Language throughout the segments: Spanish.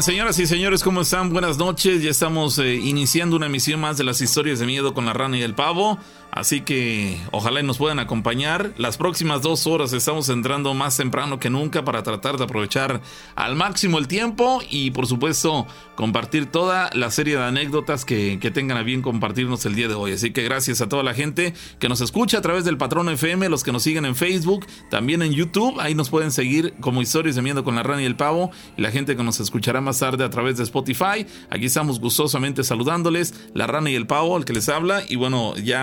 Señoras y señores, ¿cómo están? Buenas noches. Ya estamos eh, iniciando una emisión más de las historias de miedo con la rana y el pavo. Así que ojalá nos puedan acompañar. Las próximas dos horas estamos entrando más temprano que nunca para tratar de aprovechar al máximo el tiempo y por supuesto compartir toda la serie de anécdotas que, que, tengan a bien compartirnos el día de hoy. Así que gracias a toda la gente que nos escucha a través del Patrón FM, los que nos siguen en Facebook, también en YouTube. Ahí nos pueden seguir como historias de miedo con la rana y el pavo. Y la gente que nos escuchará más tarde a través de Spotify. Aquí estamos gustosamente saludándoles. La rana y el pavo, el que les habla. Y bueno, ya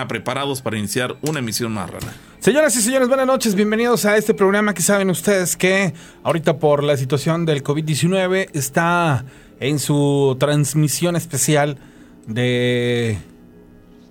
para iniciar una emisión más rana. Señoras y señores, buenas noches, bienvenidos a este programa que saben ustedes que ahorita por la situación del COVID-19 está en su transmisión especial de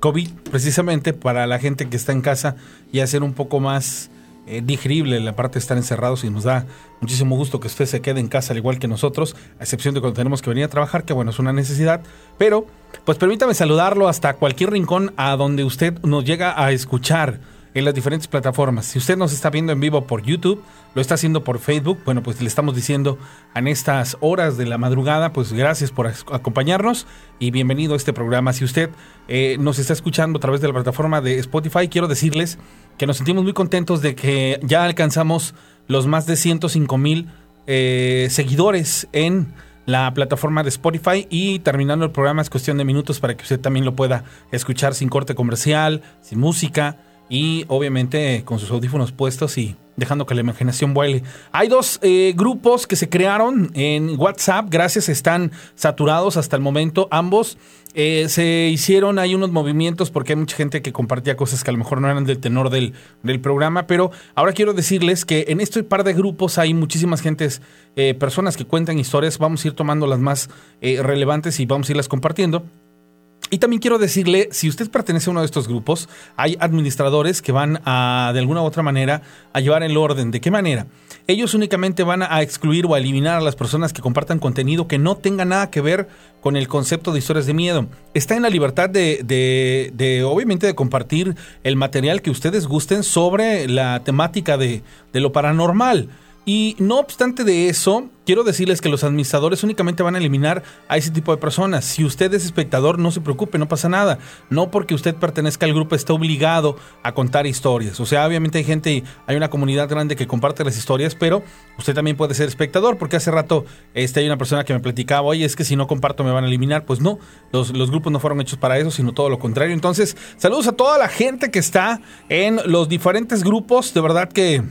COVID, precisamente para la gente que está en casa y hacer un poco más eh, digerible la parte de estar encerrados y nos da muchísimo gusto que usted se quede en casa al igual que nosotros, a excepción de cuando tenemos que venir a trabajar, que bueno, es una necesidad, pero pues permítame saludarlo hasta cualquier rincón a donde usted nos llega a escuchar en las diferentes plataformas. Si usted nos está viendo en vivo por YouTube, lo está haciendo por Facebook, bueno, pues le estamos diciendo en estas horas de la madrugada, pues gracias por acompañarnos y bienvenido a este programa. Si usted eh, nos está escuchando a través de la plataforma de Spotify, quiero decirles que nos sentimos muy contentos de que ya alcanzamos los más de 105 mil eh, seguidores en la plataforma de Spotify y terminando el programa es cuestión de minutos para que usted también lo pueda escuchar sin corte comercial, sin música y obviamente con sus audífonos puestos y dejando que la imaginación vuele. Hay dos eh, grupos que se crearon en WhatsApp, gracias, están saturados hasta el momento, ambos. Eh, se hicieron, hay unos movimientos porque hay mucha gente que compartía cosas que a lo mejor no eran del tenor del, del programa, pero ahora quiero decirles que en este par de grupos hay muchísimas gentes, eh, personas que cuentan historias, vamos a ir tomando las más relevantes y vamos a irlas compartiendo. Y también quiero decirle, si usted pertenece a uno de estos grupos, hay administradores que van a, de alguna u otra manera, a llevar el orden. ¿De qué manera? Ellos únicamente van a excluir o a eliminar a las personas que compartan contenido que no tenga nada que ver con el concepto de historias de miedo. Está en la libertad de, de, de obviamente, de compartir el material que ustedes gusten sobre la temática de, de lo paranormal. Y no obstante de eso, quiero decirles que los administradores únicamente van a eliminar a ese tipo de personas. Si usted es espectador, no se preocupe, no pasa nada. No porque usted pertenezca al grupo está obligado a contar historias. O sea, obviamente hay gente, hay una comunidad grande que comparte las historias, pero usted también puede ser espectador, porque hace rato este, hay una persona que me platicaba, oye, es que si no comparto me van a eliminar. Pues no, los, los grupos no fueron hechos para eso, sino todo lo contrario. Entonces, saludos a toda la gente que está en los diferentes grupos. De verdad que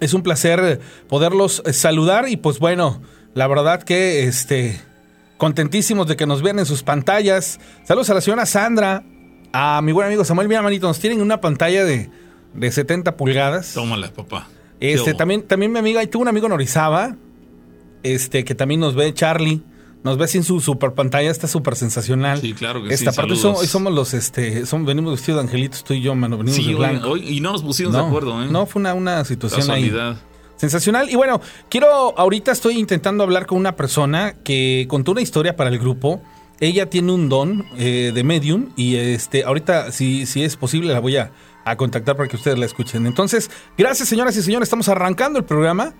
es un placer poderlos saludar y pues bueno, la verdad que este contentísimos de que nos vean en sus pantallas. Saludos a la señora Sandra, a mi buen amigo Samuel, mira manito, nos tienen una pantalla de, de 70 pulgadas. Tómala, papá. Este, también, también mi amiga, y tuvo un amigo en Orizaba, este, que también nos ve, Charlie. Nos ve sin su super pantalla, está súper sensacional. Sí, claro que Esta sí. parte hoy somos los, este, somos, venimos vestidos de angelitos, tú y yo, mano, venimos sí, de blanco. Hoy, y no nos pusimos no, de acuerdo, ¿eh? No, fue una, una situación Casualidad. ahí. Sensacional. Y bueno, quiero, ahorita estoy intentando hablar con una persona que contó una historia para el grupo. Ella tiene un don eh, de medium y este, ahorita, si, si es posible, la voy a, a contactar para que ustedes la escuchen. Entonces, gracias señoras y señores, estamos arrancando el programa.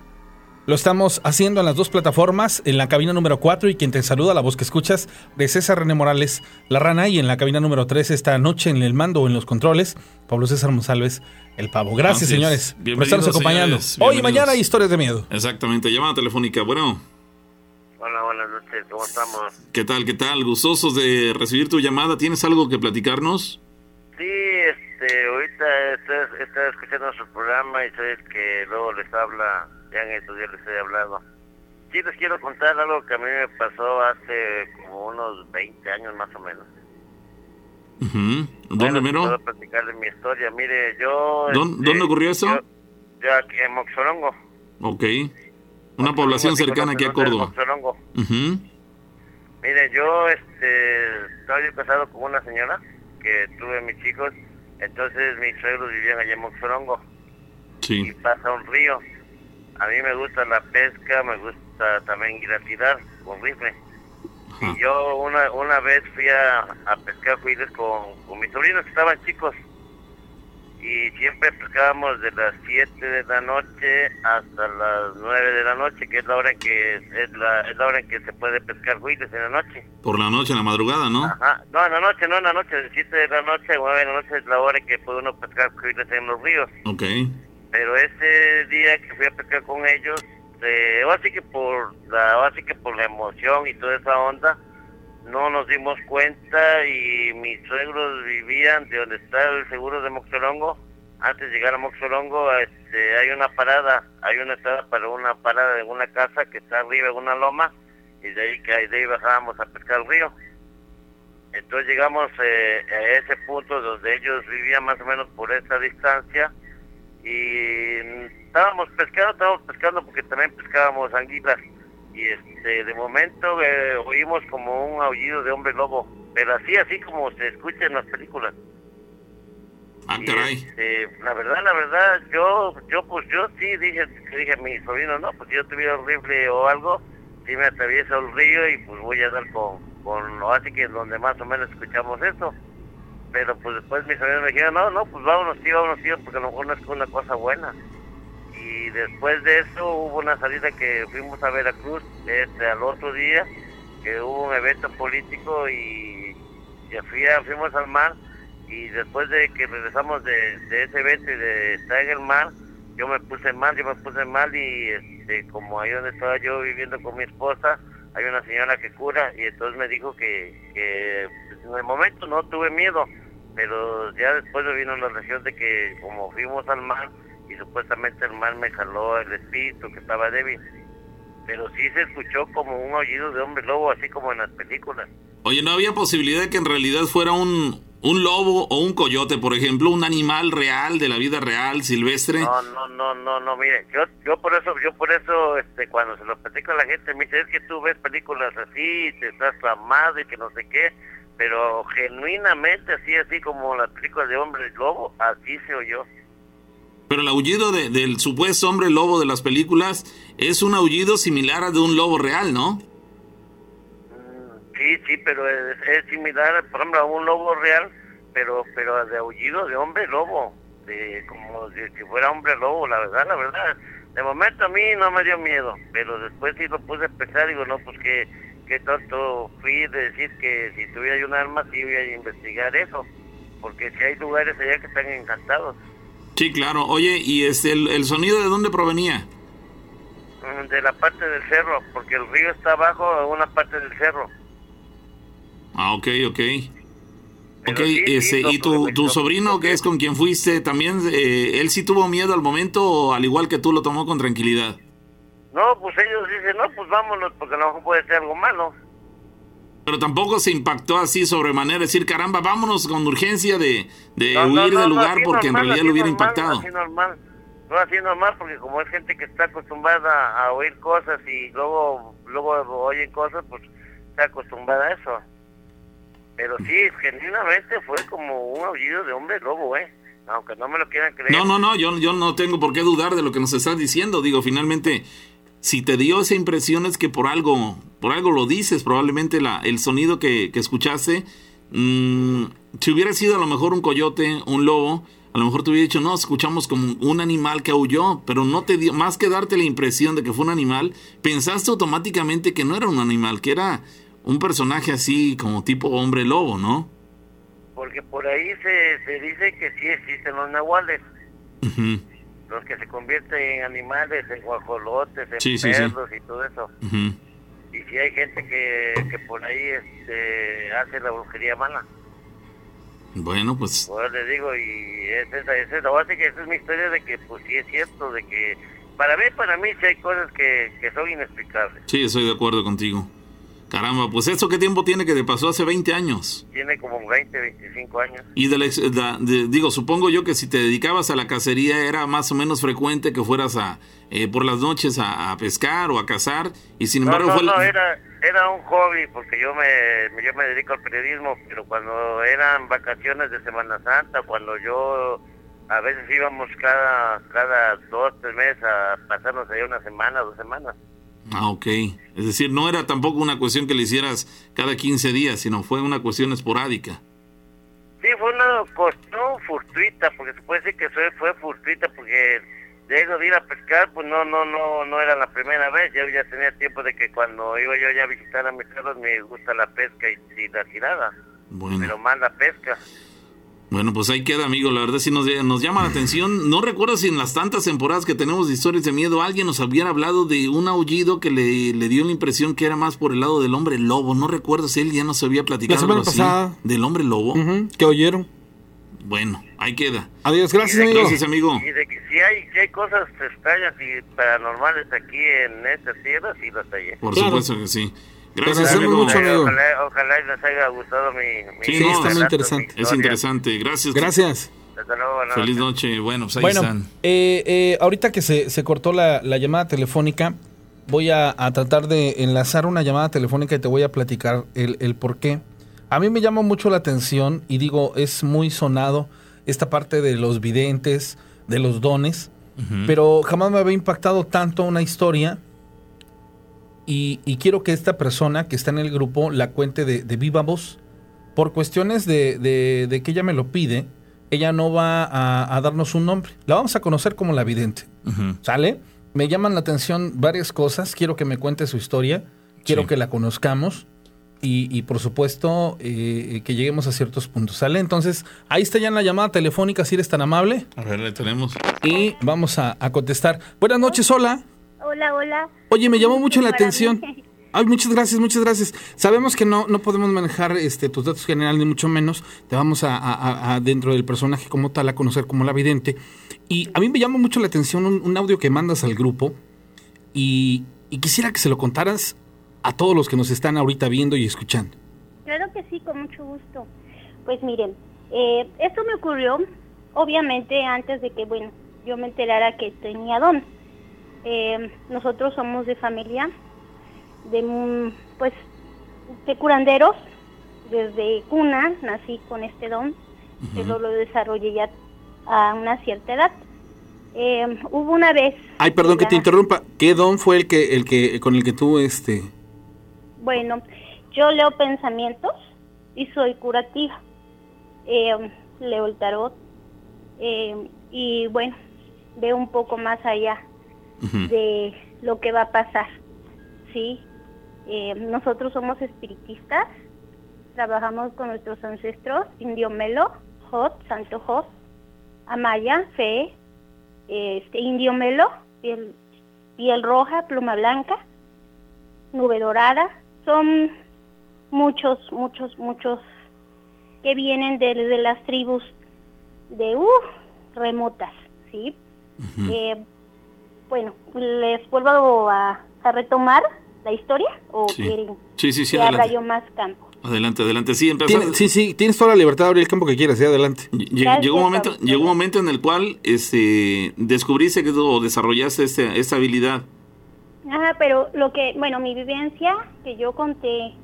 Lo estamos haciendo en las dos plataformas, en la cabina número 4 y quien te saluda, la voz que escuchas, de César René Morales, La Rana, y en la cabina número 3 esta noche en el mando o en los controles, Pablo César Monsalves, El Pavo. Gracias, Así es. señores, por Bienvenidos, estarnos acompañando. señores. Hoy y mañana hay historias de miedo. Exactamente, llamada telefónica. Bueno, Hola, buenas noches, ¿cómo estamos? ¿qué tal? ¿Qué tal? Gustosos de recibir tu llamada. ¿Tienes algo que platicarnos? Sí, este, ahorita estoy, estoy escuchando su programa y soy el que luego les habla, ya en estos días les he hablado. Sí, les quiero contar algo que a mí me pasó hace como unos 20 años más o menos. Ujú. ¿Dónde, Bueno, mero? Platicarles mi historia. Mire, yo... ¿Dónde- este, dónde ocurrió eso? Yo, yo aquí en Moxorongo. Ok. Una población cercana aquí a ¿conoces Córdoba. Moxorongo? Ujú. Mire, yo este, estaba yo casado con una señora que tuve mis hijos, entonces mis suegros vivían allá en Moxorongo y Sí. pasa un río. A mí me gusta la pesca, me gusta también ir a tirar con rifle. Y yo una, una vez fui a, a pescar juiles con, con mis sobrinos que estaban chicos. Y siempre pescábamos de las 7 de la noche hasta las 9 de la noche, que es la hora en que es la, es la hora en que se puede pescar huiles en la noche. Por la noche, en la madrugada, ¿no? Ajá. No, en la noche, no en la noche, de 7 de la noche a 9 de la noche es la hora en que puede uno pescar huiles en los ríos. Ok. Pero ese día que fui a pescar con ellos, eh, así que por la, así que por la emoción y toda esa onda, no nos dimos cuenta y mis suegros vivían de donde está el seguro de Moxolongo. Antes de llegar a Moxolongo este, hay una parada, hay una entrada para una parada de una casa que está arriba en una loma y de ahí que de ahí bajábamos a pescar el río. Entonces llegamos eh, a ese punto donde ellos vivían más o menos por esa distancia y estábamos pescando, estábamos pescando porque también pescábamos anguilas y este de momento eh, oímos como un aullido de hombre lobo, pero así así como se escucha en las películas. Ah, caray. este, la verdad, la verdad, yo, yo pues yo sí dije, dije a mi sobrino, no, pues yo tuviera un rifle o algo, si me atravieso el río y pues voy a dar con, con lo así que es donde más o menos escuchamos eso. Pero pues después mis sobrinos me dijeron, no, no, pues vámonos tío, vámonos porque a lo mejor no es una cosa buena. Y después de eso hubo una salida que fuimos a Veracruz, este, al otro día, que hubo un evento político y ya fui fuimos al mar y después de que regresamos de, de ese evento y de estar en el mar, yo me puse mal, yo me puse mal y este, como ahí donde estaba yo viviendo con mi esposa, hay una señora que cura y entonces me dijo que, que pues, en el momento no tuve miedo, pero ya después me vino la región de que como fuimos al mar y supuestamente el mar me jaló el espíritu que estaba débil, pero sí se escuchó como un aullido de hombre lobo, así como en las películas. Oye, ¿no había posibilidad de que en realidad fuera un, un lobo o un coyote, por ejemplo, un animal real, de la vida real, silvestre? No, no, no, no, no, mire, yo, yo por eso, yo por eso, este, cuando se lo platico a la gente, me dice, es que tú ves películas así, te estás tramado y que no sé qué, pero genuinamente así, así como las películas de hombre y lobo, así se oyó. Pero el aullido de- del supuesto hombre lobo de las películas es un aullido similar al de un lobo real, ¿no? Sí, sí, pero es, similar, por ejemplo, a un lobo real, pero pero de aullido de hombre lobo, de como si fuera hombre lobo, la verdad, la verdad. De momento a mí no me dio miedo, pero después sí lo puse a pensar, digo, no, pues que, que tonto fui de decir que si tuviera un arma sí iba a investigar eso, porque si hay lugares allá que están encantados. Sí, claro. Oye, ¿y este, el, el sonido de dónde provenía? Mm, De la parte del cerro, porque el río está abajo en una parte del cerro. Ah, ok, ok. Pero Ok, sí, sí, ese, lo- ¿y tu, tu sobrino, que es con quien fuiste, también, eh, él sí tuvo miedo al momento o al igual que tú lo tomó con tranquilidad? No, pues ellos dicen, no, pues vámonos, porque a lo mejor puede ser algo malo. Pero tampoco se impactó así sobremanera, decir, caramba, vámonos con urgencia de, de No, huir no, del no, lugar así porque en normal, realidad así lo hubiera normal, impactado. Así normal, no así normal, porque como es gente que está acostumbrada a oír cosas y luego luego oyen cosas, pues está acostumbrada a eso. Pero sí, genuinamente fue como un aullido de hombre lobo, ¿eh? Aunque no me lo quieran creer. No, no, no, yo, yo no tengo por qué dudar de lo que nos estás diciendo. Digo, finalmente, si te dio esa impresión es que por algo, por algo lo dices, probablemente la, el sonido que, que escuchaste, mm, si hubiera sido a lo mejor un coyote, un lobo, a lo mejor te hubiera dicho, no, escuchamos como un animal que aulló, pero no te dio, más que darte la impresión de que fue un animal, pensaste automáticamente que no era un animal, que era un personaje así como tipo hombre lobo, ¿no? Porque por ahí se, se dice que sí existen los nahuales, los que se convierten en animales, en guajolotes, en Sí, sí, sí. perros y todo eso. ujú. y si hay gente que, que por ahí este, hace la brujería mala. Bueno, pues Pues le digo, y es esa, es esa, ahora sí que esa es mi historia de que pues sí es cierto, de que para mí, para mí sí hay cosas que, que son inexplicables. Sí, estoy de acuerdo contigo. Caramba, pues ¿eso qué tiempo tiene que te pasó hace 20 años? Tiene como 20, 25 años. Y de la de- digo, supongo yo que si te dedicabas a la cacería era más o menos frecuente que fueras a eh, por las noches a, a pescar o a cazar y sin No, embargo no, fue no, era, era un hobby porque yo me, yo me dedico al periodismo, pero cuando eran vacaciones de Semana Santa, cuando yo a veces íbamos cada, cada dos, tres meses a pasarnos allá una semana, dos semanas. Ah, ok. Es decir, no era tampoco una cuestión que le hicieras cada 15 días, sino fue una cuestión esporádica. Sí, fue una cuestión, fortuita, porque se puede decir que fue, fue fortuita, porque de de ir a pescar, pues no, no, no, no era la primera vez, yo ya tenía tiempo de que cuando iba yo ya a visitar a mis perros me gusta la pesca y, y la tirada, bueno. pero más la pesca. Bueno, pues ahí queda, amigo. La verdad sí nos, nos llama la atención. No recuerdo si en las tantas temporadas que tenemos de historias de miedo alguien nos hubiera hablado de un aullido que le, le dio la impresión que era más por el lado del hombre lobo. No recuerdo si él ya nos había platicado la pasada. del hombre lobo. ¿Qué oyeron? Bueno, ahí queda. Adiós, gracias, amigo. Gracias, amigo. Y de que si hay, si hay cosas extrañas y paranormales aquí en esta tierra, sí las hay. Por supuesto que sí. Gracias, amigo. Mucho, amigo. Ojalá, ojalá, les haya gustado mi... sí, está muy interesante. Es interesante. Gracias. Gracias. Luego, Feliz noche. Bueno, pues ahí bueno, están. Eh, eh, ahorita que se, se cortó la, la, llamada telefónica, voy a, a, tratar de enlazar una llamada telefónica y te voy a platicar el, el por qué. A mí me llama mucho la atención y digo, es muy sonado esta parte de los videntes, de los dones, uh -huh. pero jamás me había impactado tanto una historia y, y, quiero que esta persona que está en el grupo la cuente de, de viva voz. Por cuestiones de, de, de, que ella me lo pide, ella no va a, a, darnos un nombre. La vamos a conocer como la vidente. Uh -huh. ¿Sale? Me llaman la atención varias cosas. Quiero que me cuente su historia. Quiero sí. que la conozcamos. Y, y, por supuesto eh, que lleguemos a ciertos puntos. ¿Sale? Entonces, ahí está ya en la llamada telefónica, si eres tan amable. A ver, le tenemos. Y vamos a, a contestar. Buenas noches, hola. Hola, hola. Oye, me llamó mucho la atención. Ay, muchas gracias, muchas gracias. Sabemos que no, no podemos manejar este, tus datos generales, ni mucho menos. Te vamos a, a, a, dentro del personaje como tal, a conocer como la vidente. Y a mí me llama mucho la atención un, un audio que mandas al grupo. Y, y, quisiera que se lo contaras a todos los que nos están ahorita viendo y escuchando. Claro que sí, con mucho gusto. Pues miren, eh, esto me ocurrió, obviamente, antes de que, bueno, yo me enterara que tenía don. Eh, nosotros somos de familia de pues de curanderos. Desde cuna nací con este don uh -huh. pero lo desarrollé ya a una cierta edad. Eh, hubo una vez ay perdón que te interrumpa. Qué don fue el que el que con el que tú este bueno yo leo pensamientos y soy curativa. Eh, leo el tarot. Eh, y bueno veo un poco más allá uh -huh. de lo que va a pasar sí eh, nosotros somos espiritistas, trabajamos con nuestros ancestros, Indio Melo, Jot, Santo Jot, Amaya, Fe, este, Indio Melo, piel, piel roja, pluma blanca, nube dorada, son muchos, muchos, muchos que vienen de, de las tribus de uh, remotas, ¿sí? Uh -huh. eh, bueno, les vuelvo a, a retomar la historia o sí. quieren sí, sí, sí, que abra yo más campo? Adelante, adelante. Sí, ¿Tienes, sí, sí, tienes toda la libertad de abrir el campo que quieras, sí, adelante. Llegó, llegó un momento, llegó un momento en el cual este descubriste que o desarrollaste este, esta habilidad. Ajá, pero lo que, bueno, mi vivencia que yo conté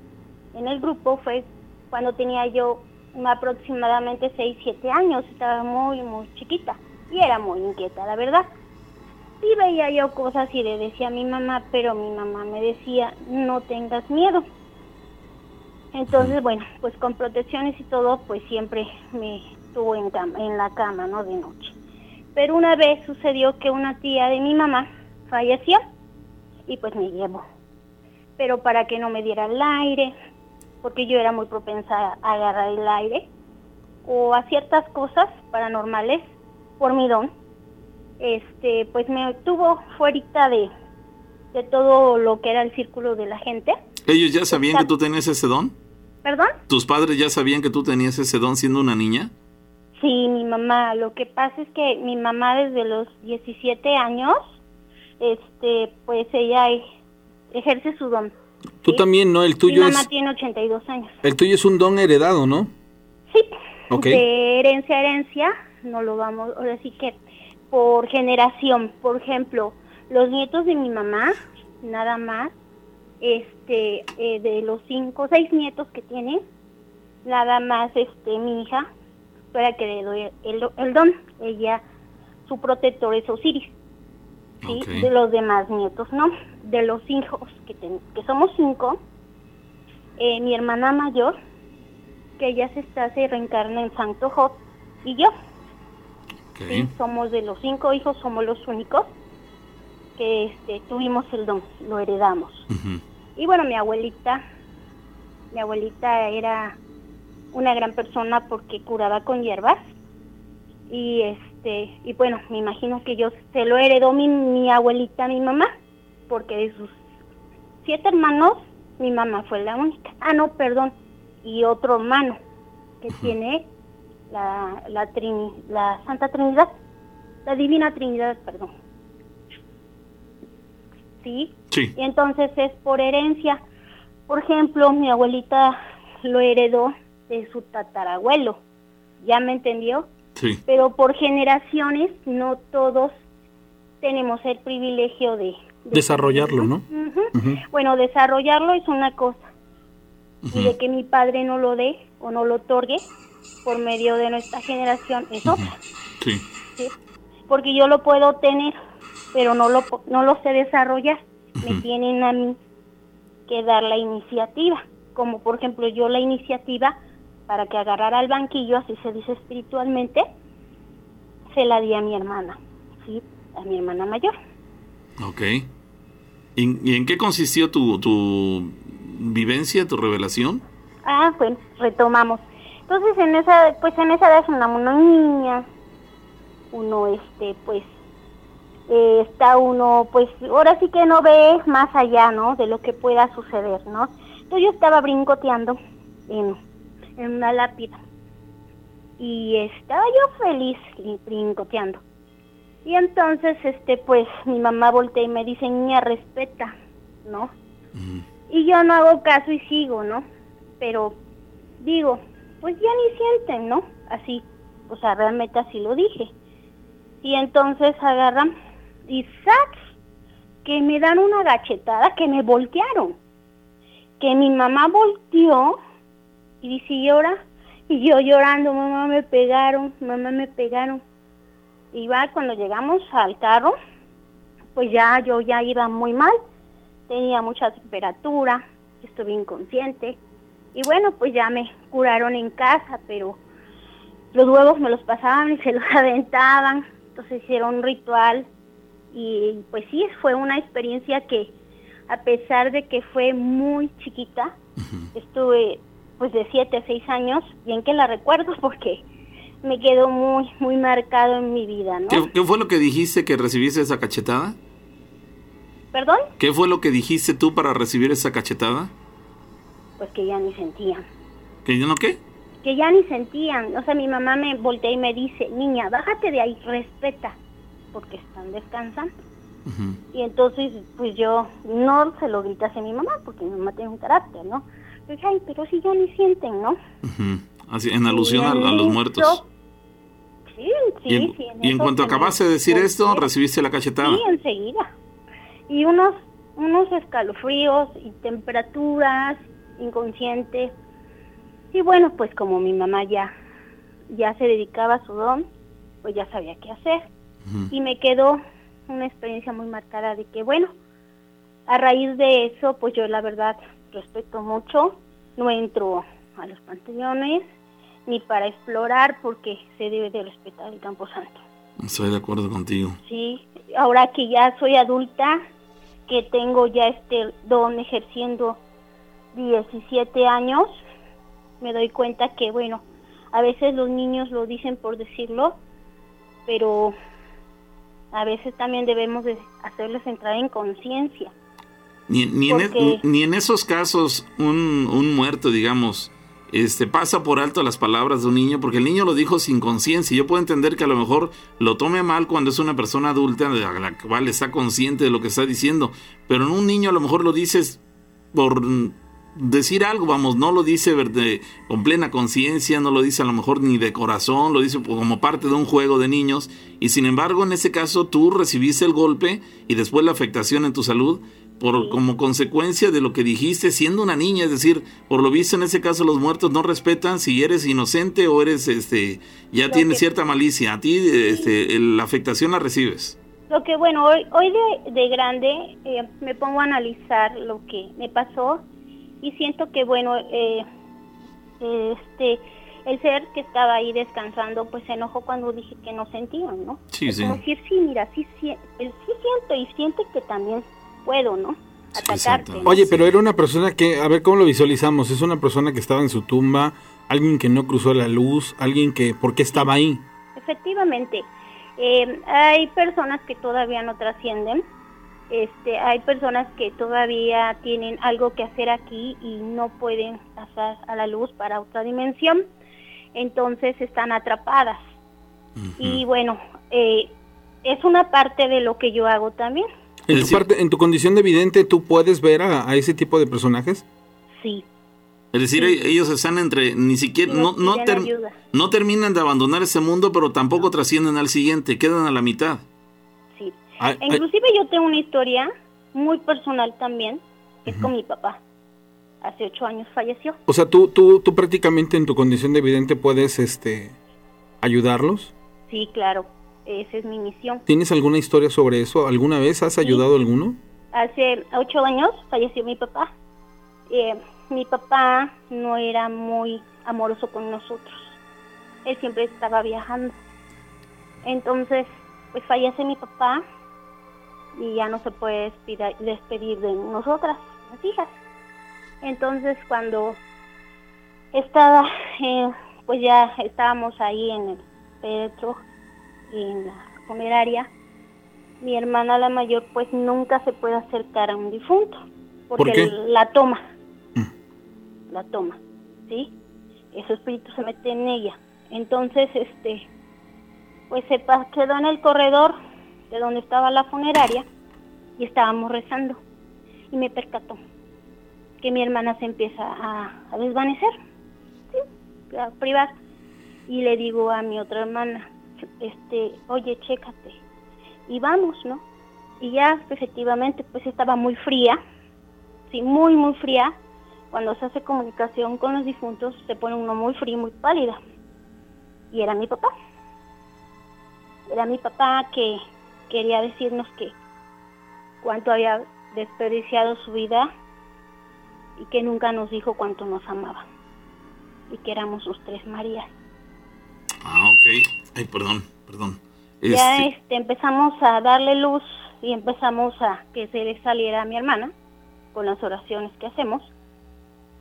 en el grupo fue cuando tenía yo aproximadamente 6, 7 años, estaba muy, muy chiquita y era muy inquieta, la verdad y veía yo cosas y le decía a mi mamá, pero mi mamá me decía, no tengas miedo. Entonces, bueno, pues con protecciones y todo, pues siempre me estuvo en, cama, en la cama, ¿no? De noche. Pero una vez sucedió que una tía de mi mamá falleció y pues me llevó. Pero para que no me diera el aire, porque yo era muy propensa a agarrar el aire, o a ciertas cosas paranormales por mi don, este pues me tuvo fuera de, de todo lo que era el círculo de la gente. ¿Ellos ya sabían que tú tenías ese don? ¿Perdón? ¿Tus padres ya sabían que tú tenías ese don siendo una niña? Sí, mi mamá. Lo que pasa es que mi mamá desde los 17 años, este, pues ella ejerce su don. Tú ¿sí? también, ¿no? El tuyo mi mamá es... tiene 82 años. El tuyo es un don heredado, ¿no? Sí. Ok. De herencia a herencia, no lo vamos, ahora sí que por generación. Por ejemplo, los nietos de mi mamá, nada más, este, eh, de los cinco, seis nietos que tiene, nada más, este, mi hija, para que le doy el, el don. Ella, su protector es Osiris. ¿sí? Okay. De los demás nietos, ¿no? De los hijos, que, ten, que somos cinco, eh, mi hermana mayor, que ella se está, se reencarna en Santo Job, y yo, Somos de los cinco hijos, somos los únicos que este, tuvimos el don, lo heredamos. Y bueno, mi abuelita, mi abuelita era una gran persona porque curaba con hierbas y este y bueno me imagino que yo se lo heredó mi, mi abuelita mi mamá porque de sus siete hermanos mi mamá fue la única. Ah no perdón y otro hermano que tiene la la, la Santa Trinidad la Divina Trinidad perdón. Sí sí. Y entonces es por herencia. Por ejemplo mi abuelita lo heredó de su tatarabuelo. Ya me entendió pero por generaciones no todos tenemos el privilegio de... Desarrollarlo, ¿no? Bueno, desarrollarlo es una cosa. Y de que mi padre no lo dé o no lo otorgue por medio de nuestra generación es otra. Sí. Porque yo lo puedo tener, pero no lo, no lo sé desarrollar. Me tienen a mí que dar la iniciativa. Como por ejemplo yo la iniciativa para que agarrara el banquillo, así se dice espiritualmente, se la di a mi hermana, ¿sí? A mi hermana mayor. Ok. ¿Y, en qué consistió tu, tu vivencia, tu revelación? Ah, pues retomamos. Entonces en esa, pues en esa edad una, una niña, uno este, pues eh, está uno, pues ahora sí que no ve más allá, ¿no? De lo que pueda suceder, ¿no? Entonces yo estaba brincoteando en en una lápida. Y estaba yo feliz brincoteando. Y entonces, este, pues, mi mamá voltea y me dice, niña, respeta, ¿no? Y yo no hago caso y sigo, ¿no? Pero digo, pues ya ni sienten, ¿no? Así, o sea, realmente así lo dije. Y entonces agarran y ¡sac! que me dan una gachetada, que me voltearon. Que mi mamá volteó y dice, llora. Y yo llorando, mamá me pegaron, mamá me pegaron. Y va, cuando llegamos al carro, pues ya yo ya iba muy mal, tenía mucha temperatura, estuve inconsciente. Y bueno, pues ya me curaron en casa, pero los huevos me los pasaban y se los aventaban. Entonces hicieron un ritual y pues sí, fue una experiencia que a pesar de que fue muy chiquita, estuve pues de 7 a 6 años, bien que la recuerdo porque me quedó muy, muy marcado en mi vida, ¿no? ¿Qué, fue lo que dijiste que recibiste esa cachetada? ¿Perdón? ¿Qué fue lo que dijiste tú para recibir esa cachetada? Pues que ya ni sentían. ¿Que ya no qué? Que ya ni sentían. O sea, mi mamá me voltea y me dice, niña, bájate de ahí, respeta, porque están descansando. Y entonces, pues yo no se lo grité a mi mamá, porque mi mamá tiene un carácter, ¿no? ay, pero si ya ni sienten, ¿no? Así, en alusión a, los muertos. Sí, sí, y en, cuanto acabaste de decir esto, recibiste la cachetada. Sí, enseguida. Y unos, unos escalofríos y temperaturas, inconsciente. Y bueno, pues como mi mamá ya, ya se dedicaba a su don, pues ya sabía qué hacer. Y me quedó una experiencia muy marcada de que, bueno, a raíz de eso, pues yo la verdad respeto mucho, no entro a los panteones ni para explorar porque se debe de respetar el Campo Santo. Estoy de acuerdo contigo. Sí, ahora que ya soy adulta, que tengo ya este don ejerciendo 17 años, me doy cuenta que, bueno, a veces los niños lo dicen por decirlo, pero a veces también debemos de hacerles entrar en conciencia ni, ni, en, e, ni, en, esos casos un, un, muerto, digamos, este, pasa por alto las palabras de un niño, porque el niño lo dijo sin conciencia. Yo puedo entender que a lo mejor lo tome mal cuando es una persona adulta, a la cual está consciente de lo que está diciendo, pero en un niño a lo mejor lo dices por decir algo, vamos, no lo dice con plena conciencia, no lo dice a lo mejor ni de corazón, lo dice como parte de un juego de niños, y sin embargo en ese caso tú recibiste el golpe y después la afectación en tu salud, por como consecuencia de lo que dijiste siendo una niña, es decir, por lo visto en ese caso los muertos no respetan si eres inocente o eres este ya tienes cierta malicia, a ti este, la afectación la recibes. Lo que bueno, hoy hoy de, grande eh, me pongo a analizar lo que me pasó y siento que bueno, eh, este el ser que estaba ahí descansando, pues se enojó cuando dije que no sentían, ¿no? Sí, Es sí. Como decir, sí, mira, sí, sí, pues sí siento y siente que también puedo, ¿no? Atacarte. Oye, pero era una persona que, a ver cómo lo visualizamos, es una persona que estaba en su tumba, alguien que no cruzó la luz, alguien que, ¿por qué estaba ahí? Efectivamente, eh, hay personas que todavía no trascienden, este, hay personas que todavía tienen algo que hacer aquí y no pueden pasar a la luz para otra dimensión, entonces están atrapadas. Y bueno, eh, es una parte de lo que yo hago también, En tu, decir- parte, en tu condición de vidente, ¿tú puedes ver a, a ese tipo de personajes? sí. Es decir, Sí. ellos están entre, ni siquiera, no, no, ter- no terminan de abandonar ese mundo, pero tampoco trascienden al siguiente, quedan a la mitad. Sí. Ay, ay, Inclusive yo tengo una historia muy personal también, que es con mi papá. Hace ocho años falleció. o sea, tú, tú, tú prácticamente en tu condición de vidente puedes este, ayudarlos. Sí, claro, esa es mi misión. ¿Tienes alguna historia sobre eso? ¿Alguna vez has ayudado a alguno? Hace ocho años falleció mi papá. Eh, mi papá no era muy amoroso con nosotros. Él siempre estaba viajando. Entonces, pues fallece mi papá y ya no se puede despedir de nosotras, las hijas. Entonces, cuando estaba, eh, pues ya estábamos ahí en el Petro, en la funeraria, mi hermana la mayor pues nunca se puede acercar a un difunto porque ¿Por qué? la toma la toma sí ese espíritu se mete en ella entonces este pues se quedó en el corredor de donde estaba la funeraria y estábamos rezando y me percató que mi hermana se empieza a, desvanecer a privar y le digo a mi otra hermana este oye chécate y vamos, ¿no? Y ya efectivamente pues estaba muy fría, sí, muy muy fría. Cuando se hace comunicación con los difuntos se pone uno muy frío, muy pálida. Y era mi papá. Era mi papá que quería decirnos que cuánto había desperdiciado su vida y que nunca nos dijo cuánto nos amaba. Y que éramos sus tres Marías. Ah, ok. Ay, perdón, perdón. Ya Este, este, empezamos a darle luz y empezamos a que se le saliera a mi hermana con las oraciones que hacemos.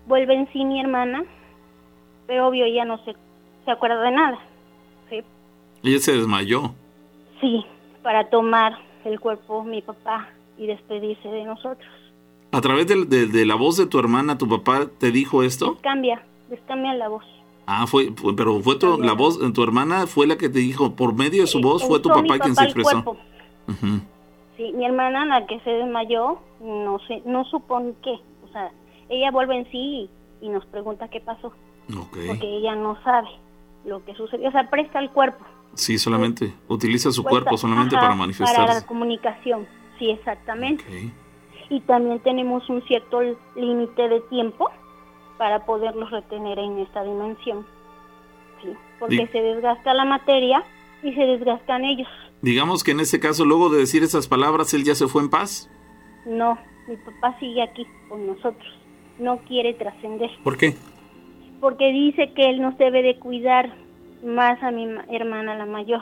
Vuelve en sí mi hermana, pero obvio ella no se, se acuerda de nada. ¿sí? ella se desmayó. sí, para tomar el cuerpo mi papá y despedirse de nosotros. A través de, de- de la voz de tu hermana, ¿tu papá te dijo esto? Cambia, les cambia la voz. Ah, fue, fue- pero fue tu, la voz, tu hermana fue la que te dijo, por medio de su voz fue tu papá quien se expresó. Sí, mi hermana, la que se desmayó, no sé, no supo ni qué. O sea, ella vuelve en sí y, y nos pregunta qué pasó, porque ella no sabe lo que sucedió. O sea, presta el cuerpo. Sí, solamente. Utiliza su cuerpo solamente ajá, para Para manifestarse. la comunicación, sí, exactamente. Ok. Y también tenemos un cierto límite de tiempo para poderlos retener en esta dimensión. Sí, porque se desgasta la materia y se desgastan ellos. Digamos que en este caso, luego de decir esas palabras, él ya se fue en paz. No, mi papá sigue aquí con nosotros. No quiere trascender. ¿Por qué? porque dice que él nos debe de cuidar más a mi ma- hermana la mayor.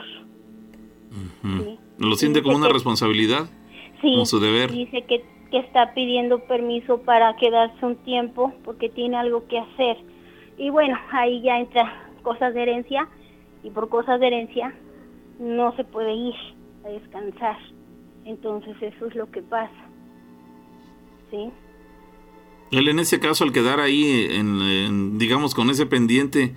Sí. Lo siente Dice como una que- responsabilidad. Sí, Como su deber. dice que, que está pidiendo permiso para quedarse un tiempo porque tiene algo que hacer. Y bueno, ahí ya entra cosas de herencia y por cosas de herencia no se puede ir a descansar. Entonces eso es lo que pasa. ¿Sí? Él en ese caso, al quedar ahí, en, en, digamos, con ese pendiente,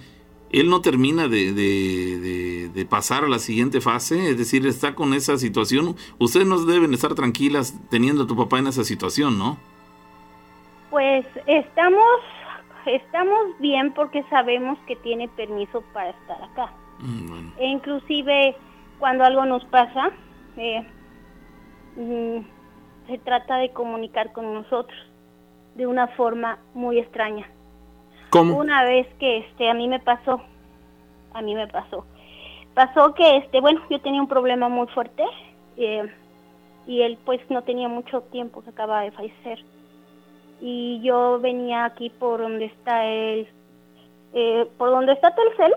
él no termina de, de- de- de pasar a la siguiente fase, es decir, está con esa situación. Ustedes no deben estar tranquilas teniendo a tu papá en esa situación, ¿no? Pues estamos estamos bien porque sabemos que tiene permiso para estar acá. Mm, Bueno, E inclusive cuando algo nos pasa, eh, mm, se trata de comunicar con nosotros de una forma muy extraña. ¿Cómo? Una vez que este a mí me pasó, a mí me pasó, pasó que este bueno yo tenía un problema muy fuerte eh, y él pues no tenía mucho tiempo, se acaba de fallecer y yo venía aquí por donde está el eh, por donde está Telcel,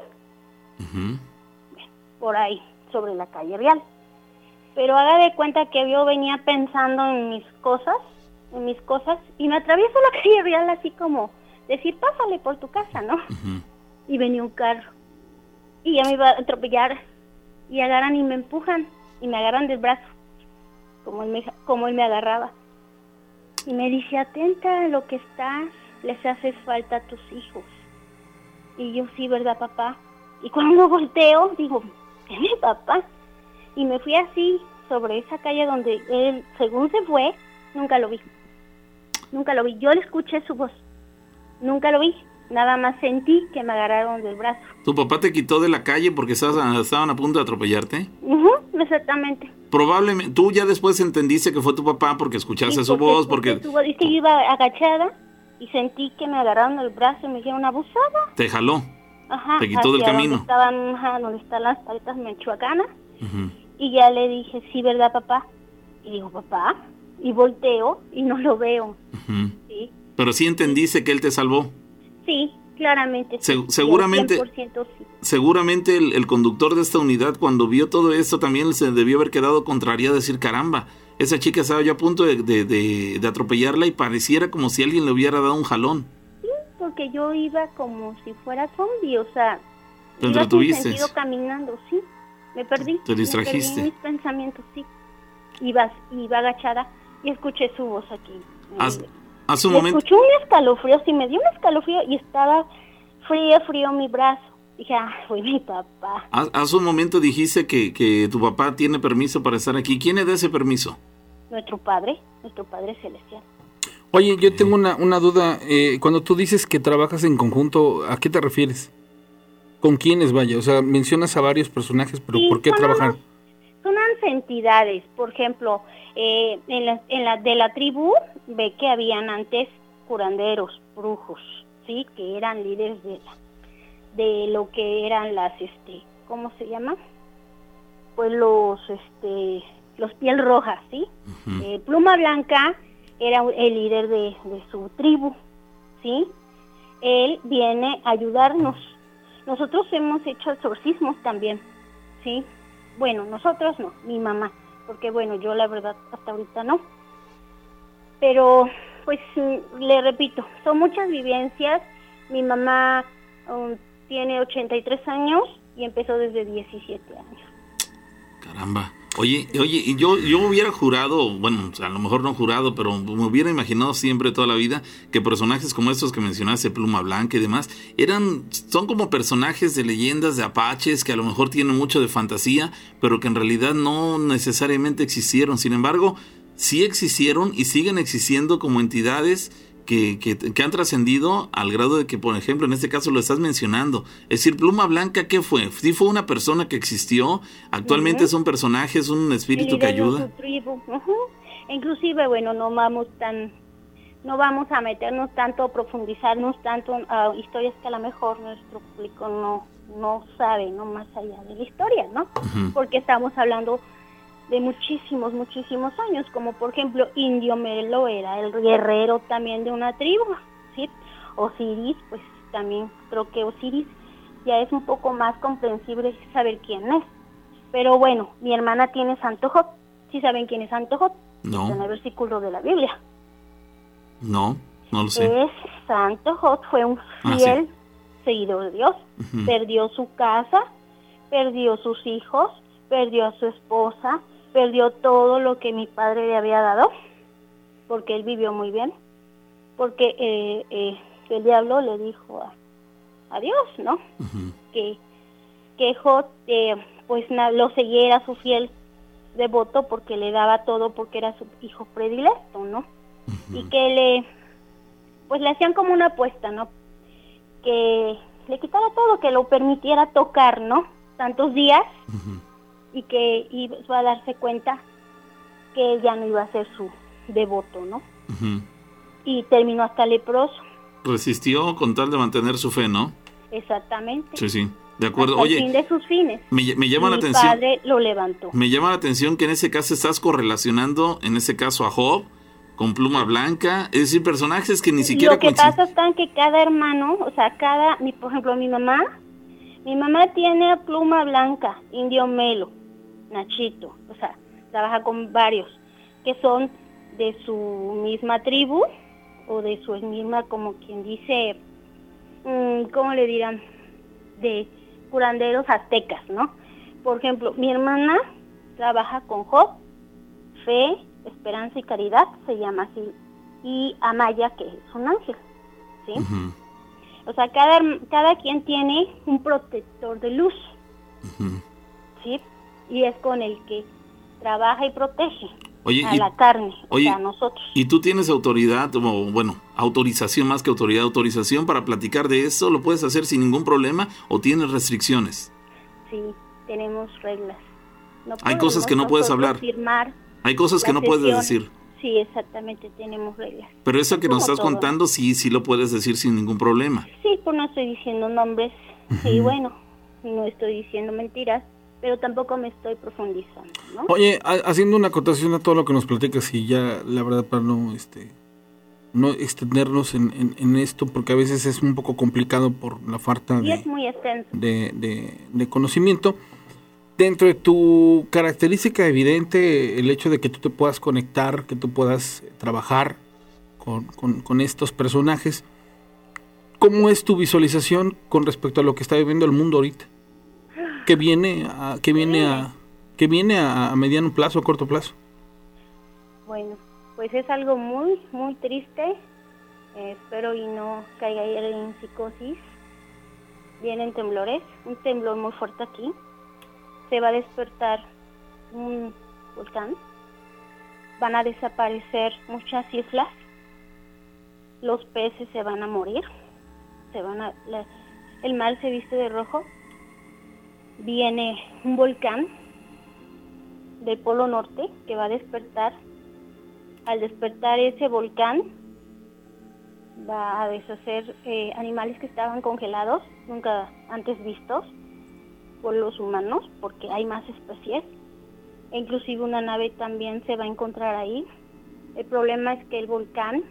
por ahí, sobre la calle Real. Pero haga de cuenta que yo venía pensando en mis cosas, en mis cosas, y me atravieso la calle Real así como decir, pásale por tu casa, ¿no? Y venía un carro. Y ya me iba a atropellar. Y agarran y me empujan. Y me agarran del brazo. Como él me, como él me agarraba. Y me dice, atenta a lo que estás. Les haces falta a tus hijos. Y yo, sí, ¿verdad, papá? Y cuando volteo, digo, ¿es mi papá? Y me fui así, sobre esa calle donde él, según se fue, nunca lo vi. Nunca lo vi. Yo le escuché su voz. Nunca lo vi. Nada más sentí que me agarraron del brazo. ¿Tu papá te quitó de la calle porque estaban a punto de atropellarte? exactamente. Probablemente, tú ya después entendiste que fue tu papá porque escuchaste su voz, porque... Su yo iba agachada y sentí que me agarraron el brazo y me dijeron abusada. ¿Te jaló? Ajá. ¿Te quitó del camino? Donde, estaban, donde están las paletas menchuacanas. Y ya le dije, sí, ¿verdad, papá? Y digo, papá. Y volteo y no lo veo. ¿Sí? Pero sí entendiste que él te salvó. Sí, claramente. seguramente seguramente el, conductor de esta unidad cuando vio todo esto también se debió haber quedado contrariado, decir, caramba, esa chica estaba ya a punto de, de, atropellarla y pareciera como si alguien le hubiera dado un jalón. Sí, porque yo iba como si fuera zombie, o sea, ¿Te entretuviste? Iba caminando, sí, me perdí. Te distrajiste. Me perdí mis pensamientos, sí. Iba, iba agachada y escuché su voz aquí. Hace un momento. Escuché un escalofrío, sí, me dio un escalofrío y estaba frío, frío mi brazo. Dije, ah, fue mi papá. Hace un momento dijiste que, que tu papá tiene permiso para estar aquí. ¿Quién le da ese permiso? Nuestro padre, nuestro padre celestial. Oye, yo tengo una, una duda. Eh, cuando tú dices que trabajas en conjunto, ¿a qué te refieres? ¿Con quiénes vaya? O sea, mencionas a varios personajes, pero ¿por qué trabajar? Son entidades, por ejemplo, eh, en, la, en la de la tribu ve que habían antes curanderos, brujos, sí, que eran líderes de de lo que eran las este, ¿cómo se llama? Pues los este los piel rojas, ¿sí? Eh, Pluma Blanca era el líder de, de su tribu, ¿sí? Él viene a ayudarnos. Nosotros hemos hecho exorcismos también, ¿sí? Bueno, nosotros no, mi mamá porque bueno, yo la verdad hasta ahorita no. Pero pues le repito, son muchas vivencias. Mi mamá um, tiene 83 años y empezó desde 17 años. Caramba. Oye, oye, yo, yo hubiera jurado, bueno, a lo mejor no jurado, pero me hubiera imaginado siempre toda la vida que personajes como estos que mencionaste, Pluma Blanca y demás, eran, son como personajes de leyendas de apaches que a lo mejor tienen mucho de fantasía, pero que en realidad no necesariamente existieron. Sin embargo, sí existieron y siguen existiendo como entidades que, que, han trascendido al grado de que, por ejemplo, en este caso lo estás mencionando. Es decir, Pluma Blanca, ¿qué fue? Sí fue una persona que existió, actualmente es un personaje, es un espíritu que ayuda. Inclusive, bueno, no vamos tan no vamos a meternos tanto, profundizarnos tanto a historias que a lo mejor nuestro público no, no sabe, no más allá de la historia, ¿no? Porque estamos hablando de muchísimos, muchísimos años, como por ejemplo Indio Melo era el guerrero también de una tribu, ¿sí? Osiris, pues también creo que Osiris ya es un poco más comprensible saber quién es. Pero bueno, mi hermana tiene Santo Jot. ¿Sí saben quién es Santo Jot? No. En el versículo de la Biblia. No, no lo sé. Es Santo Jot fue un ah, fiel seguidor de Dios. Perdió su casa, perdió sus hijos, perdió a su esposa, perdió todo lo que mi padre le había dado, porque él vivió muy bien, porque eh, eh, el diablo le dijo a, Dios, ¿no? Que, que eh, pues lo siguiera su fiel devoto porque le daba todo porque era su hijo predilecto, ¿no? Y que le, pues le hacían como una apuesta, ¿no? Que le quitara todo, que lo permitiera tocar, ¿no? Tantos días y que iba a darse cuenta que él ya no iba a ser su devoto, ¿no? Y terminó hasta leproso. Resistió con tal de mantener su fe, ¿no? Exactamente. Sí, sí. De acuerdo. Oye, fin de sus fines. Me, llama la atención. padre lo levantó. Me llama la atención que en ese caso estás correlacionando, en ese caso a Job, con pluma blanca, es decir, personajes que ni siquiera Lo que pasa es que cada hermano, o sea, cada, mi, por ejemplo, mi mamá, mi mamá tiene pluma blanca, indio melo, Nachito, o sea, trabaja con varios que son de su misma tribu o de su misma, como quien dice, mm, ¿cómo le dirán? De curanderos aztecas, ¿no? Por ejemplo, mi hermana trabaja con Job, Fe, Esperanza y Caridad, se llama así, y Amaya, que es un ángel, ¿sí? O sea, cada, cada quien tiene un protector de luz, ¿sí? Y es con el que trabaja y protege a la carne, oye, a nosotros. ¿Y tú tienes autoridad, o bueno, autorización más que autoridad, autorización para platicar de eso? ¿Lo puedes hacer sin ningún problema o tienes restricciones? Sí, tenemos reglas. Hay cosas que no puedes hablar. Hay cosas que no puedes decir. Sí, exactamente, tenemos reglas. Pero eso que nos estás contando, sí, sí lo puedes decir sin ningún problema. Sí, pues no estoy diciendo nombres. Sí, bueno, no estoy diciendo mentiras, pero tampoco me estoy profundizando. ¿no? Oye, haciendo una acotación a todo lo que nos platicas y ya, la verdad, para no, este, no extendernos en, en, esto, porque a veces es un poco complicado por la falta de, de, de, conocimiento. Dentro de tu característica evidente, el hecho de que tú te puedas conectar, que tú puedas trabajar con, con, con estos personajes, ¿cómo es tu visualización con respecto a lo que está viviendo el mundo ahorita? ¿Qué viene a, qué viene a, qué viene a, mediano plazo, a corto plazo? Bueno, pues es algo muy, muy triste. Eh, espero y no caiga en psicosis. Vienen temblores, un temblor muy fuerte aquí se va a despertar un volcán, van a desaparecer muchas islas, los peces se van a morir, se van a, el mar se viste de rojo, viene un volcán del polo norte que va a despertar. Al despertar ese volcán va a deshacer eh, animales que estaban congelados, nunca antes vistos por los humanos, porque hay más especies. E inclusive una nave también se va a encontrar ahí. El problema es que el volcán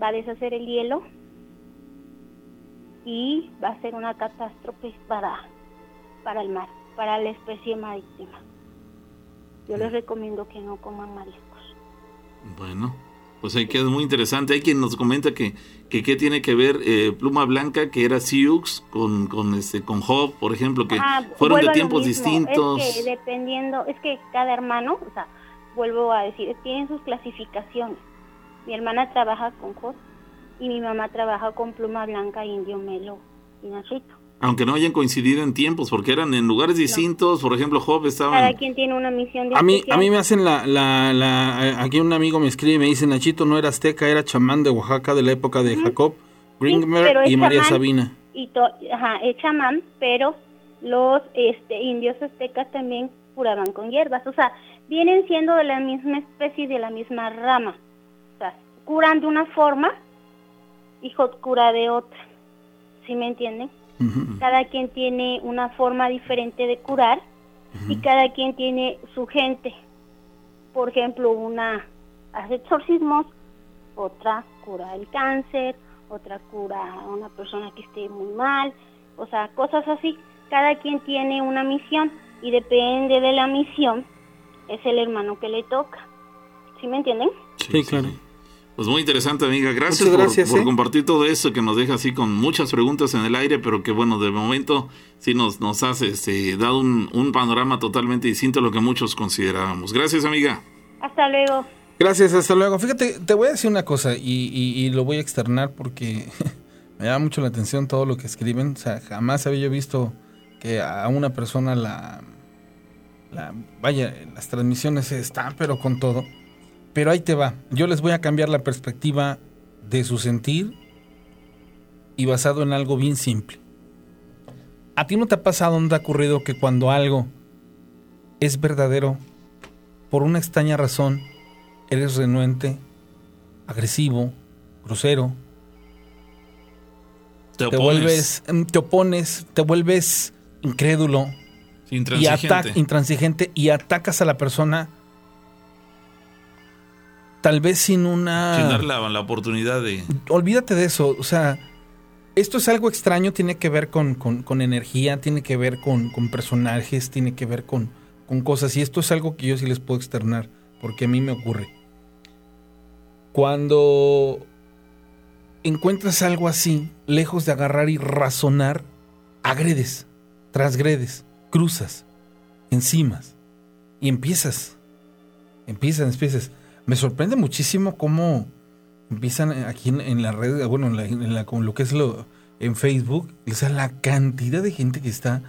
va a deshacer el hielo y va a ser una catástrofe para, para el mar, para la especie marítima. Yo les recomiendo que no coman mariscos. Bueno, pues ahí queda muy interesante. Hay quien nos comenta que que qué tiene que ver eh, Pluma Blanca, que era Siux, con, con, este, con Job, por ejemplo, que ah, fueron de tiempos distintos. Es que dependiendo, es que cada hermano, o sea, vuelvo a decir, tienen sus clasificaciones. Mi hermana trabaja con Job y mi mamá trabaja con Pluma Blanca, Indio Melo y Nachito aunque no hayan coincidido en tiempos, porque eran en lugares distintos, por ejemplo, Job estaba... Cada quien tiene una misión A mí, a mí me hacen la, la, la, Aquí un amigo me escribe y me dice, Nachito no era azteca, era chamán de Oaxaca de la época de Jacob, Gringmer y María Sabina. Y ajá, es chamán, pero los este, indios aztecas también curaban con hierbas, o sea, vienen siendo de la misma especie, de la misma rama. O sea, curan de una forma y Job cura de otra. ¿Sí me entienden? Cada quien tiene una forma diferente de curar y cada quien tiene su gente. Por ejemplo, una hace exorcismos, otra cura el cáncer, otra cura a una persona que esté muy mal, o sea, cosas así. Cada quien tiene una misión y depende de la misión, es el hermano que le toca. ¿Sí me entienden? Sí, claro. Pues muy interesante, amiga. Gracias, por, ¿eh? compartir todo eso que nos deja así con muchas preguntas en el aire, pero que bueno, de momento sí nos, nos has este, dado un, panorama totalmente distinto a lo que muchos considerábamos. Gracias, amiga. Hasta luego. Gracias, hasta luego. Fíjate, te voy a decir una cosa y, y, lo voy a externar porque me llama mucho la atención todo lo que escriben. O sea, jamás había yo visto que a una persona la, la vaya, las transmisiones están, pero con todo pero ahí te va. Yo les voy a cambiar la perspectiva de su sentir y basado en algo bien simple. ¿A ti no te ha pasado, no te ha ocurrido que cuando algo es verdadero, por una extraña razón, eres renuente, agresivo, grosero? Te, vuelves, mm, te opones, te vuelves incrédulo intransigente. Y intransigente y atacas a la persona tal vez sin una... Sin dar la, la oportunidad de... Olvídate de eso, o sea, esto es algo extraño, tiene que ver con, con, con energía, tiene que ver con, con, personajes, tiene que ver con, con cosas. Y esto es algo que yo sí les puedo externar, porque a mí me ocurre. Cuando encuentras algo así, lejos de agarrar y razonar, agredes, transgredes, cruzas, encimas y empiezas. Empiezas, empiezas. Me sorprende muchísimo cómo empiezan aquí en, la red, bueno, en, la, con lo que es lo en Facebook, o sea, la cantidad de gente que está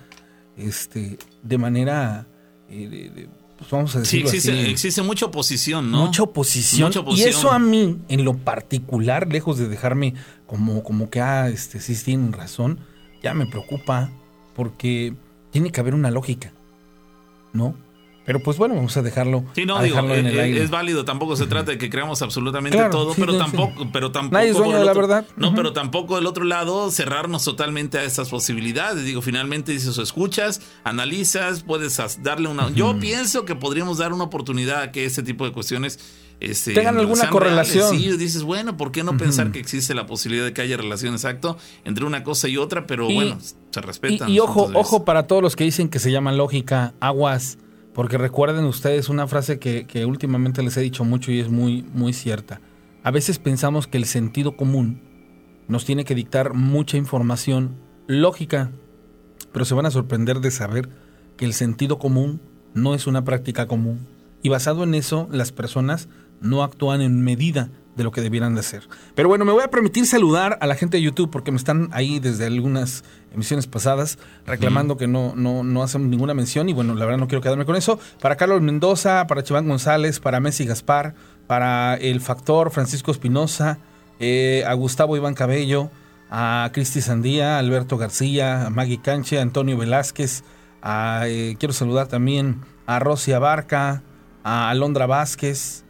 este, de manera, eh, pues vamos a decirlo sí, existe, así, existe mucha oposición, ¿no? Mucha oposición, Mucha oposición. Y eso a mí, en lo particular, lejos de dejarme como, como que, ah, este, sí tienen razón, ya me preocupa, porque tiene que haber una lógica, ¿no? Pero pues bueno, vamos a dejarlo, Sí, no, digo, en es, el aire. es válido, tampoco se trata de que creamos absolutamente Claro, todo, sí, pero sí, tampoco, pero tampoco Nadie la verdad. No, pero tampoco del otro lado cerrarnos totalmente a estas posibilidades. Digo, finalmente dices, o escuchas, analizas, puedes darle una. Yo pienso que podríamos dar una oportunidad a que este tipo de cuestiones este, Tengan alguna correlación. reales. Sí, dices, bueno, ¿por qué no pensar que existe la posibilidad de que haya relación exacto entre una cosa y otra? Pero Y- bueno, se respetan. Y, y ojo, ojo para todos los que dicen que se llama lógica, aguas, porque recuerden ustedes una frase que, que últimamente les he dicho mucho y es muy, muy cierta. A veces pensamos que el sentido común nos tiene que dictar mucha información lógica, pero se van a sorprender de saber que el sentido común no es una práctica común. Y basado en eso, las personas no actúan en medida de lo que debieran de hacer. Pero bueno, me voy a permitir saludar a la gente de YouTube porque me están ahí desde algunas emisiones pasadas reclamando que no, no, no hacen ninguna mención y bueno, la verdad no quiero quedarme con eso. Para Carlos Mendoza, para Chiván González, para Messi Gaspar, para El Factor, Francisco Espinosa, eh, a Gustavo Iván Cabello, a Cristi Sandía, a Alberto García, a Maggie Canche, a Antonio Velázquez, a, eh, quiero saludar también a Rosy Abarca, a Alondra Vázquez,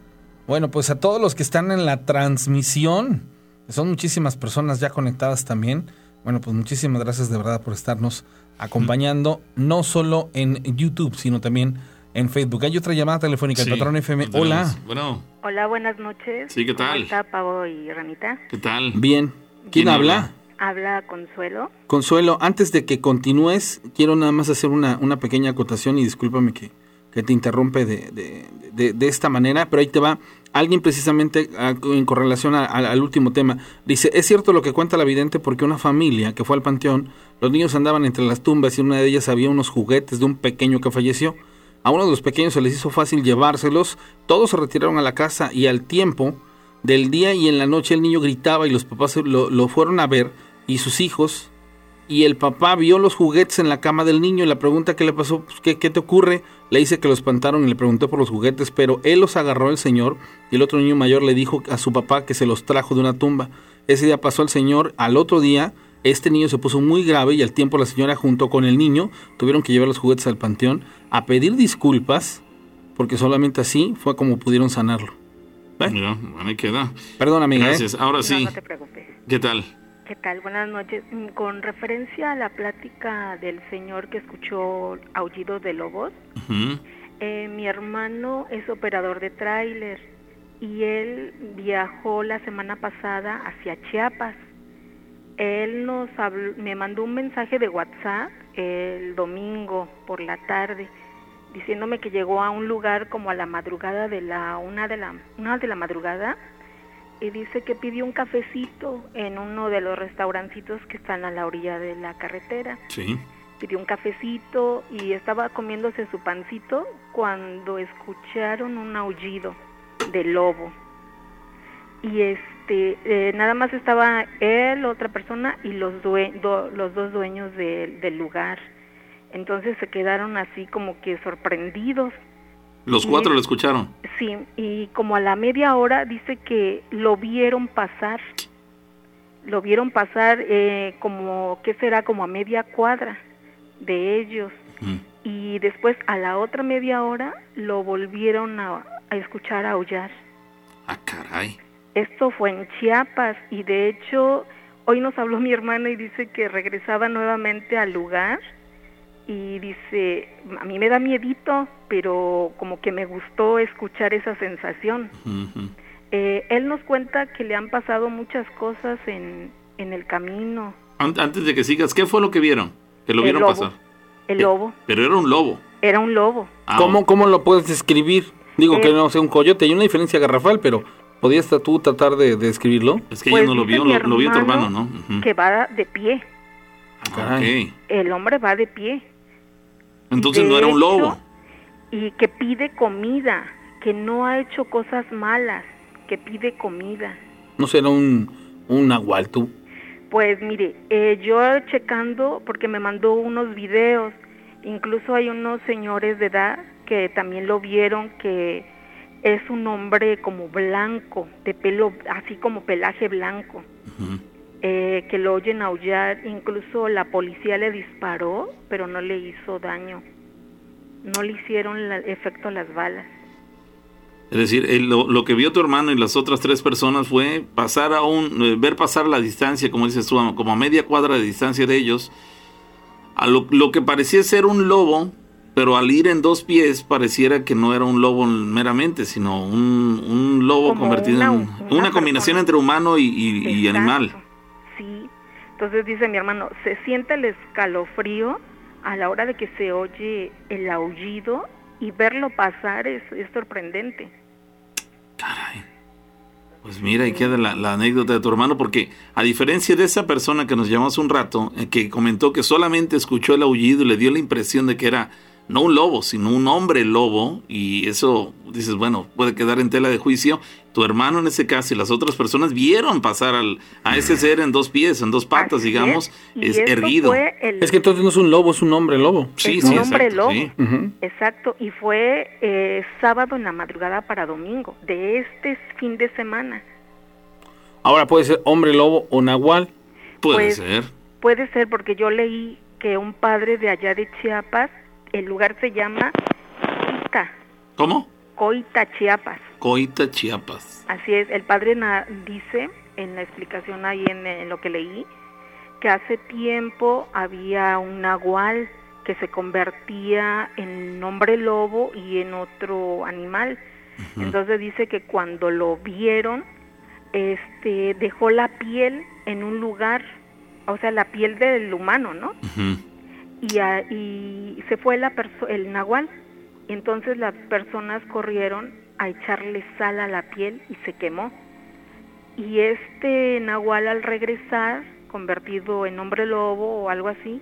bueno, pues a todos los que están en la transmisión, son muchísimas personas ya conectadas también. Bueno, pues muchísimas gracias de verdad por estarnos acompañando, no solo en YouTube, sino también en Facebook. Hay otra llamada telefónica, el Sí, patrón FM. Hola. Bueno, Hola, buenas noches. Sí, ¿qué tal? ¿Cómo está Pavo y Ranita? ¿qué tal? Bien. ¿Quién, ¿Quién habla? habla? Habla Consuelo. Consuelo, antes de que continúes, quiero nada más hacer una, una pequeña acotación y discúlpame que, que te interrumpe de, de- de- esta manera, pero ahí te va. Alguien precisamente ah, en correlación al último tema dice, es cierto lo que cuenta la vidente porque una familia que fue al panteón, los niños andaban entre las tumbas y en una de ellas había unos juguetes de un pequeño que falleció. A uno de los pequeños se les hizo fácil llevárselos, todos se retiraron a la casa y al tiempo del día y en la noche el niño gritaba y los papás lo, lo fueron a ver y sus hijos y el papá vio los juguetes en la cama del niño y la pregunta que le pasó, pues, ¿qué, qué te ocurre? Le dice que lo espantaron y le preguntó por los juguetes, pero él los agarró el señor y el otro niño mayor le dijo a su papá que se los trajo de una tumba. Ese día pasó el señor, al otro día este niño se puso muy grave y al tiempo la señora junto con el niño tuvieron que llevar los juguetes al panteón a pedir disculpas porque solamente así fue como pudieron sanarlo. ¿Eh? Mira, bueno, ahí queda. Perdón amiga, ¿eh? Gracias. Ahora No, sí, no te preocupes. ¿qué tal? ¿Qué tal? Buenas noches. Mm, Con referencia a la plática del señor que escuchó aullidos de lobos, eh, mi hermano es operador de tráiler y él viajó la semana pasada hacia Chiapas. Él nos habló- me mandó un mensaje de WhatsApp el domingo por la tarde diciéndome que llegó a un lugar como a la madrugada de la una de la una de la madrugada y dice que pidió un cafecito en uno de los restaurancitos que están a la orilla de la carretera Sí. pidió un cafecito y estaba comiéndose su pancito cuando escucharon un aullido de lobo. Y este, eh, nada más estaba él, otra persona y los, due- do- los dos dueños de- del lugar. Entonces se quedaron así como que sorprendidos. Los cuatro lo escucharon. Sí, y como a la media hora dice que lo vieron pasar. Lo vieron pasar eh, como, ¿qué será? Como a media cuadra de ellos. Mm. Y después a la otra media hora lo volvieron a, a escuchar aullar. Ah, caray. Esto fue en Chiapas y de hecho hoy nos habló mi hermano y dice que regresaba nuevamente al lugar y dice, a mí me da miedito, pero como que me gustó escuchar esa sensación. Ujú. Eh, él nos cuenta que le han pasado muchas cosas en, en el camino. Antes de que sigas, ¿qué fue lo que vieron? Que lo vieron pasar. El lobo. Pero era un lobo. Era un lobo. Ah, ¿Cómo, ¿Cómo lo puedes describir? Digo que eh, no sea un coyote, hay una diferencia garrafal, pero ¿podías tú tratar de, describirlo? Es que ella pues no lo vio, lo, vio tu hermano, ¿no? Que va de pie. Ah, el hombre va de pie. Entonces no era un lobo. Y que pide comida, que no ha hecho cosas malas, que pide comida. ¿No será un, un nahual tú? Pues mire, eh, yo checando, porque me mandó unos videos, incluso hay unos señores de edad que también lo vieron, que es un hombre como blanco, de pelo así como pelaje blanco. Eh, que lo oyen aullar, incluso la policía le disparó, pero no le hizo daño, no le hicieron efecto las balas. Es decir, lo, que vio tu hermano y las otras tres personas fue pasar a un, eh, ver pasar la distancia, como dices tú, como a media cuadra de distancia de ellos, a lo, que parecía ser un lobo, pero al ir en dos pies pareciera que no era un lobo meramente, sino un, lobo convertido en una, combinación entre humano y animal. Entonces dice mi hermano, se siente el escalofrío a la hora de que se oye el aullido y verlo pasar es, sorprendente. Caray. Pues mira, y queda la, anécdota de tu hermano, porque a diferencia de esa persona que nos llamó hace un rato, eh, que comentó que solamente escuchó el aullido y le dio la impresión de que era no un lobo, sino un hombre lobo, y eso dices, bueno, puede quedar en tela de juicio. Tu hermano en ese caso y las otras personas vieron pasar al, a ese ser en dos pies, en dos patas, digamos, es, erguido. Es que entonces no es un lobo, es un hombre lobo. Sí, es un hombre lobo. Exacto, y fue eh, sábado en la madrugada para domingo, de este fin de semana. Ahora puede ser hombre lobo o nahual. Puede pues, ser. Puede ser porque yo leí que un padre de allá de Chiapas el lugar se llama. ¿Cómo? Coita, Chiapas. Coita, Chiapas. Así es, el padre dice en la explicación ahí en, lo que leí, que hace tiempo había un nahual que se convertía en hombre lobo y en otro animal. Entonces dice que cuando lo vieron, este dejó la piel en un lugar, o sea, la piel del humano, ¿no? y, se fue la el nahual. Y entonces las personas corrieron a echarle sal a la piel y se quemó. Y este nahual al regresar, convertido en hombre lobo o algo así,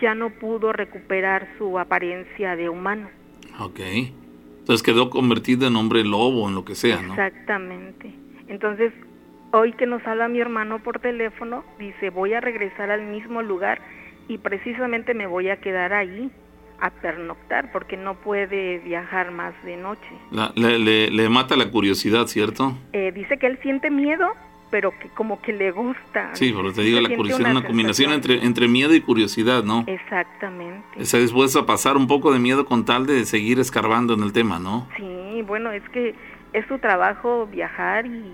ya no pudo recuperar su apariencia de humano. Ok. Entonces quedó convertido en hombre lobo, en lo que sea, ¿no? Exactamente. Entonces, hoy que nos habla mi hermano por teléfono, dice, voy a regresar al mismo lugar y precisamente me voy a quedar ahí a pernoctar porque no puede viajar más de noche. le, mata la curiosidad, ¿cierto? Eh, dice que él siente miedo, pero que como que le gusta. Sí, pero te digo, la curiosidad es una combinación entre, entre miedo y curiosidad, ¿no? Exactamente. Está dispuesto a pasar un poco de miedo con tal de seguir escarbando en el tema, ¿no? Sí, bueno, es que es su trabajo viajar y,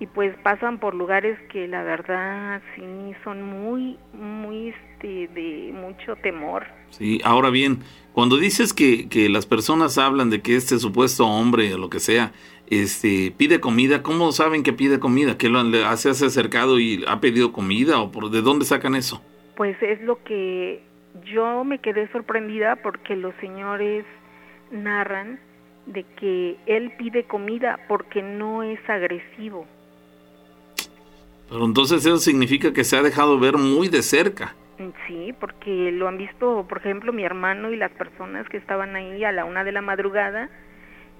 y pues pasan por lugares que la verdad sí son muy, muy de mucho temor. Sí, ahora bien, cuando dices que, que las personas hablan de que este supuesto hombre o lo que sea, este, pide comida, ¿cómo saben que pide comida? ¿Que lo hace, hace acercado y ha pedido comida o por de dónde sacan eso? Pues es lo que yo me quedé sorprendida porque los señores narran de que él pide comida porque no es agresivo. Pero entonces eso significa que se ha dejado ver muy de cerca. Sí, porque lo han visto, por ejemplo, mi hermano y las personas que estaban ahí a la una de la madrugada,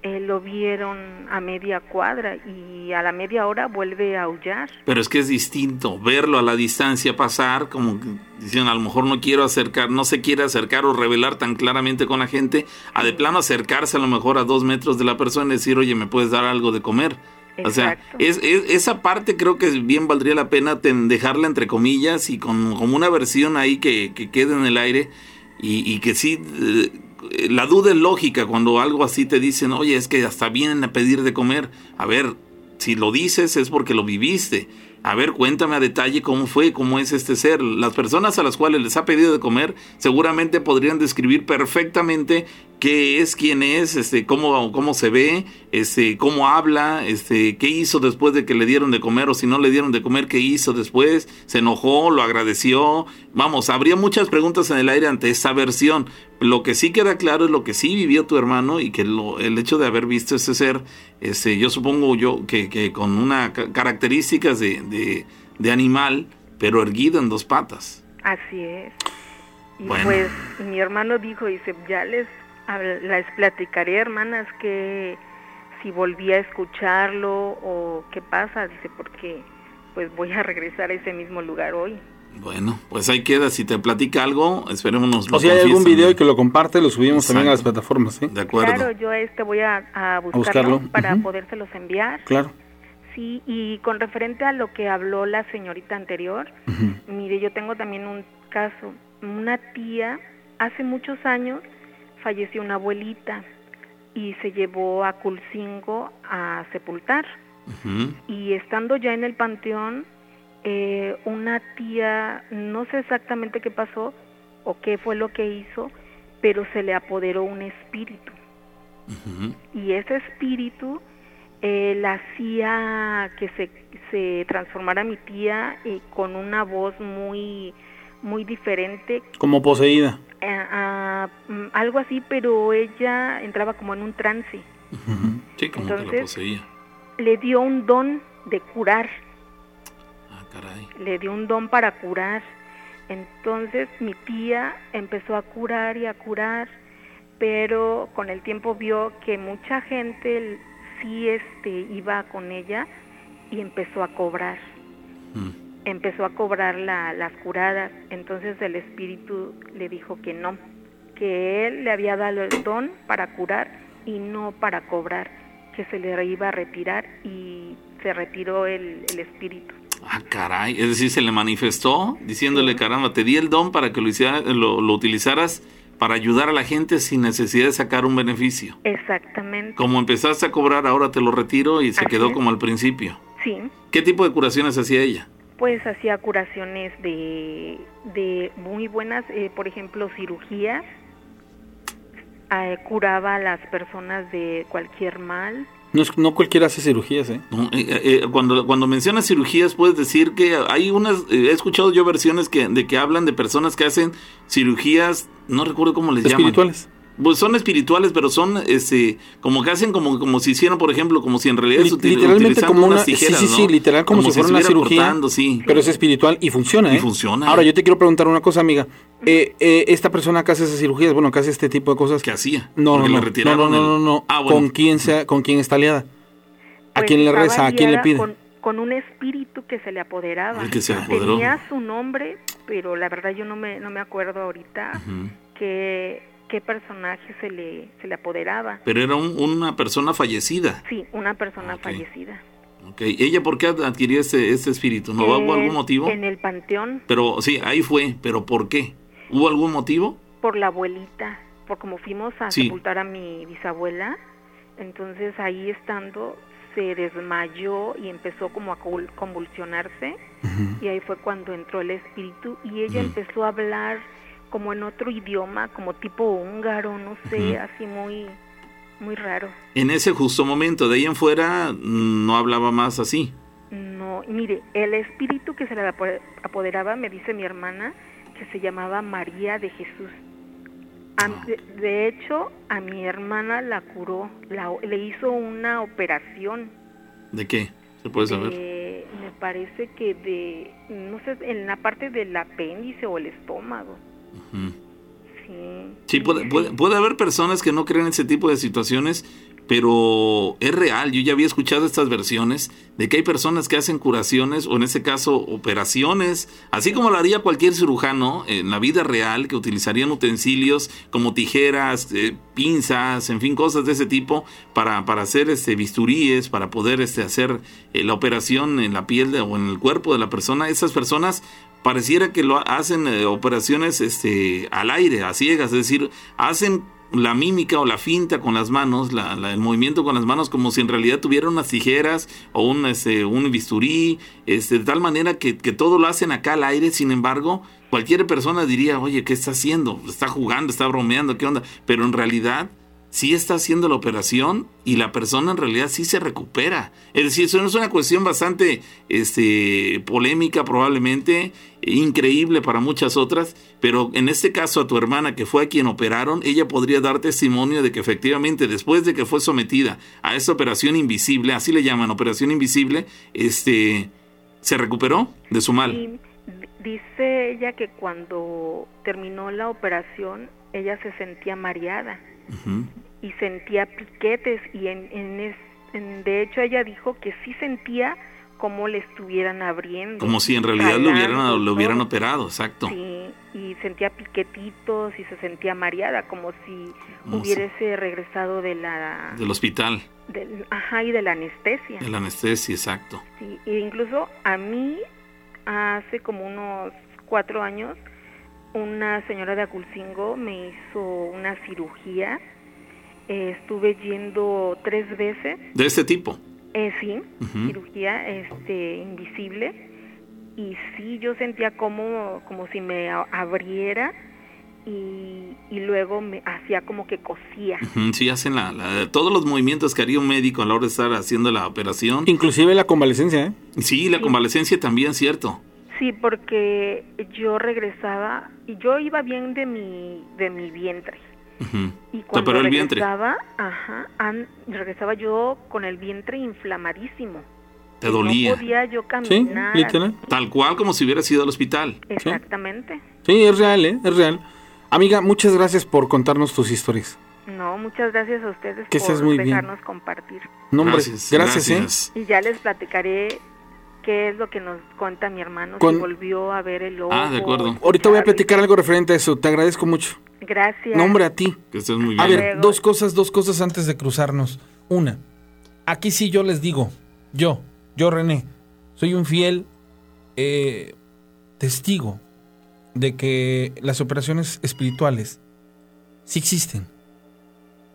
eh, lo vieron a media cuadra y a la media hora vuelve a aullar. Pero es que es distinto verlo a la distancia pasar, como dicen, a lo mejor no quiero acercar, no se quiere acercar o revelar tan claramente con la gente, a de plano acercarse a lo mejor a dos metros de la persona y decir, oye, ¿me puedes dar algo de comer? O sea, es, esa parte creo que bien valdría la pena dejarla entre comillas y con como una versión ahí que, quede en el aire y, que sí, eh, la duda es lógica cuando algo así te dicen, oye, es que hasta vienen a pedir de comer. A ver, si lo dices es porque lo viviste. A ver, cuéntame a detalle cómo fue, cómo es este ser. Las personas a las cuales les ha pedido de comer seguramente podrían describir perfectamente qué es, quién es, este, cómo, cómo se ve, este, cómo habla, este, qué hizo después de que le dieron de comer o si no le dieron de comer, qué hizo después, se enojó, lo agradeció. Vamos, habría muchas preguntas en el aire ante esa versión. Lo que sí queda claro es lo que sí vivió tu hermano y que lo, el hecho de haber visto ese ser, este, yo supongo yo que, que con una características de, de, de animal, pero erguido en dos patas. Así es. Y pues mi hermano dijo, dice, ya les, les platicaré, hermanas, que si volví a escucharlo o qué pasa, dice, porque pues voy a regresar a ese mismo lugar hoy. Bueno, pues ahí queda. Si te platica algo, esperémonos. O si hay algún video y que lo comparte, lo subimos también a las plataformas, ¿sí? De acuerdo. Claro, yo este voy a, buscarlo, para podérselos enviar. Claro. Sí, y con referente a lo que habló la señorita anterior, mire, yo tengo también un caso una tía, hace muchos años falleció una abuelita y se llevó a Culcingo a sepultar. Y estando ya en el panteón, eh, una tía, no sé exactamente qué pasó o qué fue lo que hizo, pero se le apoderó un espíritu. Y ese espíritu eh, la hacía que se, se transformara mi tía eh, con una voz muy muy diferente. Como poseída. Mm, algo así, pero ella entraba como en un trance. Sí, como Entonces, que la poseía. Le dio un don de curar. Ah, caray. Le dio un don para curar. Entonces mi tía empezó a curar y a curar, pero con el tiempo vio que mucha gente sí este, iba con ella y empezó a cobrar. Mm empezó a cobrar la, las curadas. Entonces el espíritu le dijo que no, que él le había dado el don para curar y no para cobrar, que se le iba a retirar y se retiró el, el espíritu. Ah, caray, es decir, se le manifestó diciéndole, caramba, te di el don para que lo, hiciera, lo, lo utilizaras para ayudar a la gente sin necesidad de sacar un beneficio. Exactamente. Como empezaste a cobrar, ahora te lo retiro y se quedó como al principio. Sí. ¿Qué tipo de curaciones hacía ella? Pues hacía curaciones de, de muy buenas, eh, por ejemplo, cirugías, eh, curaba a las personas de cualquier mal. No, no cualquiera hace cirugías, ¿eh? ¿eh? cuando, cuando mencionas cirugías, puedes decir que hay unas, he escuchado yo versiones que, de que hablan de personas que hacen cirugías, no recuerdo cómo les llaman. Espirituales. Pues son espirituales, pero son este como que hacen como, como si hicieran, por ejemplo, como si en realidad literalmente como una tijeras, sí, sí, sí, literal como, si, fuera una cirugía, sí. pero es espiritual y funciona, ¿eh? Y funciona. Ahora yo te quiero preguntar una cosa, amiga. Eh, eh, esta persona que hace esas cirugías, bueno, que hace este tipo de cosas, ¿qué hacía? No, no, no, no, no, no, ah, con quién sea, con quién está aliada, a pues quién le reza, a quién le pide. Con, un espíritu que se le apoderaba. que se apoderó. Tenía su nombre, pero la verdad yo no me no me acuerdo ahorita que qué personaje se le, se le apoderaba. Pero era una persona fallecida. Sí, una persona fallecida. Ok, ¿ella por qué adquirió este, este espíritu? ¿No hubo algún motivo? En el panteón. Pero sí, ahí fue, pero ¿por qué? ¿Hubo algún motivo? Por la abuelita, por como fuimos a sepultar a mi bisabuela, entonces ahí estando se desmayó y empezó como a convulsionarse y ahí fue cuando entró el espíritu y ella empezó a hablar como en otro idioma, como tipo húngaro, no sé, así muy muy raro. En ese justo momento, de ahí en fuera, no hablaba más así. No, mire, el espíritu que se le apoderaba, me dice mi hermana, que se llamaba María de Jesús. De, hecho, a mi hermana la curó, le hizo una operación. ¿De qué? ¿Se puede saber? me parece que de, no sé, en la parte del apéndice o el estómago. Sí, puede, haber personas que no creen en ese tipo de situaciones, pero es real. Yo ya había escuchado estas versiones de que hay personas que hacen curaciones o en este caso operaciones, así como lo haría cualquier cirujano en la vida real, que utilizarían utensilios como tijeras, eh, pinzas, en fin, cosas de ese tipo para, para hacer este, bisturíes, para poder este, hacer eh, la operación en la piel o en el cuerpo de la persona. Esas personas pareciera que lo hacen eh, operaciones este, al aire, a ciegas, es decir, hacen la mímica o la finta con las manos, el movimiento con las manos, como si en realidad tuviera unas tijeras o un, este, un bisturí, este, de tal manera que, que todo lo hacen acá al aire, sin embargo, cualquier persona diría, oye, ¿qué está haciendo? ¿Está jugando? ¿Está bromeando? ¿Qué onda? Pero en realidad sí está haciendo la operación y la persona en realidad sí se recupera. Es decir, eso no es una cuestión bastante este, polémica probablemente, increíble para muchas otras, pero en este caso a tu hermana que fue a quien operaron, ella podría dar testimonio de que efectivamente después de que fue sometida a esa operación invisible, así le llaman operación invisible, este, se recuperó de su mal. dice ella que cuando terminó la operación ella se sentía mareada y sentía piquetes y en, en, de hecho ella dijo que sí sentía como le estuvieran abriendo. Como si en realidad lo hubieran, lo hubieran operado, exacto. Sí, y sentía piquetitos y se sentía mareada, como si hubiese regresado de la... Del hospital. Del, ajá, y de la anestesia. De la anestesia, exacto. Sí, e incluso a mí, hace como unos cuatro años, una señora de Aculcingo me hizo una cirugía. Eh, estuve yendo tres veces. ¿De este tipo? Eh, sí, cirugía este, invisible. Y sí, yo sentía como, como si me abriera y, y, luego me hacía como que cosía. sí, hacen la, todos los movimientos que haría un médico a la hora de estar haciendo la operación. Inclusive la convalecencia, ¿eh? Sí, la convalecencia también, cierto. Sí, porque yo regresaba y yo iba bien de mi de mi vientre. Y cuando el regresaba, ajá, regresaba yo con el vientre inflamadísimo. ¿Te dolía? No podía yo caminar. Tal cual como si hubiera sido al hospital. Exactamente. Sí, es real, ¿eh? Es real. Amiga, muchas gracias por contarnos tus historias. No, muchas gracias a ustedes por dejarnos compartir. No, gracias, gracias, ¿eh? Y ya les platicaré qué es lo que nos cuenta mi hermano, si volvió a ver el lobo. Ah, de acuerdo. Ahorita voy a platicar algo referente a eso, te agradezco mucho. Gracias. Nombre a ti. Que estés muy bien. A ver, dos cosas, dos cosas antes de cruzarnos. Una, aquí sí yo les digo, yo, yo René, soy un fiel eh, testigo de que las operaciones espirituales sí existen.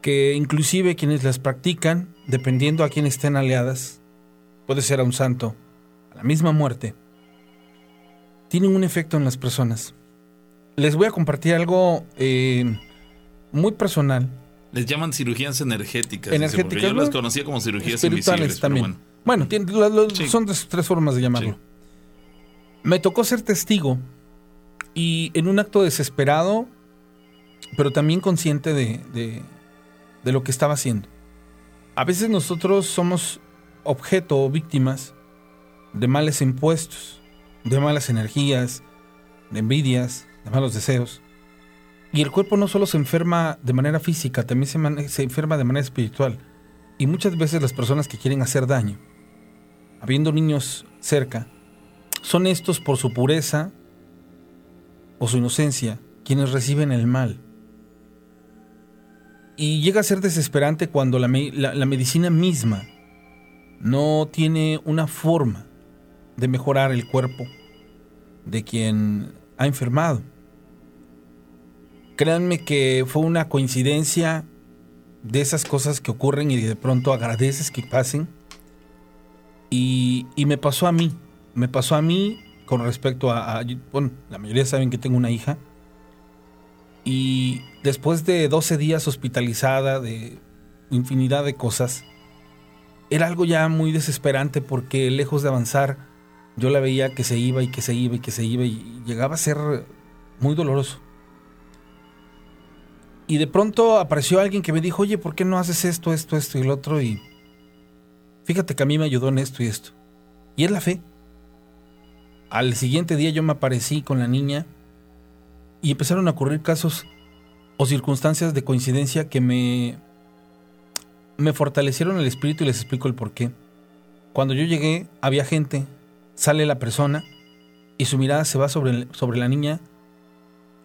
Que inclusive quienes las practican, dependiendo a quién estén aliadas, puede ser a un santo, la misma muerte, tienen un efecto en las personas. Les voy a compartir algo eh, muy personal. Les llaman cirugías energéticas. Energéticas. Yo las conocía como cirugías invisibles. También. bueno, son tres formas de llamarlo. Me tocó ser testigo y en un acto desesperado, pero también consciente de, de lo que estaba haciendo. A veces nosotros somos objeto o víctimas de males impuestos, de malas energías, de envidias, de malos deseos. Y el cuerpo no solo se enferma de manera física, también se, se enferma de manera espiritual. Y muchas veces las personas que quieren hacer daño, habiendo niños cerca, son estos por su pureza o su inocencia quienes reciben el mal. Y llega a ser desesperante cuando la, la medicina misma no tiene una forma de mejorar el cuerpo de quien ha enfermado. Créanme que fue una coincidencia de esas cosas que ocurren y de pronto agradeces que pasen. Y, me pasó a mí, me pasó a mí con respecto a, bueno, la mayoría saben que tengo una hija. Y después de 12 días hospitalizada, de infinidad de cosas, era algo ya muy desesperante porque lejos de avanzar, yo la veía que se iba y que se iba y que se iba y llegaba a ser muy doloroso. Y de pronto apareció alguien que me dijo, oye, ¿por qué no haces esto, esto, esto y lo otro? Y fíjate que a mí me ayudó en esto y esto. Y es la fe. Al siguiente día yo me aparecí con la niña y empezaron a ocurrir casos o circunstancias de coincidencia que me, me fortalecieron el espíritu y les explico el por qué. Cuando yo llegué había gente sale la persona y su mirada se va sobre, sobre la niña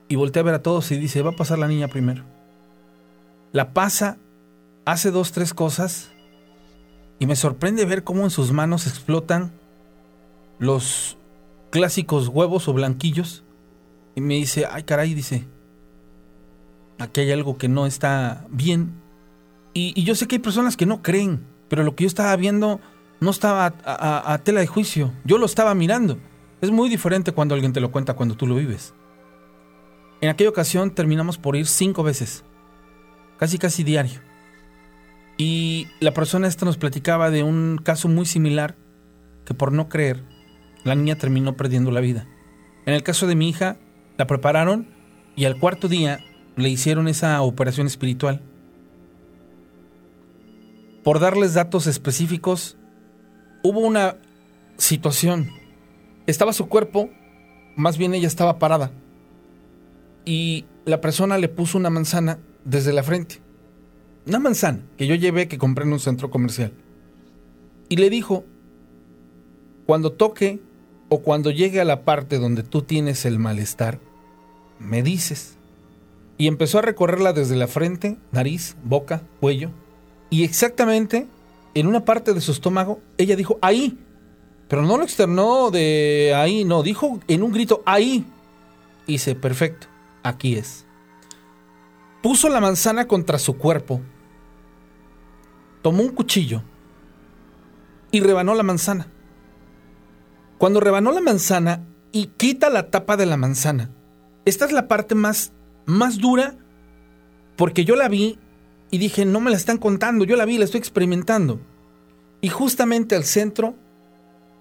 y voltea a ver a todos y dice, va a pasar la niña primero. La pasa, hace dos, tres cosas y me sorprende ver cómo en sus manos explotan los clásicos huevos o blanquillos y me dice, ay caray, dice, aquí hay algo que no está bien. Y, yo sé que hay personas que no creen, pero lo que yo estaba viendo no estaba a, tela de juicio. Yo lo estaba mirando. Es muy diferente cuando alguien te lo cuenta cuando tú lo vives. En aquella ocasión terminamos por ir cinco veces, casi casi diario. Y la persona esta nos platicaba de un caso muy similar que por no creer, la niña terminó perdiendo la vida. En el caso de mi hija, la prepararon y al cuarto día le hicieron esa operación espiritual. Por darles datos específicos, hubo una situación. Estaba su cuerpo, más bien ella estaba parada. Y la persona le puso una manzana desde la frente. Una manzana que yo llevé que compré en un centro comercial. Y le dijo, cuando toque o cuando llegue a la parte donde tú tienes el malestar, me dices. Y empezó a recorrerla desde la frente, nariz, boca, cuello. Y exactamente en una parte de su estómago, ella dijo, ahí. Pero no lo externó de ahí, no, dijo en un grito, ahí. Y dice, perfecto, aquí es. Puso la manzana contra su cuerpo. Tomó un cuchillo y rebanó la manzana. Cuando rebanó la manzana y quita la tapa de la manzana, esta es la parte más, más dura porque yo la vi y dije, no me la están contando, yo la vi, la estoy experimentando. Y justamente al centro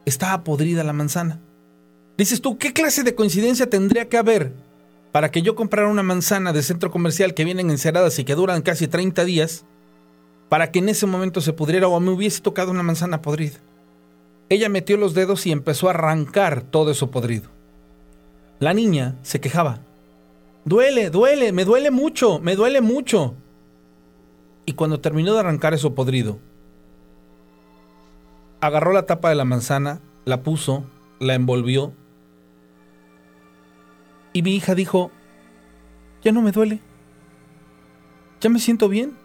estaba podrida la manzana. Dices tú, ¿qué clase de coincidencia tendría que haber para que yo comprara una manzana de centro comercial que vienen enceradas y que duran casi 30 días, para que en ese momento se pudriera o me hubiese tocado una manzana podrida? Ella metió los dedos y empezó a arrancar todo eso podrido. La niña se quejaba. Duele, duele, me duele mucho, me duele mucho. Y cuando terminó de arrancar eso podrido, agarró la tapa de la manzana, la puso, la envolvió. Y mi hija dijo, ya no me duele. Ya me siento bien.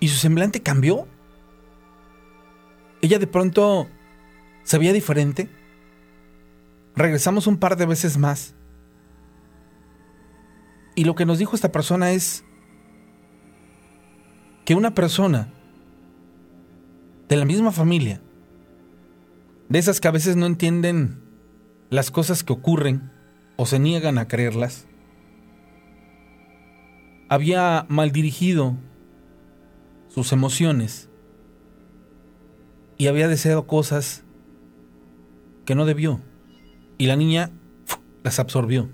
Y su semblante cambió. Ella de pronto se veía diferente Regresamos un par de veces más. Y lo que nos dijo esta persona es que una persona de la misma familia, de esas que a veces no entienden las cosas que ocurren o se niegan a creerlas, había maldirigido sus emociones y había deseado cosas que no debió y la niña las absorbió.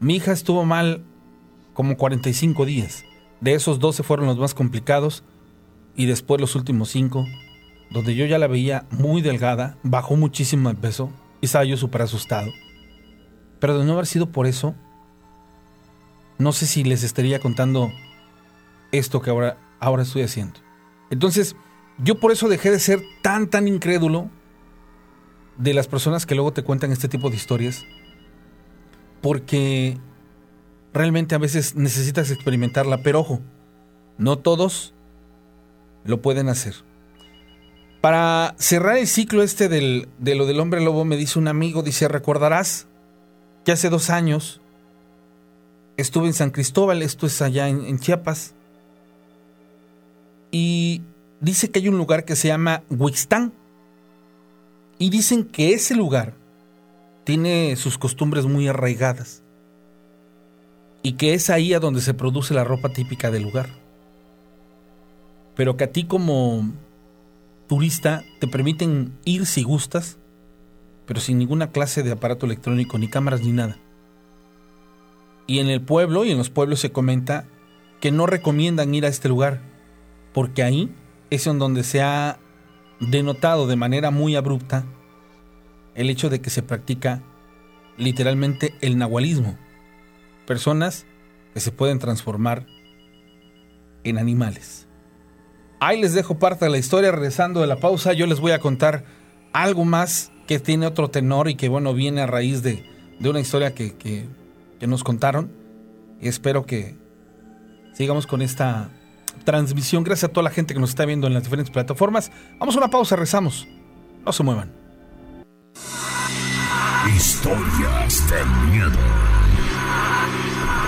Mi hija estuvo mal como 45 días. De esos 12 fueron los más complicados y después los últimos 5, donde yo ya la veía muy delgada, bajó muchísimo el peso y estaba yo súper asustado. Pero de no haber sido por eso, no sé si les estaría contando esto que ahora, ahora estoy haciendo. Entonces, yo por eso dejé de ser tan, tan incrédulo de las personas que luego te cuentan este tipo de historias, porque realmente a veces necesitas experimentarla, pero ojo, no todos lo pueden hacer. Para cerrar el ciclo este del, de lo del hombre lobo, me dice un amigo, dice, recordarás que hace dos años estuve en San Cristóbal, esto es allá en, Chiapas, y dice que hay un lugar que se llama Huixtán, y dicen que ese lugar tiene sus costumbres muy arraigadas y que es ahí a donde se produce la ropa típica del lugar. Pero que a ti como turista te permiten ir si gustas, pero sin ninguna clase de aparato electrónico, ni cámaras, ni nada. Y en el pueblo y en los pueblos se comenta que no recomiendan ir a este lugar, porque ahí es en donde se ha denotado de manera muy abrupta el hecho de que se practica literalmente el nahualismo. Personas que se pueden transformar en animales. Ahí les dejo parte de la historia. Regresando de la pausa, yo les voy a contar algo más que tiene otro tenor y que, bueno, viene a raíz de, una historia que, que, que nos contaron. Y espero que sigamos con esta transmisión. Gracias a toda la gente que nos está viendo en las diferentes plataformas. Vamos a una pausa, rezamos. No se muevan. Historias de miedo.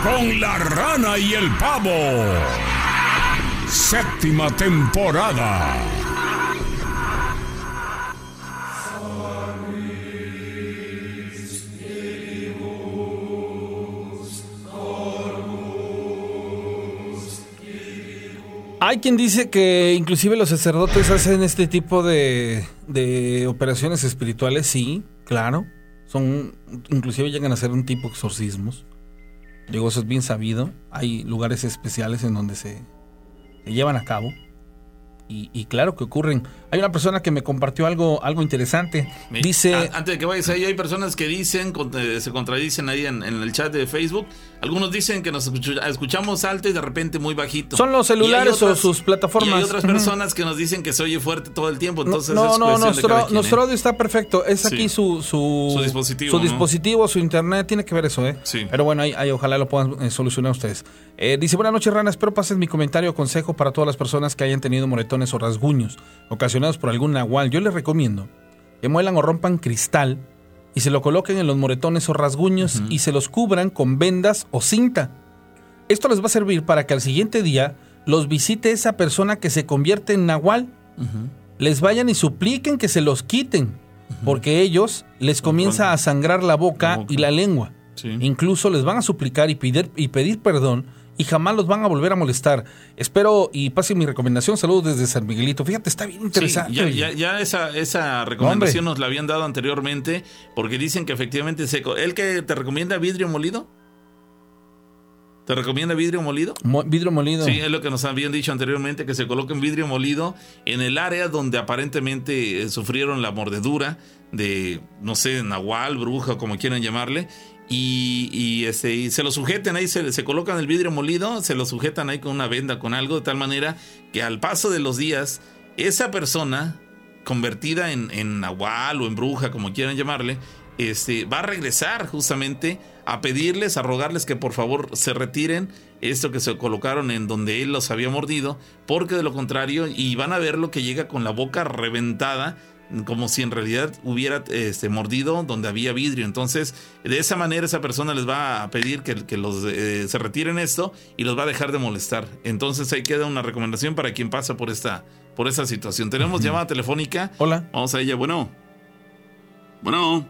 Con la rana y el pavo. Séptima temporada. Hay quien dice que inclusive los sacerdotes hacen este tipo de, de operaciones espirituales, sí, claro. Son, inclusive llegan a ser un tipo de exorcismos. Digo, eso es bien sabido. Hay lugares especiales en donde se, se llevan a cabo. Y, claro que ocurren. Hay una persona que me compartió algo, algo interesante. Dice. antes de que vayas ahí, hay personas que dicen, eh, se contradicen ahí en, el chat de Facebook. Algunos dicen que nos escuchamos alto y de repente muy bajito. Son los celulares o sus plataformas. Y hay otras personas que nos dicen que se oye fuerte todo el tiempo. Entonces no, no, nuestro, nuestro audio está perfecto. Es aquí su, su, dispositivo. Su dispositivo, su internet. Tiene que ver eso, ¿eh? Sí. Pero bueno, ahí, ojalá lo puedan eh, solucionar ustedes. Eh, dice: Buenas noches, Rana. Espero pases mi comentario o consejo para todas las personas que hayan tenido o rasguños ocasionados por algún nahual, yo les recomiendo que muelan o rompan cristal y se lo coloquen en los moretones o rasguños y se los cubran con vendas o cinta. Esto les va a servir para que al siguiente día los visite esa persona que se convierte en nahual. Les vayan y supliquen que se los quiten, porque ellos les comienza a sangrar la boca, y la lengua. Incluso les van a suplicar y pedir, y pedir perdón y jamás los van a volver a molestar. Espero y pase mi recomendación. Saludos desde San Miguelito. Fíjate, está bien interesante. ya, esa, esa recomendación nos la habían dado anteriormente porque dicen que efectivamente seco. ¿El que te recomienda vidrio molido? ¿Te recomienda vidrio molido? vidrio molido. Sí, es lo que nos habían dicho anteriormente, que se coloquen vidrio molido en el área donde aparentemente eh, sufrieron la mordedura de, no sé, nahual, bruja, como quieran llamarle, y, este, se lo sujeten ahí, se, se, colocan el vidrio molido, se lo sujetan ahí con una venda, con algo, de tal manera que al paso de los días, esa persona convertida en, en nahual o en bruja, como quieran llamarle, este, va a regresar justamente a pedirles, a rogarles que por favor se retiren esto que se colocaron en donde él los había mordido, porque de lo contrario, y van a ver lo que llega con la boca reventada como si en realidad hubiera este, mordido donde había vidrio. Entonces, de esa manera esa persona les va a pedir que, que los, eh, se retiren esto y los va a dejar de molestar. Entonces ahí queda una recomendación para quien pasa por esta, por esta situación. Tenemos llamada telefónica. Hola. Vamos a ella. Bueno. Bueno.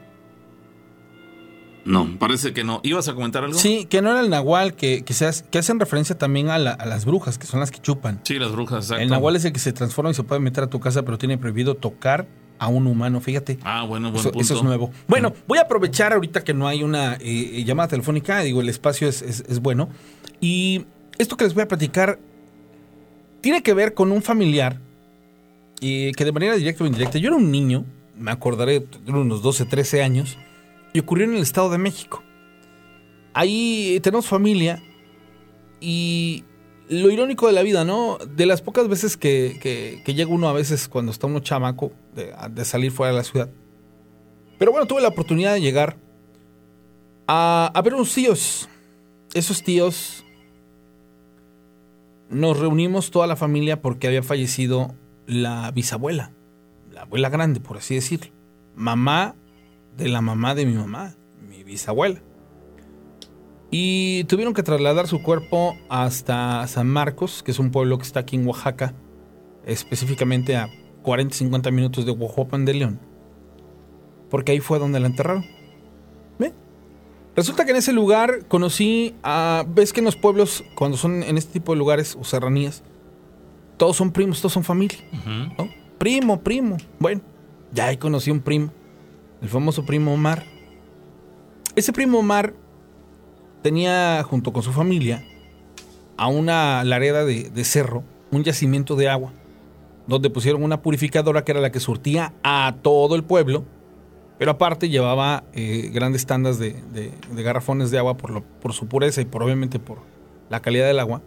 No, parece que no. ¿Ibas a comentar algo? Sí, que no era el nahual, que, que, que hacen referencia también a, las brujas, que son las que chupan. Sí, las brujas, exacto. El nahual es el que se transforma y se puede meter a tu casa, pero tiene prohibido tocar a un humano, fíjate. Ah, bueno, buen eso, punto. es nuevo. Bueno, voy a aprovechar ahorita que no hay una eh, eh, llamada telefónica, digo, el espacio es, bueno. Y esto que les voy a platicar tiene que ver con un familiar y que de manera directa o indirecta, yo era un niño, me acordaré, de unos 12, 13 años, y ocurrió en el Estado de México. Ahí tenemos familia y lo irónico de la vida, ¿no? De las pocas veces que, llega uno a veces cuando está uno chamaco de, salir fuera de la ciudad. Pero bueno, tuve la oportunidad de llegar a, a ver unos tíos. Esos tíos nos reunimos toda la familia porque había fallecido la bisabuela, la abuela grande, por así decirlo. Mamá de la mamá de mi mamá, mi bisabuela y tuvieron que trasladar su cuerpo hasta San Marcos, que es un pueblo que está aquí en Oaxaca, específicamente a 40-50 minutos de Oaxaca de León, porque ahí fue donde la enterraron. ¿Ve? Resulta que en ese lugar conocí a. ¿Ves que en los pueblos, cuando son en este tipo de lugares o serranías, todos son primos, todos son familia? Primo, primo. Bueno, ya ahí conocí un primo, el famoso primo Omar. Ese primo Omar tenía junto con su familia a una lareda de, cerro, un yacimiento de agua, donde pusieron una purificadora que era la que surtía a todo el pueblo, pero aparte llevaba eh, grandes tandas de, garrafones de agua por, su pureza y por, obviamente por la calidad del agua,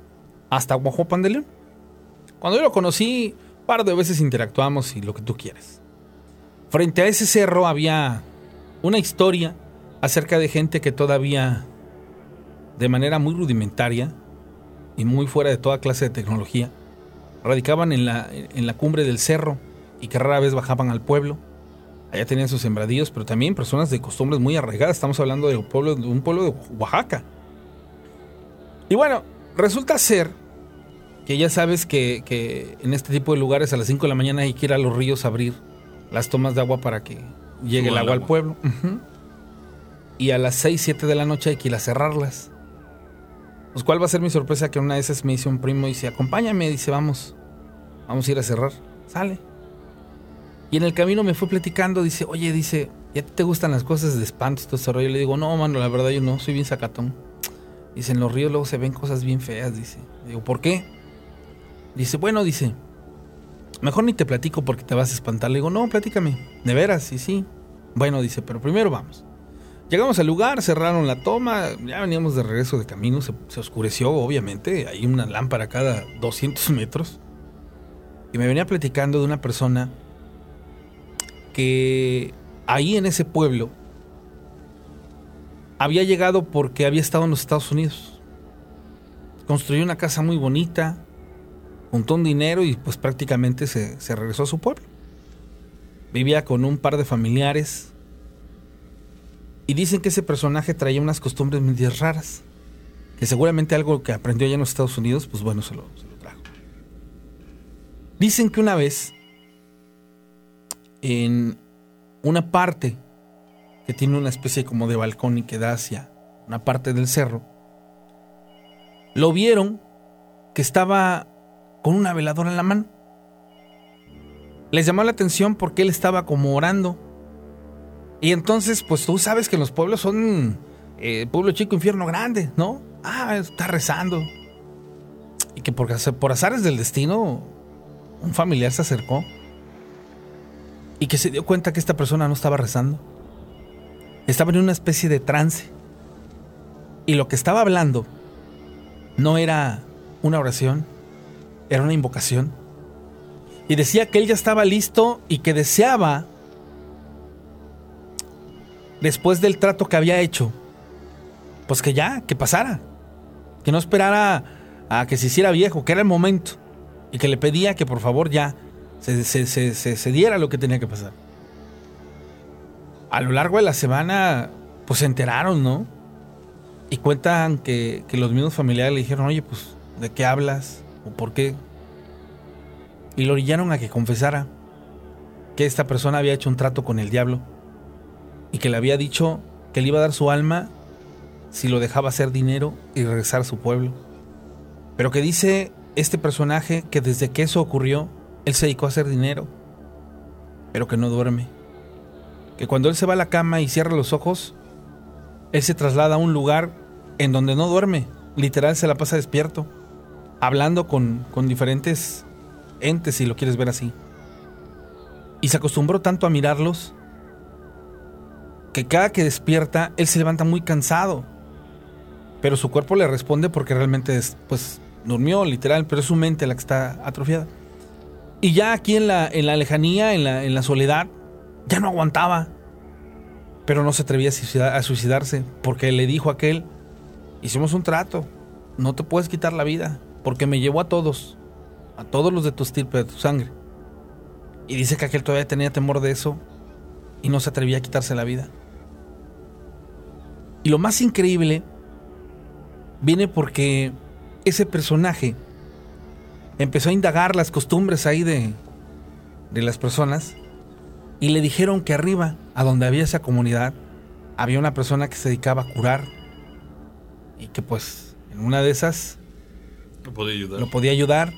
hasta Guajopan de León. Cuando yo lo conocí, un par de veces interactuamos y lo que tú quieres. Frente a ese cerro había una historia acerca de gente que todavía de manera muy rudimentaria y muy fuera de toda clase de tecnología, radicaban en la, en la cumbre del cerro y que rara vez bajaban al pueblo. Allá tenían sus sembradíos, pero también personas de costumbres muy arraigadas. Estamos hablando de un pueblo de, un pueblo de Oaxaca. Y bueno, resulta ser que ya sabes que, que en este tipo de lugares a las 5 de la mañana hay que ir a los ríos a abrir las tomas de agua para que llegue el Suba el agua al pueblo. Y a las 6, 7 de la noche hay que ir a cerrarlas. Pues cuál va a ser mi sorpresa que una de esas me dice un primo y dice, acompáñame, dice, vamos, vamos a ir a cerrar. Sale. Y en el camino me fue platicando, dice, oye, dice, ¿ya te gustan las cosas de espanto todo ese rollo? Le digo, no, mano, la verdad yo no, soy bien sacatón. Dice, en los ríos luego se ven cosas bien feas, dice. Digo, ¿por qué? Dice, bueno, dice, mejor ni te platico porque te vas a espantar. Le digo, no, platícame. De veras, sí, sí. Bueno, dice, pero primero vamos. Llegamos al lugar, cerraron la toma, ya veníamos de regreso de camino, se, oscureció, obviamente, hay una lámpara cada 200 metros. Y me venía platicando de una persona que ahí en ese pueblo había llegado porque había estado en los Estados Unidos. Construyó una casa muy bonita, juntó un dinero y pues prácticamente se, se regresó a su pueblo. Vivía con un par de familiares y dicen que ese personaje traía unas costumbres medias raras. Que seguramente algo que aprendió allá en los Estados Unidos, pues bueno, se lo, se lo trajo. Dicen que una vez, en una parte que tiene una especie como de balcón y que da hacia una parte del cerro, lo vieron que estaba con una veladora en la mano. Les llamó la atención porque él estaba como orando. Y entonces, pues tú sabes que los pueblos son eh, pueblo chico, infierno grande, ¿no? Ah, está rezando. Y que por, por azares del destino, un familiar se acercó y que se dio cuenta que esta persona no estaba rezando. Estaba en una especie de trance. Y lo que estaba hablando no era una oración, era una invocación. Y decía que él ya estaba listo y que deseaba, después del trato que había hecho, pues que ya, que pasara. Que no esperara a que se hiciera viejo, que era el momento. Y que le pedía que por favor ya se, se, se, se, diera lo que tenía que pasar. A lo largo de la semana, pues se enteraron, ¿no? Y cuentan que, que los mismos familiares le dijeron, oye, pues, ¿de qué hablas? ¿O por qué? Y lo orillaron a que confesara que esta persona había hecho un trato con el diablo y que le había dicho que le iba a dar su alma si lo dejaba hacer dinero y regresar a su pueblo. Pero que dice este personaje que desde que eso ocurrió, él se dedicó a hacer dinero, pero que no duerme. Que cuando él se va a la cama y cierra los ojos, él se traslada a un lugar en donde no duerme, literal se la pasa despierto, hablando con, con diferentes entes, si lo quieres ver así. Y se acostumbró tanto a mirarlos que cada que despierta, él se levanta muy cansado. Pero su cuerpo le responde porque realmente es, pues, durmió, literal, pero es su mente la que está atrofiada. Y ya aquí en la, en la lejanía, en la, en la soledad, ya no aguantaba. Pero no se atrevía a suicidarse porque le dijo a aquel, hicimos un trato, no te puedes quitar la vida, porque me llevó a todos, a todos los de tu estirpe, de tu sangre. Y dice que aquel todavía tenía temor de eso y no se atrevía a quitarse la vida. Y lo más increíble viene porque ese personaje empezó a indagar las costumbres ahí de, de las personas y le dijeron que arriba, a donde había esa comunidad, había una persona que se dedicaba a curar y que pues en una de esas No podía ayudar. lo podía ayudar.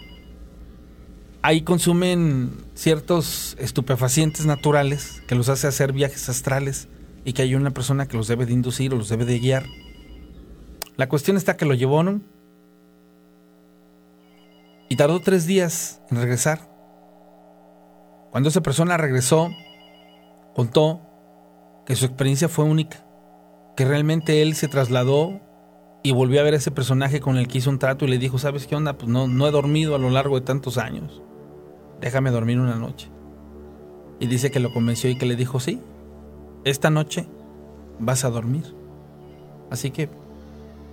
Ahí consumen ciertos estupefacientes naturales que los hace hacer viajes astrales y que hay una persona que los debe de inducir o los debe de guiar. La cuestión está que lo llevó ¿no? y tardó tres días en regresar. Cuando esa persona regresó, contó que su experiencia fue única, que realmente él se trasladó y volvió a ver a ese personaje con el que hizo un trato y le dijo, ¿sabes qué onda? Pues no, no he dormido a lo largo de tantos años. Déjame dormir una noche. Y dice que lo convenció y que le dijo, sí, esta noche vas a dormir. Así que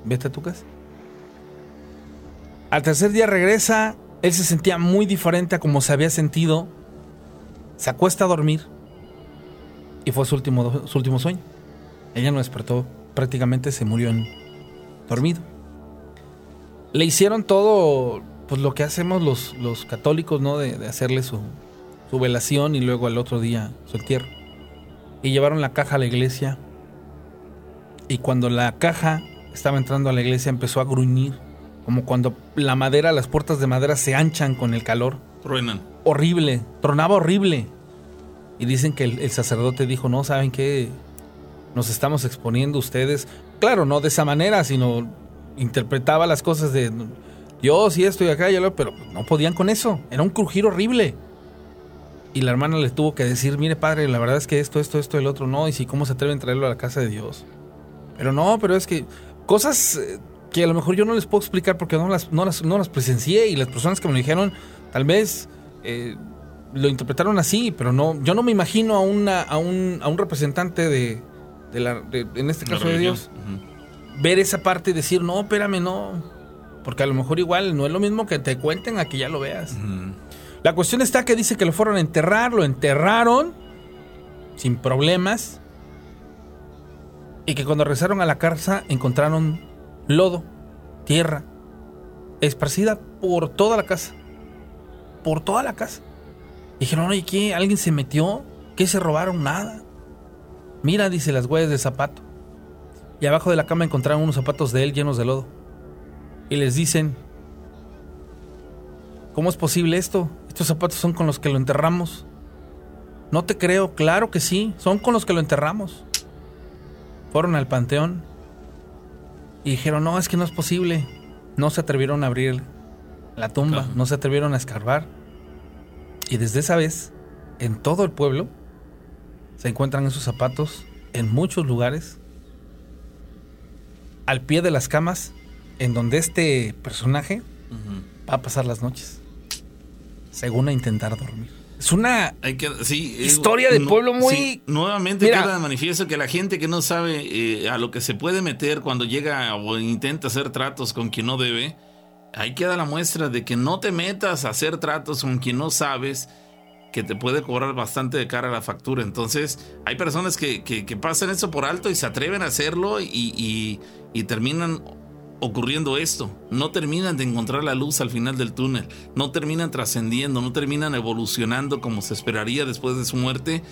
vete a tu casa. Al tercer día regresa, él se sentía muy diferente a como se había sentido. Se acuesta a dormir y fue su último, su último sueño. Ella no despertó, prácticamente se murió en, dormido. le hicieron todo, pues lo que hacemos los, los católicos, ¿no? De, de hacerle su, su velación y luego al otro día su entierro. Y llevaron la caja a la iglesia. Y cuando la caja estaba entrando a la iglesia empezó a gruñir, como cuando la madera, las puertas de madera se anchan con el calor. Truenan. Horrible, tronaba horrible. Y dicen que el, el sacerdote dijo, no, ¿saben qué? Nos estamos exponiendo ustedes. Claro, no de esa manera, sino interpretaba las cosas de Dios y esto y acá y lo, pero no podían con eso. Era un crujir horrible. Y la hermana le tuvo que decir, mire padre, la verdad es que esto, esto, esto, el otro, no, y si cómo se atreven a traerlo a la casa de Dios. Pero no, pero es que cosas eh, que a lo mejor yo no les puedo explicar porque no las, no las, no las presencié y las personas que me lo dijeron tal vez eh, lo interpretaron así, pero no, yo no me imagino a, una, a, un, a un representante de, de la, de- en este caso de. Dios, ver esa parte y decir, no, espérame, no. Porque a lo mejor igual no es lo mismo que te cuenten a que ya lo veas. Ujú. La cuestión está que dice que lo fueron a enterrar, lo enterraron sin problemas. Y que cuando regresaron a la casa encontraron lodo, tierra, esparcida por toda la casa. Por toda la casa. Dijeron, oye, ¿qué? ¿Alguien se metió? ¿Qué se robaron? Nada. Mira, dice las huellas del zapato. Y abajo de la cama encontraron unos zapatos de él llenos de lodo. Y les dicen, ¿Cómo es posible esto? Estos zapatos son con los que lo enterramos. No te creo, claro que sí, son con los que lo enterramos. Fueron al panteón y dijeron, no, es que no es posible. No se atrevieron a abrir la tumba, Claro. no se atrevieron a escarbar. Y desde esa vez, en todo el pueblo, se encuentran esos zapatos en muchos lugares, al pie de las camas, en donde este personaje va a pasar las noches. Según a intentar dormir. Es una. Hay que, sí, Historia de pueblo muy- sí, nuevamente Mira. queda de manifiesto que la gente que no sabe eh, a lo que se puede meter cuando llega o intenta hacer tratos con quien no debe, ahí queda la muestra de que no te metas a hacer tratos con quien no sabes que te puede cobrar bastante de cara a la factura. Entonces, hay personas que, que- que pasan eso por alto y se atreven a hacerlo y, y- y terminan ocurriendo esto. No terminan de encontrar la luz al final del túnel. No terminan trascendiendo, no terminan evolucionando como se esperaría después de su muerte.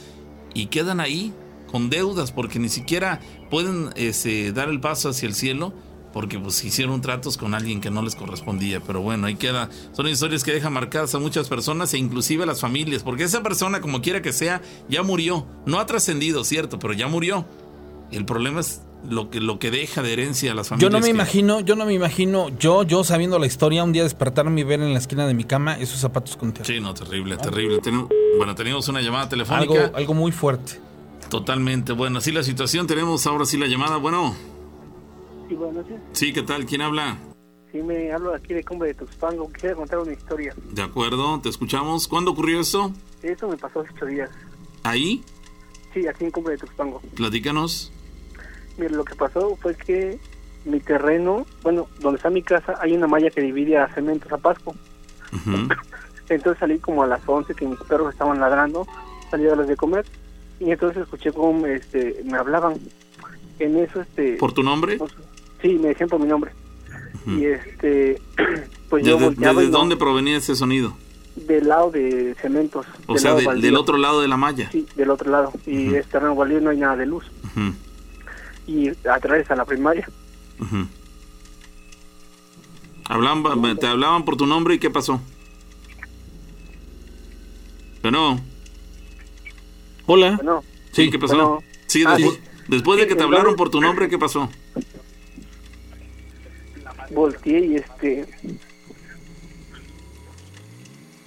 Y quedan ahí con deudas porque ni siquiera pueden este, dar el paso hacia el cielo porque pues hicieron tratos con alguien que no les correspondía. Pero bueno, ahí queda. Son historias que dejan marcadas a muchas personas e inclusive a las familias. Porque esa persona, como quiera que sea, ya murió. No ha trascendido, cierto, pero ya murió. El problema es lo que, lo que deja de herencia a las Yo familias. no me que- imagino, yo no me imagino, yo, yo sabiendo la historia, un día despertarme y ver en la esquina de mi cama esos zapatos con tierra. Sí, no, terrible, terrible. Bueno, tenemos una llamada Algo, telefónica. algo muy fuerte. Totalmente. Bueno, así la situación. Tenemos ahora sí la llamada. Bueno, Sí, buenas noches. sí, ¿qué tal? ¿Quién habla? Sí, me hablo aquí de Cumbre de Tuxpango. Quisiera contar una historia. De acuerdo, te escuchamos. ¿Cuándo ocurrió esto? Esto me pasó hace ocho días. Ahí, Sí, aquí en Cumbre de Tuxpango. platícanos. Mira, lo que pasó fue que mi terreno, bueno, donde está mi casa, hay una malla que divide a Cementos a Pasco. Entonces salí como a las 11 que mis perros estaban ladrando, salí a darles de comer y entonces escuché cómo este, me hablaban. En eso, este... ¿Por tu nombre? pues, sí, me decían por mi nombre. Y este... pues yo ¿Desde, y no- dónde provenía ese sonido? Del lado de Cementos. O del sea, de- del otro lado de la malla. Sí, del otro lado. Y Ujú. es terreno baldío, no hay nada de luz. Y atrás a la primaria. ujú. Hablaban, te hablaban por tu nombre y qué pasó. Bueno, Hola. Bueno, sí, ¿qué pasó? bueno. Sí, Ah, sí. después de que te hablaron por tu nombre, ¿qué pasó? volteé y este...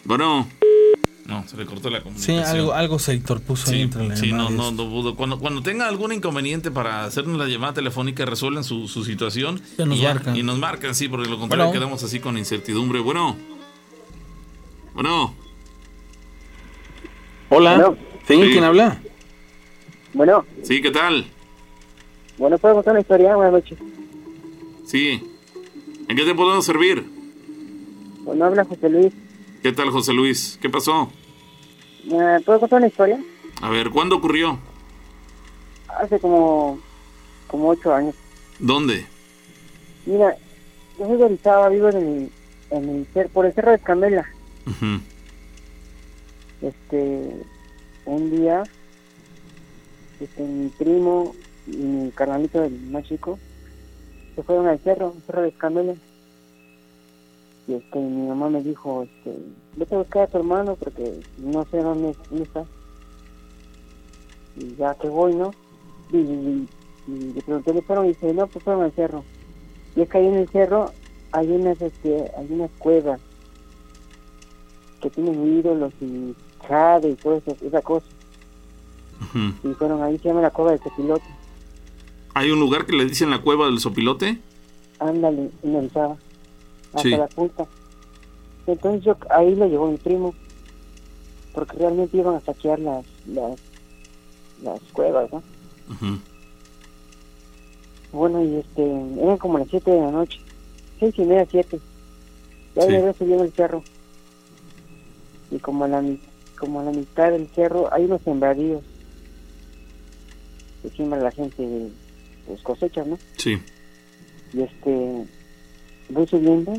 Bueno. No, se le cortó la Sí, comunicación. algo, algo se interpuso ahí Sí, entre la sí, no, no, no pudo. Cuando, cuando tenga algún inconveniente para hacernos la llamada telefónica, resuelven su, su situación. Ya nos y, marcan. y nos marcan, sí, porque lo contrario Bueno. quedamos así con incertidumbre. Bueno. Bueno. Hola. Bueno. ¿Sí? Sí. ¿Quién habla? Bueno, Sí, ¿qué tal? bueno, ¿puedo contar una historia? Buenas noches. Sí. ¿En qué te podemos servir? Bueno, habla José Luis. ¿Qué tal, José Luis? ¿Qué pasó? Eh, ¿Puedo contar una historia? A ver, ¿cuándo ocurrió? Hace como, como ocho años. ¿Dónde? Mira, yo soy de Orizaba, vivo en el, en el por el cerro de Escamela. Este, un día, este, mi primo y mi carnalito, el más chico, se fueron al cerro, el cerro de Escamela. Y este, mi mamá me dijo, este, vete a buscar a tu hermano porque no sé dónde, está. Y ya que voy, ¿no? Y, y- y le pregunté, ¿dónde fueron? Y dice, no, pues fueron al cerro. Y es que ahí en el cerro hay unas, este, hay unas cuevas que tienen ídolos y jade y toda esa, esa cosa. Y fueron ahí, se llama la cueva de Copilote. Hay un lugar que le dicen la cueva del sopilote. Ándale, en Orizaba, hasta Sí. la punta. Entonces yo ahí lo llevó mi primo, porque realmente iban a saquear las, las, las cuevas, ¿no? Bueno, y este, eran como las 7 de la noche, seis y media, siete. Ya Sí. me había subido el cerro. Y como a la, mi- como a la mitad del cerro hay unos sembradíos. Encima la gente pues cosecha, ¿no? Sí. y este voy subiendo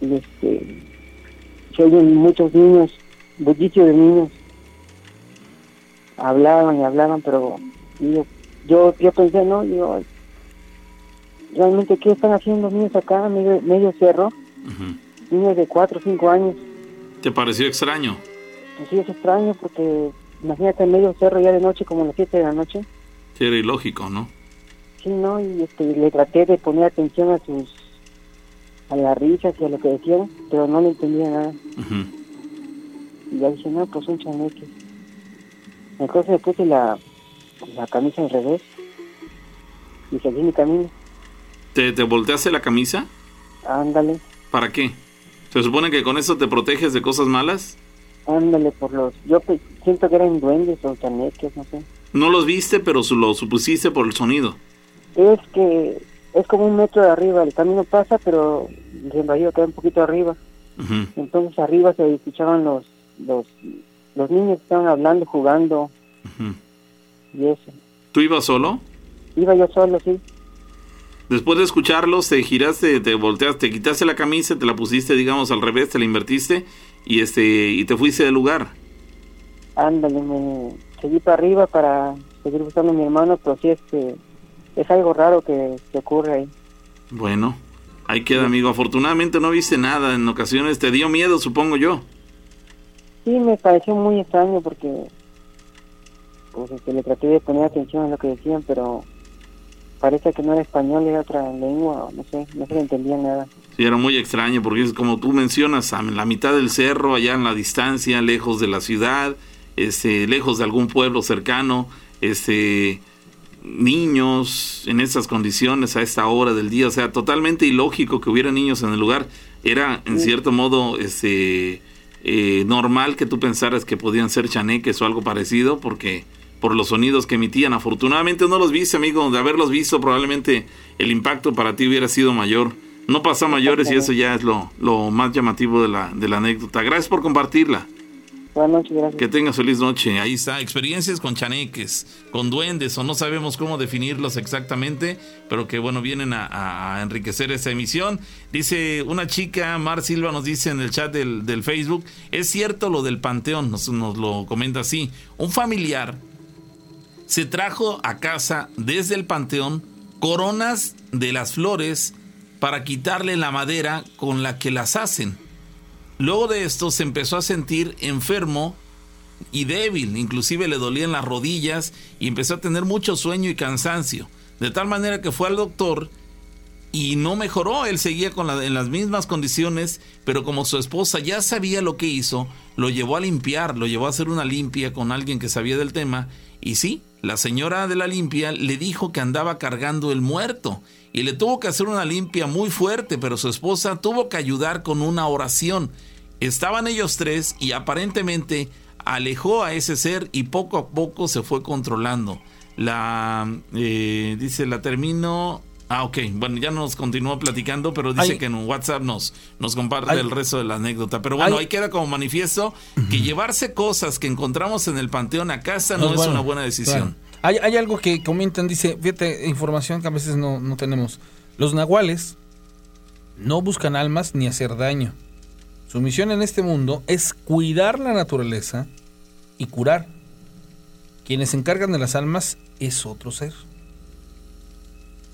y este se oyen muchos niños bullicio de niños hablaban y hablaban pero yo yo, yo pensé no yo realmente qué están haciendo niños acá medio, medio cerro Ujú. niños de cuatro o cinco años ¿Te pareció extraño? pues sí es extraño porque imagínate en medio cerro ya de noche como a las siete de la noche Sí, era ilógico, ¿no? Sí, ¿no? Y este, le traté de poner atención a sus a las risas y a lo que decían, pero no le entendía nada. Y ya dije, no, pues un chaneque. Entonces me puse la, la camisa al revés y seguí mi camino. ¿Te, ¿Te volteaste la camisa? Ándale, ¿Para qué? ¿Se supone que con eso te proteges de cosas malas? ándale por los... Yo pues, siento que eran duendes o chaneques, no sé. No los viste, pero su- lo supusiste por el sonido. Es que es como un metro de arriba, el camino pasa, pero el sembradío queda un poquito arriba. Entonces arriba se escuchaban los, los, los niños que estaban hablando, jugando y eso. ¿Tú ibas solo? Iba yo solo, sí. Después de escucharlos, te giraste, te volteaste, te quitaste la camisa, te la pusiste, digamos, al revés, te la invertiste y este y te fuiste del lugar. Ándale, me seguí para arriba para seguir buscando a mi hermano, pero sí es que es algo raro que, que ocurre ahí. Bueno, ahí queda, amigo. Afortunadamente no viste nada. En ocasiones te dio miedo, supongo yo. Sí, me pareció muy extraño porque pues este, le traté de poner atención a lo que decían, pero parece que no era español, era otra lengua, o no sé, no se le entendía nada. Sí, era muy extraño porque es como tú mencionas, a la mitad del cerro, allá en la distancia, lejos de la ciudad, este, lejos de algún pueblo cercano, este, niños en esas condiciones a esta hora del día, o sea, totalmente ilógico que hubiera niños en el lugar. Era, en cierto modo, este, eh, normal que tú pensaras que podían ser chaneques o algo parecido, porque por los sonidos que emitían. Afortunadamente no los viste, amigo. De haberlos visto, probablemente el impacto para ti hubiera sido mayor. No pasó a mayores y eso ya es lo, lo más llamativo de la, de la anécdota. Gracias por compartirla. Buenas noches, gracias. Que tengas feliz noche. Ahí está, experiencias con chaneques, con duendes, o no sabemos cómo definirlos exactamente, pero que bueno, vienen a, enriquecer esta emisión. Dice una chica, Mar Silva nos dice en el chat del, Facebook, es cierto lo del panteón, nos lo comenta así. Un familiar se trajo a casa desde el panteón coronas de las flores para quitarle la madera con la que las hacen. Luego de esto se empezó a sentir enfermo y débil, inclusive le dolían las rodillas y empezó a tener mucho sueño y cansancio, de tal manera que fue al doctor y no mejoró, él seguía en las mismas condiciones, pero como su esposa ya sabía lo que hizo, lo llevó a limpiar, lo llevó a hacer una limpia con alguien que sabía del tema. Y sí, la señora de la limpia le dijo que andaba cargando el muerto y le tuvo que hacer una limpia muy fuerte, pero su esposa tuvo que ayudar con una oración. Estaban ellos tres y aparentemente alejó a ese ser y poco a poco se fue controlando. La, eh, dice, la termino... Ah, ok. Bueno, ya nos continuó platicando, pero dice Hay- que en un WhatsApp nos, nos comparte Hay- el resto de la anécdota. Pero bueno, Hay- ahí queda como manifiesto que llevarse cosas que encontramos en el panteón a casa no, es bueno, una buena decisión. claro. Hay, hay algo que comentan, dice, fíjate, información que a veces no, no tenemos. Los nahuales no buscan almas ni hacer daño. Su misión en este mundo es cuidar la naturaleza y curar. Quienes se encargan de las almas es otro ser.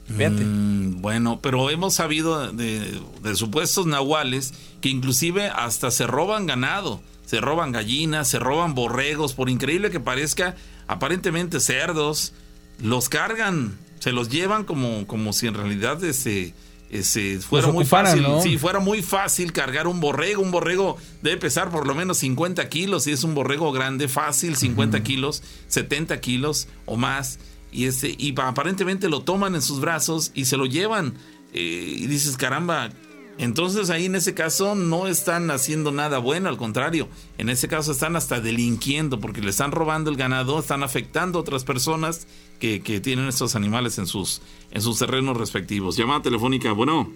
Fíjate. Mm, bueno, pero hemos sabido de, supuestos nahuales que inclusive hasta se roban ganado, se roban gallinas, se roban borregos, por increíble que parezca, aparentemente cerdos, los cargan, se los llevan como, como si en realidad ese, ese fuera muy fácil. fuera muy fácil cargar un borrego, un borrego debe pesar por lo menos 50 kilos, si es un borrego grande, fácil, 50 kilos, 70 kilos o más. Y, este, y pa- aparentemente lo toman en sus brazos y se lo llevan. Eh, y dices, caramba, entonces ahí en ese caso no están haciendo nada bueno, al contrario, en ese caso están hasta delinquiendo porque le están robando el ganado, están afectando a otras personas que, que tienen estos animales en sus, en sus terrenos respectivos. Llamada telefónica, bueno,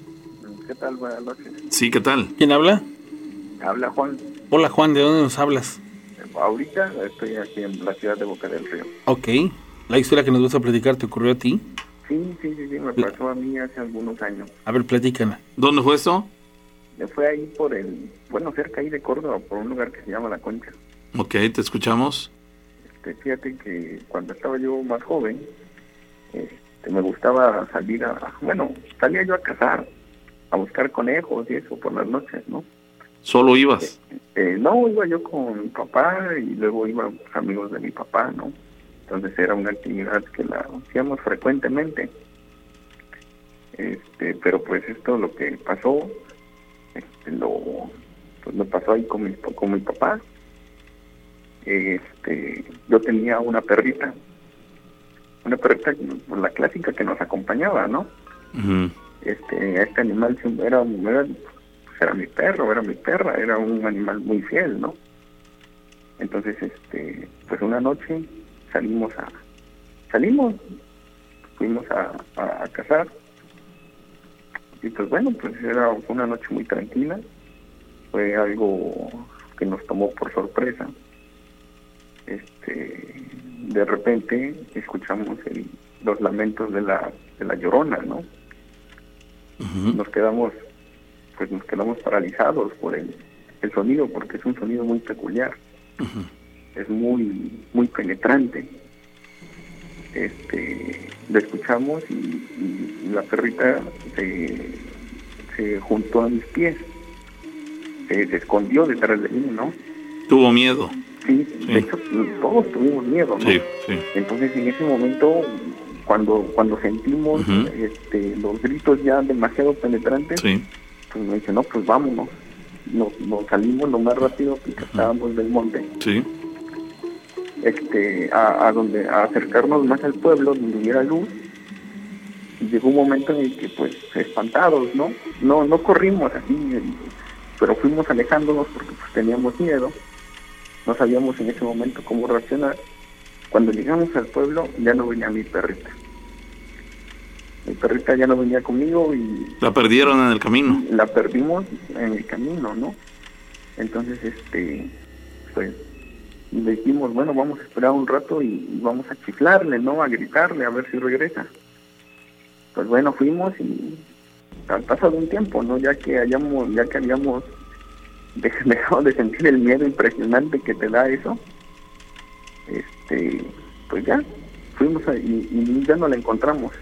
¿Qué tal? Buenas noches. sí, ¿qué tal? ¿Quién habla? Habla Juan. Hola Juan, ¿de dónde nos hablas? Ahorita estoy aquí en la ciudad de Boca del Río. Ok. La historia que nos vas a platicar te ocurrió a ti. Sí, sí, sí, sí, me pasó a mí hace algunos años. A ver, platícala. ¿Dónde fue esto? Me fue ahí por el, bueno, cerca ahí de Córdoba, por un lugar que se llama La Concha. Ok, te escuchamos. Este, fíjate que cuando estaba yo más joven, este, me gustaba salir a, bueno, salía yo a cazar, a buscar conejos y eso por las noches, ¿no? ¿Solo ibas? Eh, no, iba yo con mi papá y luego iban amigos de mi papá, ¿no? Entonces era una actividad que la hacíamos frecuentemente. Este, pero pues esto lo que pasó, este, lo, pues me pasó ahí con mi, con mi papá. Este, yo tenía una perrita, una perrita, la clásica que nos acompañaba, ¿no? Este este animal era, era, pues, era mi perro, era mi perra, era un animal muy fiel, ¿no? Entonces, este, pues una noche salimos a, salimos, fuimos a, a, a cazar, y pues bueno, pues era una noche muy tranquila, fue algo que nos tomó por sorpresa. Este, de repente escuchamos el, los lamentos de la, de la llorona, ¿no? nos quedamos pues nos quedamos paralizados por el, el sonido porque es un sonido muy peculiar es muy muy penetrante este lo escuchamos y, y la perrita se, se juntó a mis pies se, se escondió detrás de mí no Tuvo miedo. sí, de hecho todos tuvimos miedo ¿no? Sí, sí. Entonces en ese momento, cuando cuando sentimos este, los gritos ya demasiado penetrantes, Sí. pues me dice, no, pues vámonos. Nos, nos salimos lo más rápido que estábamos del monte, Sí. Este, a, a donde a acercarnos más al pueblo donde hubiera luz. Y llegó un momento en el que, pues, espantados, ¿no? No, no corrimos así, pero fuimos alejándonos porque pues, teníamos miedo. No sabíamos en ese momento cómo reaccionar. Cuando llegamos al pueblo ya no venía mi perrita. Mi perrita ya no venía conmigo y La perdieron en el camino. la perdimos en el camino, ¿no? Entonces, este, pues, le dijimos, bueno, vamos a esperar un rato y, vamos a chiflarle, ¿no? A gritarle, a ver si regresa. Pues bueno, fuimos y al pasado un tiempo, ¿no? Ya que hayamos, ya que habíamos dej- dejado de sentir el miedo impresionante que te da eso, este, pues ya, fuimos a- y, y ya no la encontramos.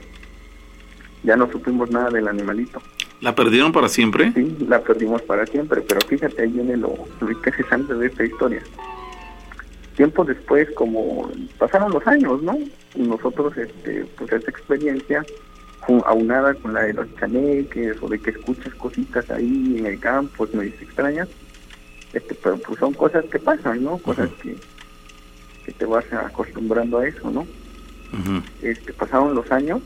Ya no supimos nada del animalito. ¿La perdieron para siempre? Sí, la perdimos para siempre, pero fíjate, ahí viene lo, lo interesante de esta historia. Tiempo después, como pasaron los años, ¿no? Y nosotros, este, pues esa experiencia, aunada con la de los chaneques, o de que escuchas cositas ahí en el campo, es muy extrañas, este, pero pues son cosas que pasan, ¿no? Cosas que, que te vas acostumbrando a eso, ¿no? Este, pasaron los años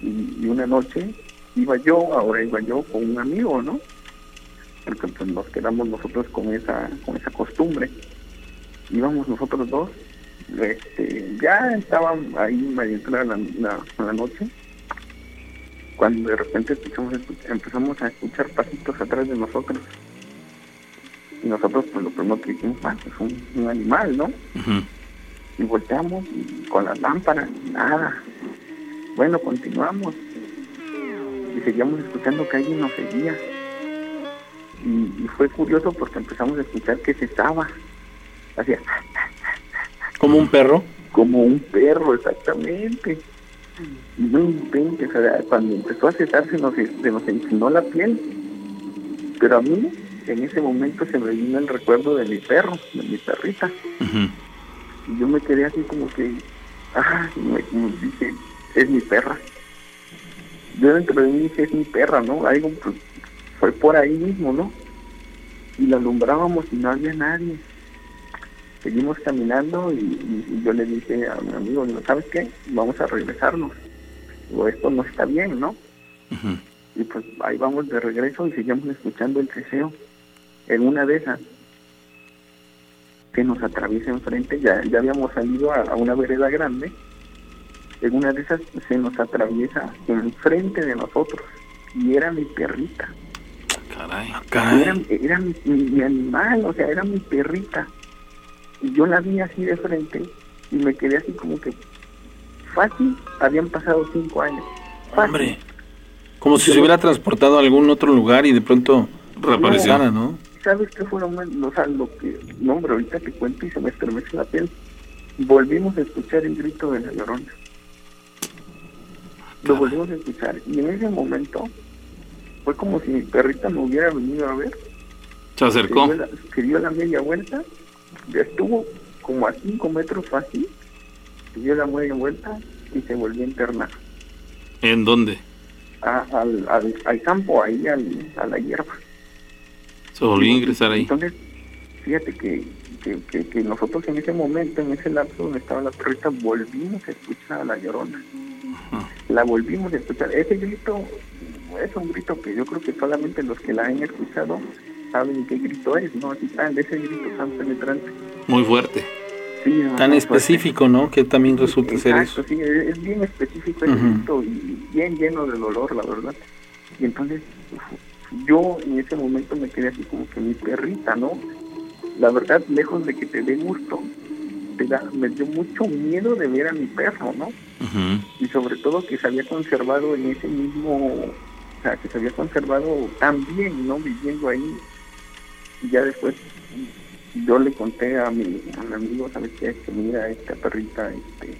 y, y una noche iba yo, ahora iba yo con un amigo, ¿no? Porque pues nos quedamos nosotros con esa, con esa costumbre. Íbamos nosotros dos, este, ya estaba ahí medio entrada la, la, la noche, cuando de repente empezamos a escuchar pasitos atrás de nosotros. Y nosotros pues lo primero que dijimos, ah, es un, un animal, ¿no? Y volteamos y con las lámparas, nada. Bueno, continuamos. y seguíamos escuchando que alguien nos seguía. Y, y fue curioso porque empezamos a escuchar que se estaba. Hacía ¿Como un perro? como un perro, exactamente. Y no inventes, cuando empezó a cesar se nos, se nos enchinó la piel. Pero a mí, en ese momento se me vino el recuerdo de mi perro, de mi perrita. Y yo me quedé así como que, ah, me, me dije, es mi perra. Yo dentro de mí dije, es mi perra, ¿no? Algo pues, fue por ahí mismo, ¿no? Y la alumbrábamos y no había nadie. Seguimos caminando y, y- y yo le dije a mi amigo, ¿sabes qué? Vamos a regresarnos. Digo, esto no está bien, ¿no? Y pues ahí vamos de regreso y seguimos escuchando el ceseo. En una de esas, que nos atraviesa enfrente, ya, ya habíamos salido a, a una vereda grande, en una de esas se nos atraviesa enfrente de nosotros y era mi perrita. Caray. Era, era mi, mi- mi animal, o sea, era mi perrita. Y yo la vi así de frente y me quedé así como que fácil, habían pasado cinco años. Fácil. Hombre. Como si se hubiera transportado a algún otro lugar y de pronto Reapareció. regresara, ¿no? ¿Sabes qué fue lo más, o sea, lo que, no hombre, ahorita te cuento y se me estremece la piel? Volvimos a escuchar el grito de la llorona. Lo volvimos a escuchar y en ese momento fue como si mi perrita me hubiera venido a ver. Se acercó. Que dio la, que dio la media vuelta, estuvo como a cinco metros fácil, dio la media vuelta y se volvió a internar. ¿En dónde? A- al, al, al campo, ahí al, a la hierba. Se volvió a ingresar ahí. Entonces, fíjate que, que, que, que nosotros en ese momento, en ese lapso donde estaba la perrita, volvimos a escuchar a la llorona. La volvimos a escuchar. Ese grito es un grito que yo creo que solamente los que la han escuchado saben qué grito es, ¿no? Así tan, ese grito tan penetrante. Muy fuerte. Sí, Tan específico, ¿no? Que también resulta ser Exacto, eso. sí, es, bien específico Ujú. grito y bien lleno de dolor, la verdad. Y entonces yo en ese momento me quedé así como que mi perrita, ¿no? La verdad, lejos de que te dé gusto, te da, me dio mucho miedo de ver a mi perro, ¿no? Y sobre todo que se había conservado en ese mismo, o sea, que se había conservado tan bien, ¿no? Viviendo ahí. Y ya después yo le conté a mi, a mi amigo, ¿sabes qué? Que mira, esta perrita, este,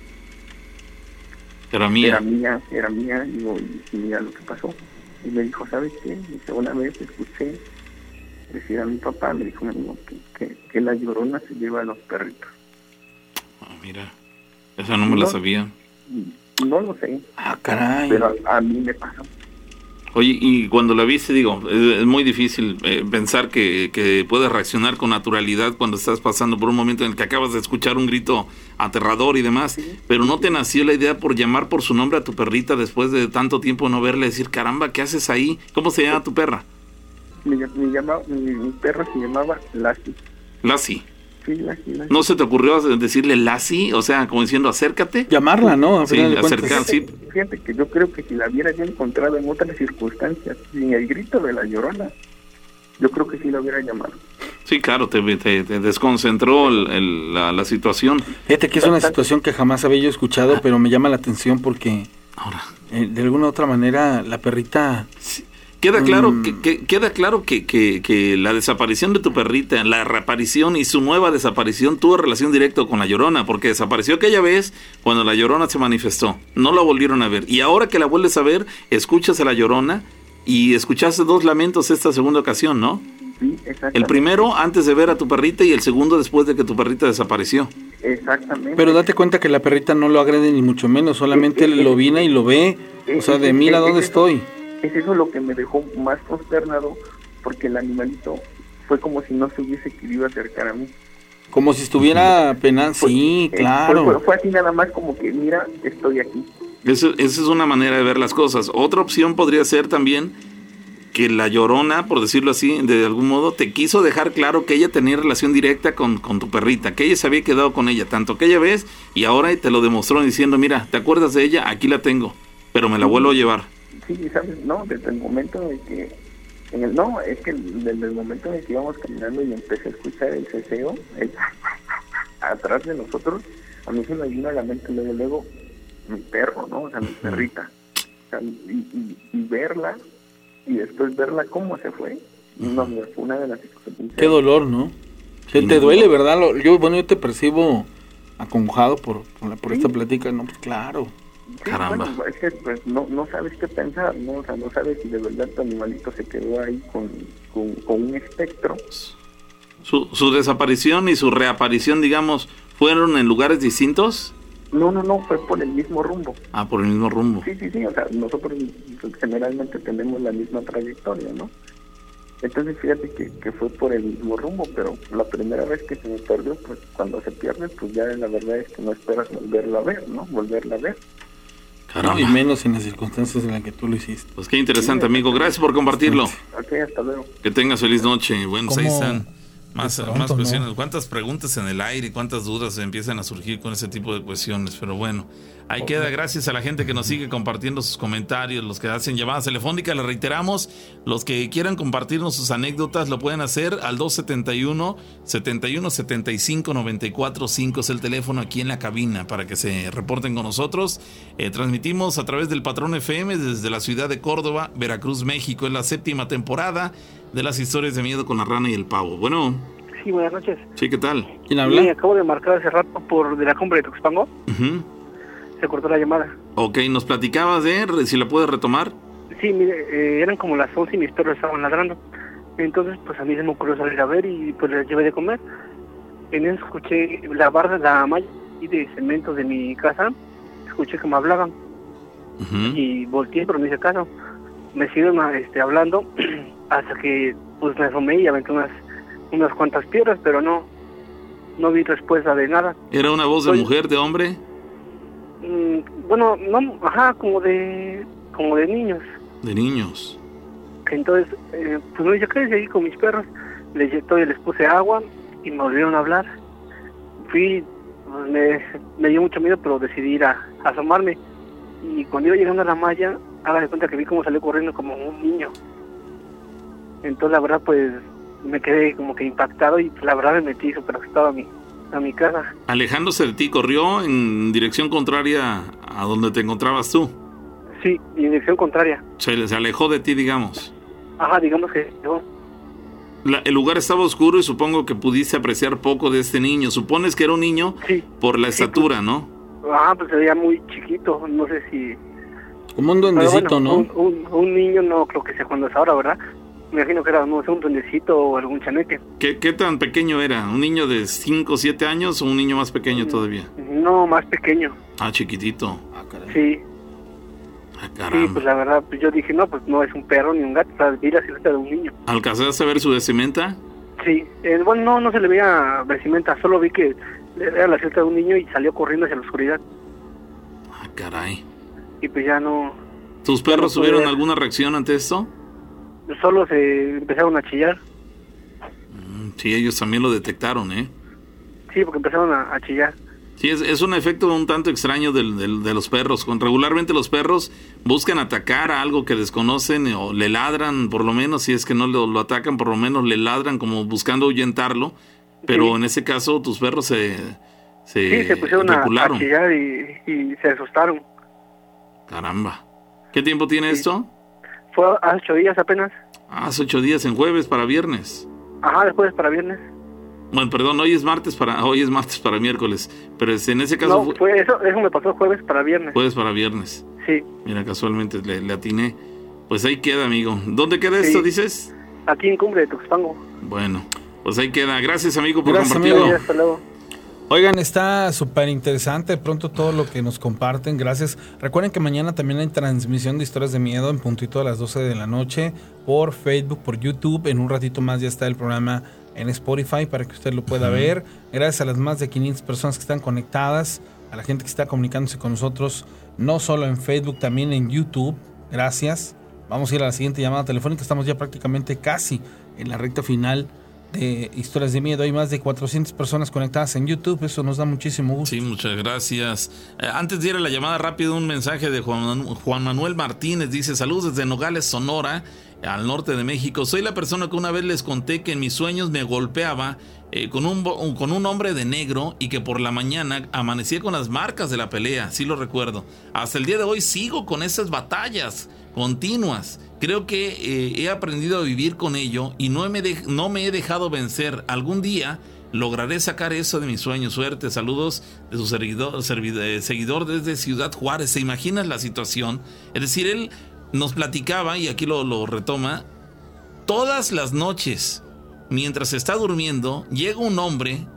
Era mía. era mía, era mía, digo, y, y mira lo que pasó. Y me dijo, ¿sabes qué? Dice, una vez escuché decir a mi papá, me dijo mi amigo, que, que, que la llorona se lleva a los perritos. Ah, mira. Esa no me la sabía. No lo sé, Ah, caray. pero a, a mí me pasó. Oye, y cuando la viste, digo, es, es muy difícil eh, pensar que, que puedes reaccionar con naturalidad cuando estás pasando por un momento en el que acabas de escuchar un grito aterrador y demás, pero no te nació la idea por llamar por su nombre a tu perrita después de tanto tiempo no verla y decir, caramba, ¿qué haces ahí? ¿Cómo se llama tu perra? Mi, mi, llama- mi, mi perra se llamaba Lassie. Lassie. Sí, Lassie, Lassie. ¿No se te ocurrió decirle Lassie? O sea, como diciendo, acércate. Llamarla, ¿no? A Sí, acercar, sí. Fíjate que yo creo que si la hubiera yo encontrado en otras circunstancias, sin el grito de la llorona, yo creo que sí la hubiera llamado. Sí, claro, te, te- te desconcentró el- el- la, la situación. Fíjate que es una situación que jamás había yo escuchado, pero me llama la atención porque Ahora, eh, de alguna u otra manera la perrita Queda claro, Mm. que, que- queda claro que, que- que la desaparición de tu perrita, la reaparición y su nueva desaparición tuvo relación directa con la llorona, porque desapareció aquella vez cuando la llorona se manifestó. No la volvieron a ver. Y ahora que la vuelves a ver, escuchas a la llorona y escuchaste dos lamentos esta segunda ocasión, ¿no? Sí, exactamente. El primero antes de ver a tu perrita y el segundo después de que tu perrita desapareció. Exactamente. Pero date cuenta que la perrita no lo agrede ni mucho menos, solamente lo viene y lo ve, o sea, de mira dónde estoy. Es eso lo que me dejó más consternado, porque el animalito fue como si no se hubiese querido acercar a mí. Como si estuviera penando. Sí, Eh, claro. Fue, fue- fue así nada más como que, mira, estoy aquí. Eso- esa es una manera de ver las cosas. Otra opción podría ser también que la llorona, por decirlo así, de algún modo, te quiso dejar claro que ella tenía relación directa con, con tu perrita, que ella se había quedado con ella, tanto aquella vez y ahora te lo demostró diciendo, mira, ¿te acuerdas de ella? Aquí la tengo, pero me la vuelvo a llevar. Sí, ¿sabes? No, desde el momento en que... En el, no, es que desde el momento en que íbamos caminando y empecé a escuchar el ceseo, el atrás de nosotros, a mí se me vino a la mente luego, luego mi perro, ¿no? O sea, mi perrita. O sea, y, y- y verla y después verla cómo se fue. No, fue una de las experiencias. Qué dolor, ¿no? Te, te duele, ¿verdad? Lo- Yo, bueno, yo te percibo acongojado por, por, la- por esta plática, ¿no? Pues claro. Sí, bueno, es que, pues, no, no sabes qué pensar, ¿no? O sea, no sabes si de verdad tu animalito se quedó ahí con, con, con un espectro. Su, su desaparición y su reaparición, digamos, fueron en lugares distintos. No, no, no, fue por el mismo rumbo. Ah, por el mismo rumbo. Sí, sí, sí, o sea, nosotros generalmente tenemos la misma trayectoria, ¿no? Entonces fíjate que, que fue por el mismo rumbo, pero la primera vez que se me perdió, pues cuando se pierde, pues ya la verdad es que no esperas volverla a ver, ¿no? Volverla a ver. Caramba. Y menos en las circunstancias en las que tú lo hiciste. Pues qué interesante, amigo. Gracias por compartirlo. Ok, hasta luego. Que tengas feliz noche. Bueno, pues ahí ¿Cómo? están. Más, pronto, más ¿no? cuestiones. ¿Cuántas preguntas en el aire y cuántas dudas empiezan a surgir con ese tipo de cuestiones? Pero bueno, ahí queda. Gracias a la gente que nos sigue compartiendo sus comentarios, los que hacen llamadas telefónicas. Le reiteramos, los que quieran compartirnos sus anécdotas lo pueden hacer al 271 71 75 94 5 es el teléfono aquí en la cabina para que se reporten con nosotros. Eh, transmitimos a través del Patrón FM desde la ciudad de Córdoba, Veracruz, México. Es la séptima temporada de las historias de miedo con la rana y el pavo. Bueno, Sí, buenas noches. sí, ¿qué tal? ¿Quién Sí, acabo de marcar hace rato por de la compra de Tuxpango. Ujú. Se cortó la llamada. Ok, nos platicabas de, si la puedes retomar. Sí, mire, eh, eran como las 11 y mis perros estaban ladrando. Entonces, pues a mí se me ocurrió salir a ver y pues les llevé de comer. En eso escuché la barra, la malla y de cemento de mi casa. Escuché que me hablaban y volteé, pero no hice caso. Me siguieron este, hablando hasta que pues me asomé y aventé unas, unas cuantas piedras, pero no, no vi respuesta de nada. ¿Era una voz de mujer, de hombre? Mm, bueno, no, ajá, como de, como de niños. De niños. Entonces, eh, pues yo quedé seguí con mis perros, les, todavía les puse agua y me volvieron a hablar. Fui, pues, me, me dio mucho miedo, pero decidí ir a, a asomarme. Y cuando iba llegando a la malla, haga de cuenta que vi cómo salió corriendo como un niño. Entonces, la verdad, pues me quedé como que impactado y pues, la verdad me metí súper asustado a mi, a mi casa. Alejándose de ti, corrió en dirección contraria a donde te encontrabas tú. Sí, en dirección contraria. Se, se alejó de ti, digamos. Ajá, digamos que yo. La- el lugar estaba oscuro y supongo que pudiste apreciar poco de este niño. Supones que era un niño por la estatura, ¿no? Ah, pues se veía muy chiquito, no sé si... Como un duendecito, bueno, ¿no? Un, un- un niño no creo que sea cuando es ahora, ¿verdad? Me imagino que era, no sé, un duendecito o algún chaneque. ¿Qué, qué tan pequeño era? ¿Un niño de 5 o 7 años o un niño más pequeño todavía? No, más pequeño, Ah, chiquitito. sí. Ah, Sí, caramba. pues la verdad, pues yo dije, no, pues no es un perro ni un gato, o sea, vi la silueta de un niño. ¿Alcanzaste a ver su vestimenta? Sí, eh, bueno, no, no se le veía vestimenta, solo vi que era la silueta de un niño y salió corriendo hacia la oscuridad. Ah, caray. Y pues ya no, ¿Tus no perros tuvieron alguna reacción ante esto? Solo se empezaron a chillar. Mm, Sí, ellos también lo detectaron, ¿eh? Sí, porque empezaron a, a chillar. Sí, es, es un efecto un tanto extraño del- del- de los perros. Con, regularmente los perros buscan atacar a algo que desconocen o le ladran, por lo menos, si es que no lo, lo atacan, por lo menos le ladran como buscando ahuyentarlo. Pero Sí. en ese caso tus perros se, se, Sí, se pusieron a, chillar y, y se asustaron. Caramba. ¿Qué tiempo tiene esto? Fue hace ocho días apenas. Ah, hace ocho días, en jueves para viernes. Ajá, después para viernes. Bueno, perdón, hoy es martes para hoy es martes para miércoles, pero en ese caso No, fue fue eso, eso me pasó jueves para viernes. jueves para viernes. Sí, Mira, casualmente le, le atiné. Pues ahí queda, amigo. ¿Dónde queda Sí. esto, dices? aquí en Cumbre de Tuxpango. Bueno, pues ahí queda. Gracias, amigo, por Gracias, compartirlo. amigo. Hasta luego. Oigan, está súper interesante pronto todo lo que nos comparten. Gracias. Recuerden que mañana también hay transmisión de historias de miedo en puntito a las 12 de la noche por Facebook, por YouTube. En un ratito más ya está el programa en Spotify para que usted lo pueda ver. Gracias a las más de 500 personas que están conectadas, a la gente que está comunicándose con nosotros, no solo en Facebook, también en YouTube. Gracias. Vamos a ir a la siguiente llamada telefónica. Estamos ya prácticamente casi en la recta final de historias de miedo. Hay más de 400 personas conectadas en YouTube. Eso nos da muchísimo gusto. Sí, muchas gracias. Eh, antes de ir a la llamada rápido, un mensaje de Juan, Manuel Martínez. Dice, saludos desde Nogales, Sonora, al norte de México. Soy la persona que una vez les conté que en mis sueños me golpeaba eh, con, un, con un hombre de negro y que por la mañana amanecía con las marcas de la pelea. Sí lo recuerdo. Hasta el día de hoy sigo con esas batallas continuas. Creo que eh, he aprendido a vivir con ello y no me, he dejado vencer. Algún día lograré sacar eso de mi sueño. Suerte, saludos de su eh, seguidor desde Ciudad Juárez. ¿Se imaginan la situación? Es decir, él nos platicaba, y aquí lo, lo retoma, todas las noches, mientras está durmiendo, llega un hombre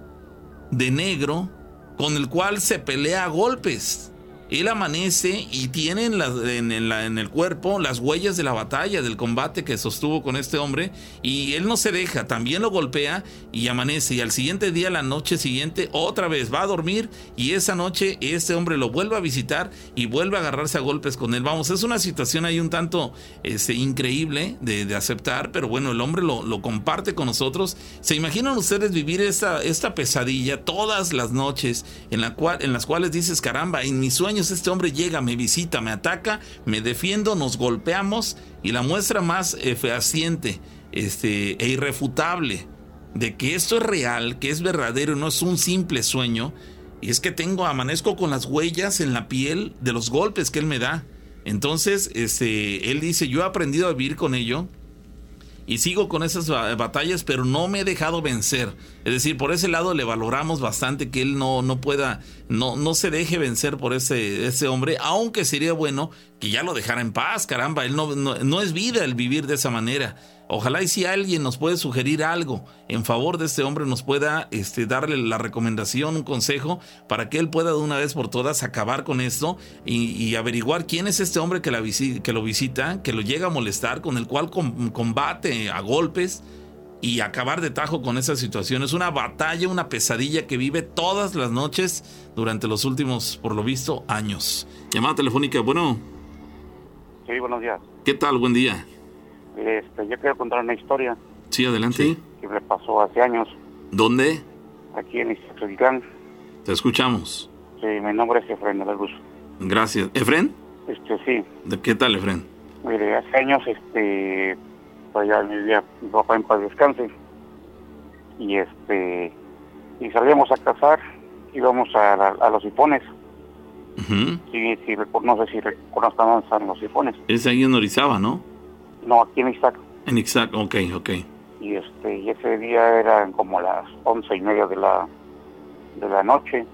de negro con el cual se pelea a golpes él amanece y tiene en, en, el cuerpo las huellas de la batalla, del combate que sostuvo con este hombre, y él no se deja, también lo golpea y amanece, y al siguiente día, la noche siguiente, otra vez va a dormir, y esa noche este hombre lo vuelve a visitar y vuelve a agarrarse a golpes con él. Vamos, es una situación ahí un tanto este, increíble de, aceptar, pero bueno, el hombre lo, lo, comparte con nosotros. ¿Se imaginan ustedes vivir esta, esta pesadilla todas las noches en, la cual, en las cuales dices, caramba, en mi sueño este hombre llega, me visita, me ataca, me defiendo, nos golpeamos y la muestra más eh, fehaciente este, e irrefutable de que esto es real, que es verdadero, no es un simple sueño, y es que tengo, amanezco con las huellas en la piel de los golpes que él me da. Entonces, este, él dice, yo he aprendido a vivir con ello y sigo con esas batallas, pero no me he dejado vencer. Es decir, por ese lado le valoramos bastante que él no, no pueda, no, no se deje vencer por ese, ese hombre, aunque sería bueno que ya lo dejara en paz, caramba, él no, no es vida el vivir de esa manera. Ojalá y si alguien nos puede sugerir algo en favor de este hombre, nos pueda este, darle la recomendación, un consejo, para que él pueda de una vez por todas acabar con esto y, averiguar quién es este hombre que, la que, lo visita, que lo llega a molestar, con el cual combate a golpes y acabar de tajo con esa situación. Es una batalla, una pesadilla que vive todas las noches durante los últimos, por lo visto, años. Llamada telefónica, bueno. Sí, buenos días. ¿Qué tal? Buen día. Este, yo quiero contar una historia. Sí, adelante. Que me pasó hace años. ¿Dónde? Aquí en Izatlán. Te escuchamos. Sí, mi nombre es Efren de la Luz. Gracias. ¿Efren? Este, sí. ¿De qué tal, Efren? Mire, hace años, este, pues ya mi, mi papá en paz descanse. Y este, y salíamos a cazar, íbamos a, a los sifones. sí, sí, no sé si reconozcan los sifones. Es ahí en Orizaba, ¿no? No, aquí en Ixtac. En Ixtac, ok, ok. Y, este, y ese día eran como las once y media de la, de la noche.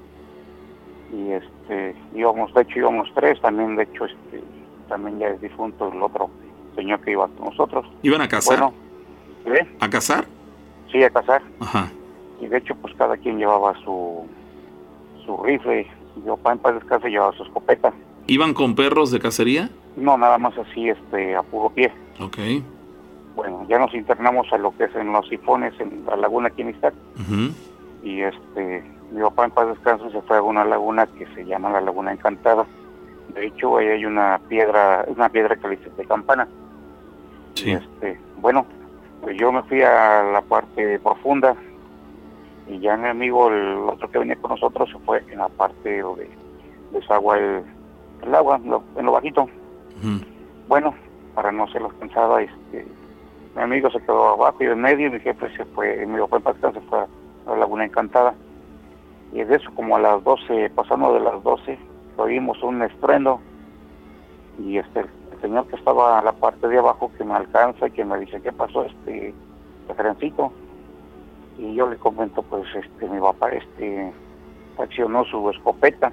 Y este, íbamos, de hecho íbamos tres, también de hecho este, también ya es difunto el otro señor que iba con nosotros. ¿Iban a cazar? Bueno, ¿eh? ¿A cazar? Sí, a cazar. Ajá. Y de hecho pues cada quien llevaba su, su rifle. Yo para en paz descanso llevaba su escopeta. ¿Iban con perros de cacería? No, nada más así, este, a puro pie. Ok. Bueno, ya nos internamos a lo que es en los sifones, en la laguna Quinistac. Y este, mi papá en paz descanso se fue a una laguna que se llama la Laguna Encantada. De hecho, ahí hay una piedra, una piedra que le dice de campana. Sí. este, bueno, pues yo me fui a la parte profunda y ya mi amigo, el otro que venía con nosotros, se fue en la parte donde desagua el, el agua, en lo bajito. Bueno, para no ser los cansado, este, mi amigo se quedó abajo y en medio y mi jefe se fue, mi papá se fue a la Laguna Encantada. Y de eso como a las 12, pasando de las 12, oímos un estruendo y este el señor que estaba a la parte de abajo que me alcanza y que me dice, ¿qué pasó este referencito? Y yo le comento, pues este mi papá este accionó su escopeta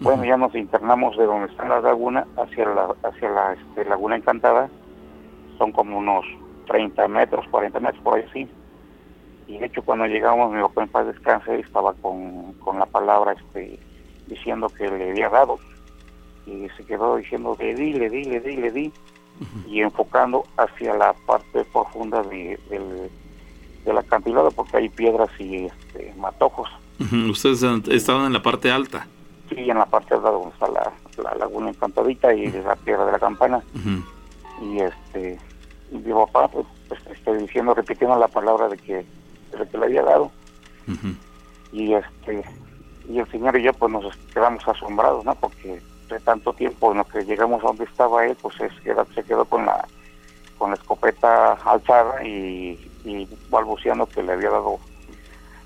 bueno, ya nos internamos de donde está la laguna hacia la, hacia la este, laguna encantada. Son como unos 30 metros, 40 metros por ahí así. Y de hecho cuando llegamos mi papá en paz descanse estaba con, con la palabra este diciendo que le había dado. Y se quedó diciendo le di, le di, le di, le di. Y enfocando hacia la parte profunda de, del, del acantilado porque hay piedras y este, matojos. Ustedes estaban en la parte alta sí, en la parte de donde está la, laguna encantadita y la piedra de la campana. Y este, y mi papá, pues, pues, este, diciendo, repitiendo la palabra de que, de que le había dado. Y este y el señor y yo pues nos quedamos asombrados, ¿no? Porque de tanto tiempo en lo que llegamos a donde estaba él, pues se quedó, se quedó con la con la escopeta alzada y, y balbuceando que le había dado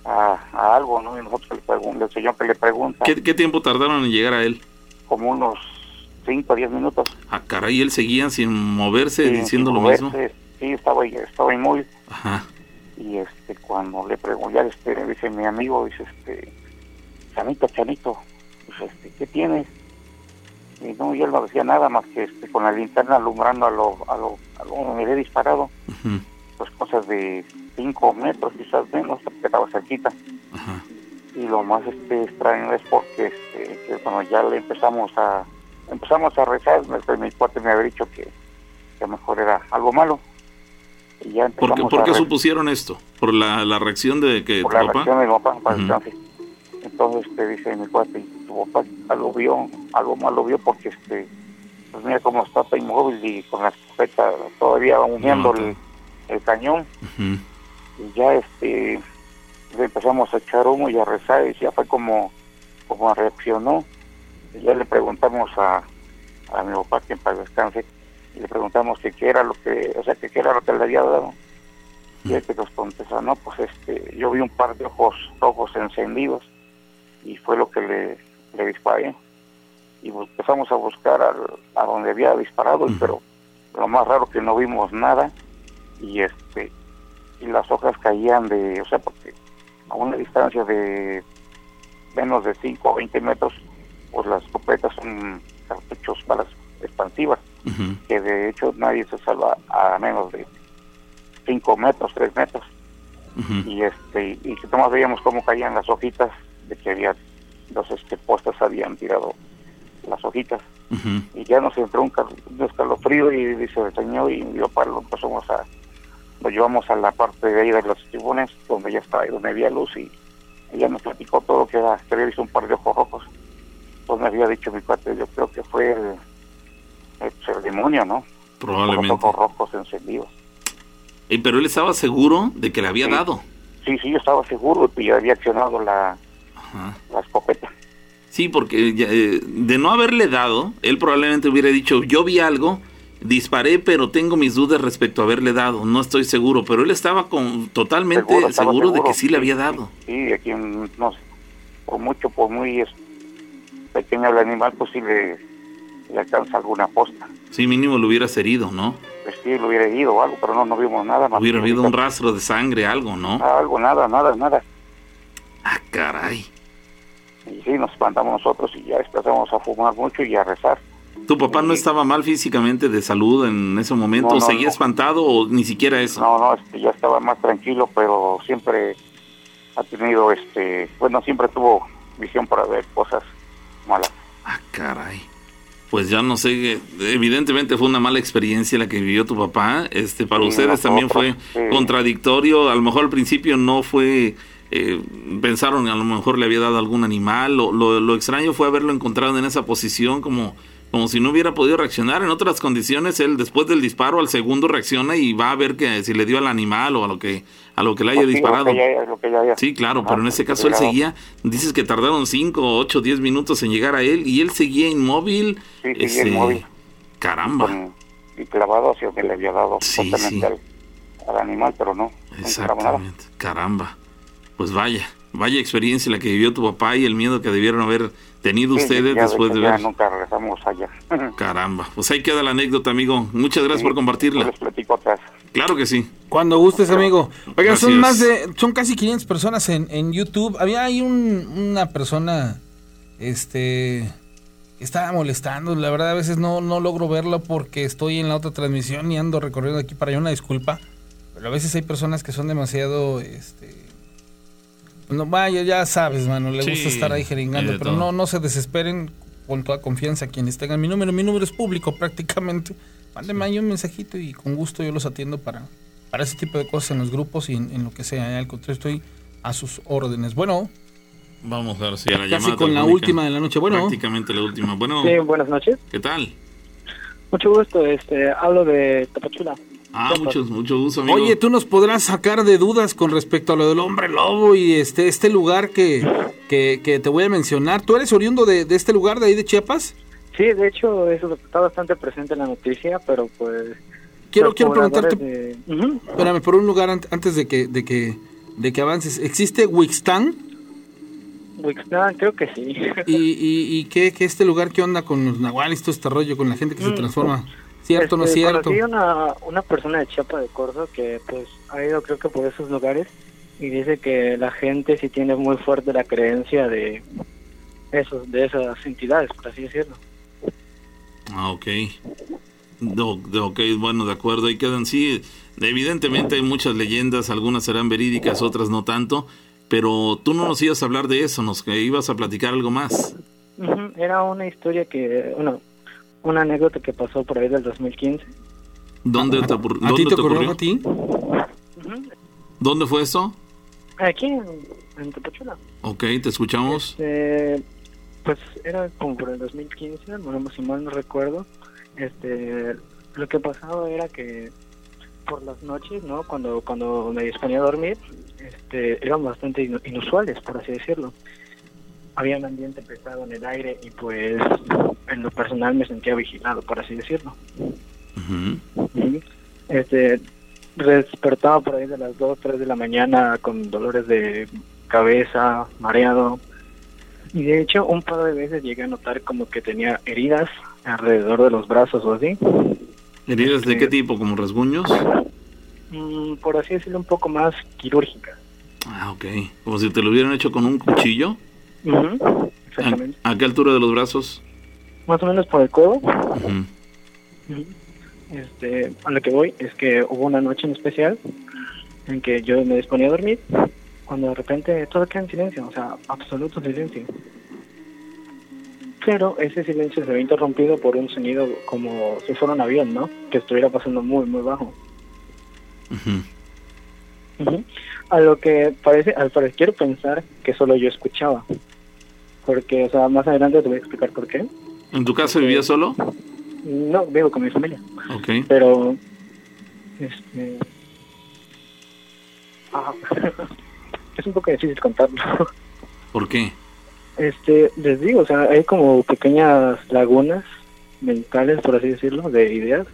a, algo, ¿no? Y nosotros le preguntamos, el señor que le pregunta. ¿Qué, tiempo tardaron en llegar a él? Como unos 5 o 10 minutos. Ah, caray, él seguía sin moverse diciendo lo mismo. Sí, estaba, estaba inmóvil. Ajá. Y este, cuando le pregunté, este, dice mi amigo, dice, este, Chanito, Chanito, pues, este, ¿qué tienes? Y no, yo no decía nada más que este, con la linterna alumbrando a lo, a lo, a lo me había disparado. Pues cosas de 5 metros, quizás menos, estaba cerquita. Y lo más este, extraño es porque este, que cuando ya le empezamos a empezamos a rezar, mi cuate me había dicho que, que mejor era algo malo. Y ya ¿Por qué, ¿por qué supusieron esto? ¿Por la, la reacción de que Por la reacción de mi papá, Entonces te dice mi cuate, tu papá algo vio, algo malo vio porque este, pues mira cómo está inmóvil y con la escopeta todavía uniendo el, el, cañón. Y ya este empezamos a echar humo y a rezar y ya fue como, como reaccionó. Y ya le preguntamos a, a mi papá que para descanse y le preguntamos que qué era lo que, o sea, que qué era lo que le había dado. Y este nos contesta, no, pues este, yo vi un par de ojos rojos encendidos y fue lo que le, le disparé. Y empezamos a buscar a donde había disparado, pero lo más raro que no vimos nada y este y las hojas caían de, o sea, porque a una distancia de menos de 5 o 20 metros, pues las escopetas son cartuchos, balas expansivas, que de hecho nadie se salva a menos de 5 metros, 3 metros. Y este y que nomás veíamos cómo caían las hojitas de que había los este, postes habían tirado las hojitas. Y ya nos entró un, escalofrío y dice el señor y yo para lo empezamos a lo llevamos a la parte de ahí de los tribunes donde ya estaba, donde había luz y ella nos platicó todo que era que había visto un par de ojos rojos. Pues me había dicho mi padre, yo creo que fue el, el, demonio, ¿no? Probablemente. Los ojos rojos encendidos. ¿Y pero él estaba seguro de que le había dado. Sí, sí, yo estaba seguro y había accionado la, la escopeta. Sí, porque eh, de no haberle dado, él probablemente hubiera dicho, yo vi algo, disparé, pero tengo mis dudas respecto a haberle dado, no estoy seguro, pero él estaba con, totalmente seguro, de que sí, le había dado. Sí, aquí no sé, por mucho, por muy pequeño el animal, pues sí le, alcanza alguna posta. Sí, mínimo lo hubiera herido, ¿no? Pues sí, lo hubiera herido o algo, pero no, no vimos nada. Más hubiera habido un rastro de sangre, algo, ¿no? algo, nada, nada, nada. Ah, caray. Y sí, nos espantamos nosotros y ya empezamos a fumar mucho y a rezar. ¿Tu papá no estaba mal físicamente de salud en ese momento? ¿Seguía espantado o ni siquiera eso? No, no, este, ya estaba más tranquilo, pero siempre ha tenido, este, bueno, siempre tuvo visión para ver cosas malas. Ah, caray. Pues ya no sé, evidentemente fue una mala experiencia la que vivió tu papá. Este, para ustedes también fue contradictorio. A lo mejor al principio no fue eh, pensaron a lo mejor le había dado algún animal. Lo, lo, extraño fue haberlo encontrado en esa posición como, como si no hubiera podido reaccionar. En otras condiciones, él después del disparo al segundo reacciona y va a ver que si le dio al animal o a lo que a lo que le haya disparado. sí, claro, pero en ese caso él seguía, dices que tardaron 5, 8, 10 minutos en llegar a él y él seguía inmóvil. Sí, Caramba. y clavado hacia que le había dado al, animal, pero no. Exactamente. Caramba pues vaya, vaya experiencia la que vivió tu papá y el miedo que debieron haber tenido ustedes después de, ver. nunca regresamos allá. Caramba, pues ahí queda la anécdota, amigo. Muchas gracias por compartirla. Les platico atrás. Claro que sí. Cuando gustes, amigo. Oigan, son más de, son casi 500 personas en, en YouTube. Había ahí una persona, este, que estaba molestando. La verdad, a veces no, no logro verlo porque estoy en la otra transmisión y ando recorriendo aquí para allá. Una disculpa. Pero a veces hay personas que son demasiado, este, no, vaya, ya sabes, mano, le gusta estar ahí jeringando, pero no, no se desesperen con toda confianza quienes tengan mi número. Mi número es público prácticamente. Mándenme ahí un mensajito y con gusto yo los atiendo para, para ese tipo de cosas en los grupos y en, lo que sea. Al contrario, estoy a sus órdenes. Bueno. Vamos a ver si a la Casi con la última de la noche. Bueno. Prácticamente la última. Bueno. Sí, buenas noches. ¿Qué tal? Mucho gusto. Este, hablo de Tapachula. Ah, mucho, mucho gusto, amigo. Oye, tú nos podrás sacar de dudas con respecto a lo del hombre lobo y este este lugar que, que, que te voy a mencionar. ¿Tú eres oriundo de, de este lugar de ahí de Chiapas? Sí, de hecho, eso está bastante presente en la noticia, pero pues... Quiero, quiero preguntarte, de- espérame, por un lugar ant- antes de que, de que, de que avances. ¿Existe Wixtán? Wixnán, creo que sí. ¿Y, y, y qué, qué este lugar, qué onda con los nahuales, todo este rollo, con la gente que se Mm. transforma? ¿Cierto o no es Este, cierto? Conocí una, una persona de Chiapa de Corzo que pues ha ido creo que por esos lugares y dice que la gente sí tiene muy fuerte la creencia de esos de esas entidades, por así decirlo. Ah, ok. Ok, bueno, de acuerdo, ahí quedan. Sí, evidentemente hay muchas leyendas, algunas serán verídicas, otras no tanto, pero tú no nos ibas a hablar de eso, nos que ibas a platicar algo más. Era una historia que, bueno, una anécdota que pasó por ahí del 2015. ¿Dónde te, ocur- ¿A dónde ti te te ocurrió ocurrió? a ti? ¿Dónde fue eso? Aquí en, en Tapachula. Ok, te escuchamos. Este, pues era como por el 2015, bueno, si mal no recuerdo. Este, lo que pasaba era que por las noches, ¿no? Cuando cuando me disponía a dormir, este, eran bastante inu- inusuales, por así decirlo. Había un ambiente pesado en el aire y pues en lo personal me sentía vigilado, por así decirlo. Este, despertaba por ahí de las 2, 3 de la mañana con dolores de cabeza, mareado. Y de hecho, un par de veces llegué a notar como que tenía heridas alrededor de los brazos o así. ¿Heridas de qué tipo? ¿Como rasguños? Mm, por así decirlo, un poco más quirúrgicas. Ah, ok. Como si te lo hubieran hecho con un cuchillo. Exactamente. ¿A, a qué altura de los brazos? Más o menos por el codo. Este, a lo que voy es que hubo una noche en especial en que yo me disponía a dormir cuando de repente todo queda en silencio, o sea, absoluto silencio. Pero ese silencio se ve interrumpido por un sonido como si fuera un avión, ¿no? Que estuviera pasando muy, muy bajo. A lo que parece, al parecer quiero pensar que solo yo escuchaba. Porque, o sea, más adelante te voy a explicar por qué. ¿En tu casa vivías solo? No, vivo con mi familia. Ok. Pero, este... ah, es un poco difícil contarlo. ¿Por qué? Este, les digo, o sea, hay como pequeñas lagunas mentales, por así decirlo, de ideas.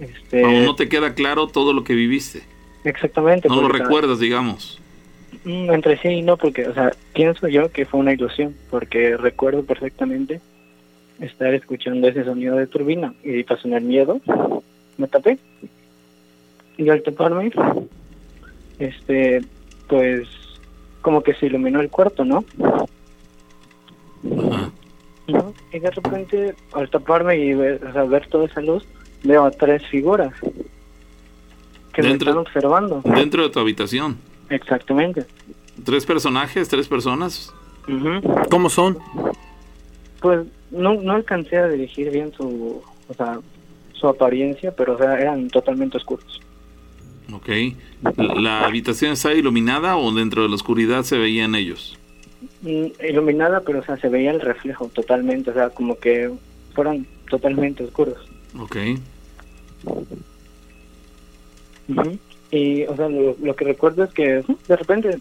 Este, Aún no te queda claro todo lo que viviste. exactamente. No lo recuerdas, digamos. Mm, entre sí y no, porque, o sea, pienso yo que fue una ilusión, porque recuerdo perfectamente estar escuchando ese sonido de turbina y pasó en el miedo, me tapé. Y al taparme, este, pues, como que se iluminó el cuarto, ¿no? Ujú. Y de repente, al taparme y ver, o sea, ver toda esa luz, veo a tres figuras que me están observando. Dentro de tu habitación. Exactamente. ¿Tres personajes? ¿Tres personas? ¿Cómo son? Pues no, no alcancé a dirigir bien su, o sea, su apariencia, pero o sea, eran totalmente oscuros. Ok. ¿La habitación está iluminada o dentro de la oscuridad se veían ellos? Mm, Iluminada, pero o sea, se veía el reflejo totalmente, o sea, como que fueran totalmente oscuros. Ok. Ujú. Y, o sea, lo, lo que recuerdo es que de repente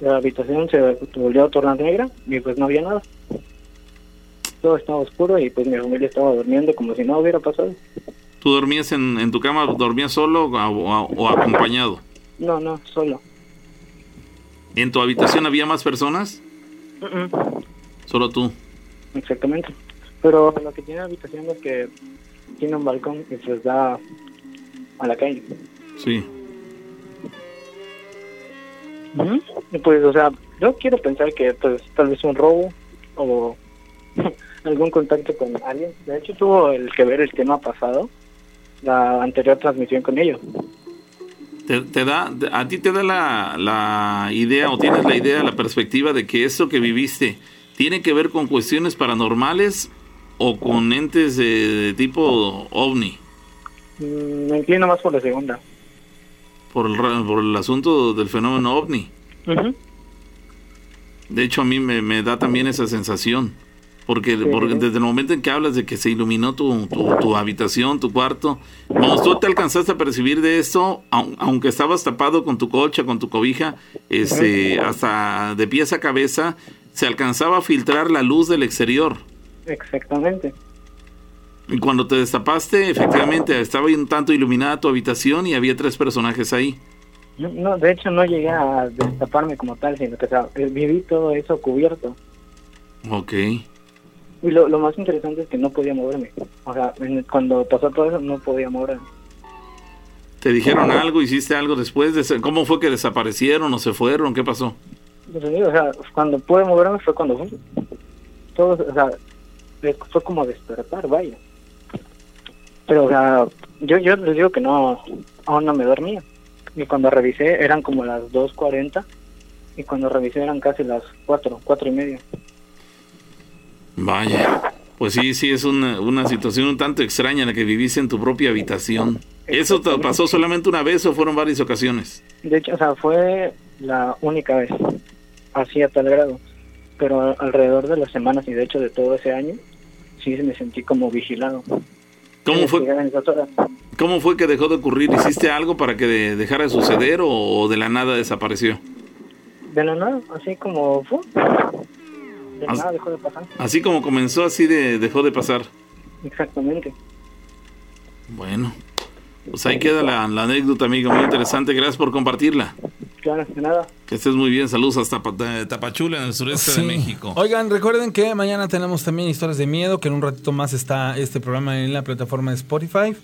la habitación se volvió a tornar negra y pues no había nada. Todo estaba oscuro y pues mi familia estaba durmiendo como si nada hubiera pasado. ¿Tú dormías en, en tu cama? ¿Dormías solo o, o- o acompañado? No, no, solo. ¿En tu habitación había más personas? Solo tú. Exactamente. Pero lo que tiene la habitación es que tiene un balcón y pues da a la calle. Sí. Pues, o sea, yo quiero pensar que pues tal vez un robo o algún contacto con alguien. De hecho, tuvo el que ver el tema pasado, la anterior transmisión con ellos. Te, te da, a ti te da la, la idea o tienes la idea, la perspectiva de que esto que viviste tiene que ver con cuestiones paranormales o con entes de, de tipo ovni, Mm, Me inclino más por la segunda. Por el, por el asunto del fenómeno ovni. De hecho, a mí me, me da también esa sensación. Porque, porque desde el momento en que hablas de que se iluminó tu, tu, habitación, tu cuarto, vamos, tú te alcanzaste a percibir de esto, aunque estabas tapado con tu coche, con tu cobija, este, hasta de pies a cabeza, se alcanzaba a filtrar la luz del exterior. Exactamente. Y cuando te destapaste, efectivamente, estaba un tanto iluminada tu habitación y había tres personajes ahí. No, de hecho no llegué a destaparme como tal, sino que viví todo eso cubierto. Ok. Y lo, lo más interesante es que no podía moverme. O sea, cuando pasó todo eso no podía moverme. ¿Te dijeron algo? ¿Hiciste algo después? De ¿Cómo fue que desaparecieron o se fueron? ¿Qué pasó? Pues, o sea, cuando pude moverme fue cuando fue. Todo, o sea, fue como despertar, vaya. Pero, o sea, yo, yo les digo que no, aún no me dormía. Y cuando revisé eran como las 2.40 y cuando revisé eran casi las 4, 4 y media. Vaya, pues sí, sí, es una, una situación un tanto extraña la que viviste en tu propia habitación. ¿Eso te pasó solamente una vez o fueron varias ocasiones? De hecho, o sea, fue la única vez, así a tal grado. Pero alrededor de las semanas y de hecho de todo ese año, sí me sentí como vigilado. ¿Cómo fue, ¿Cómo fue que dejó de ocurrir? ¿Hiciste algo para que dejara de suceder o de la nada desapareció? De la nada, así como fue. De nada dejó de pasar. Así como comenzó, así de, dejó de pasar. Exactamente. Bueno, pues ahí queda la, anécdota, amigo, muy interesante. Gracias por compartirla. Claro, de nada. Que estés muy bien. Saludos hasta Tapachula, en el sureste de México. Oigan, recuerden que mañana tenemos también historias de miedo, que en un ratito más está este programa en la plataforma de Spotify.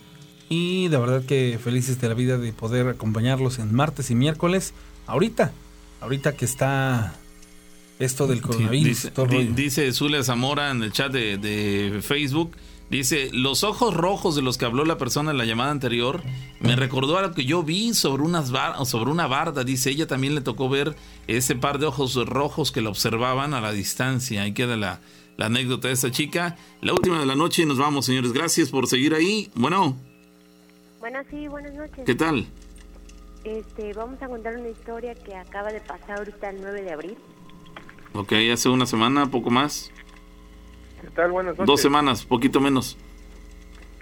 Y de verdad que felices de la vida de poder acompañarlos en martes y miércoles. Ahorita, ahorita que está esto del coronavirus. dice, Zulia Zamora en el chat de, Facebook. Dice, los ojos rojos de los que habló la persona en la llamada anterior me recordó a lo que yo vi sobre, unas sobre una barda. Dice, ella también le tocó ver ese par de ojos rojos que la observaban a la distancia. Ahí queda la, la anécdota de esta chica. La última de la noche y nos vamos, señores. Gracias por seguir ahí. Bueno. Bueno, sí, buenas noches. ¿Qué tal? Este, vamos a contar una historia que acaba de pasar ahorita el 9 de abril. Ok, hace una semana, poco más. ¿Qué tal? Buenas noches. Dos semanas, poquito menos.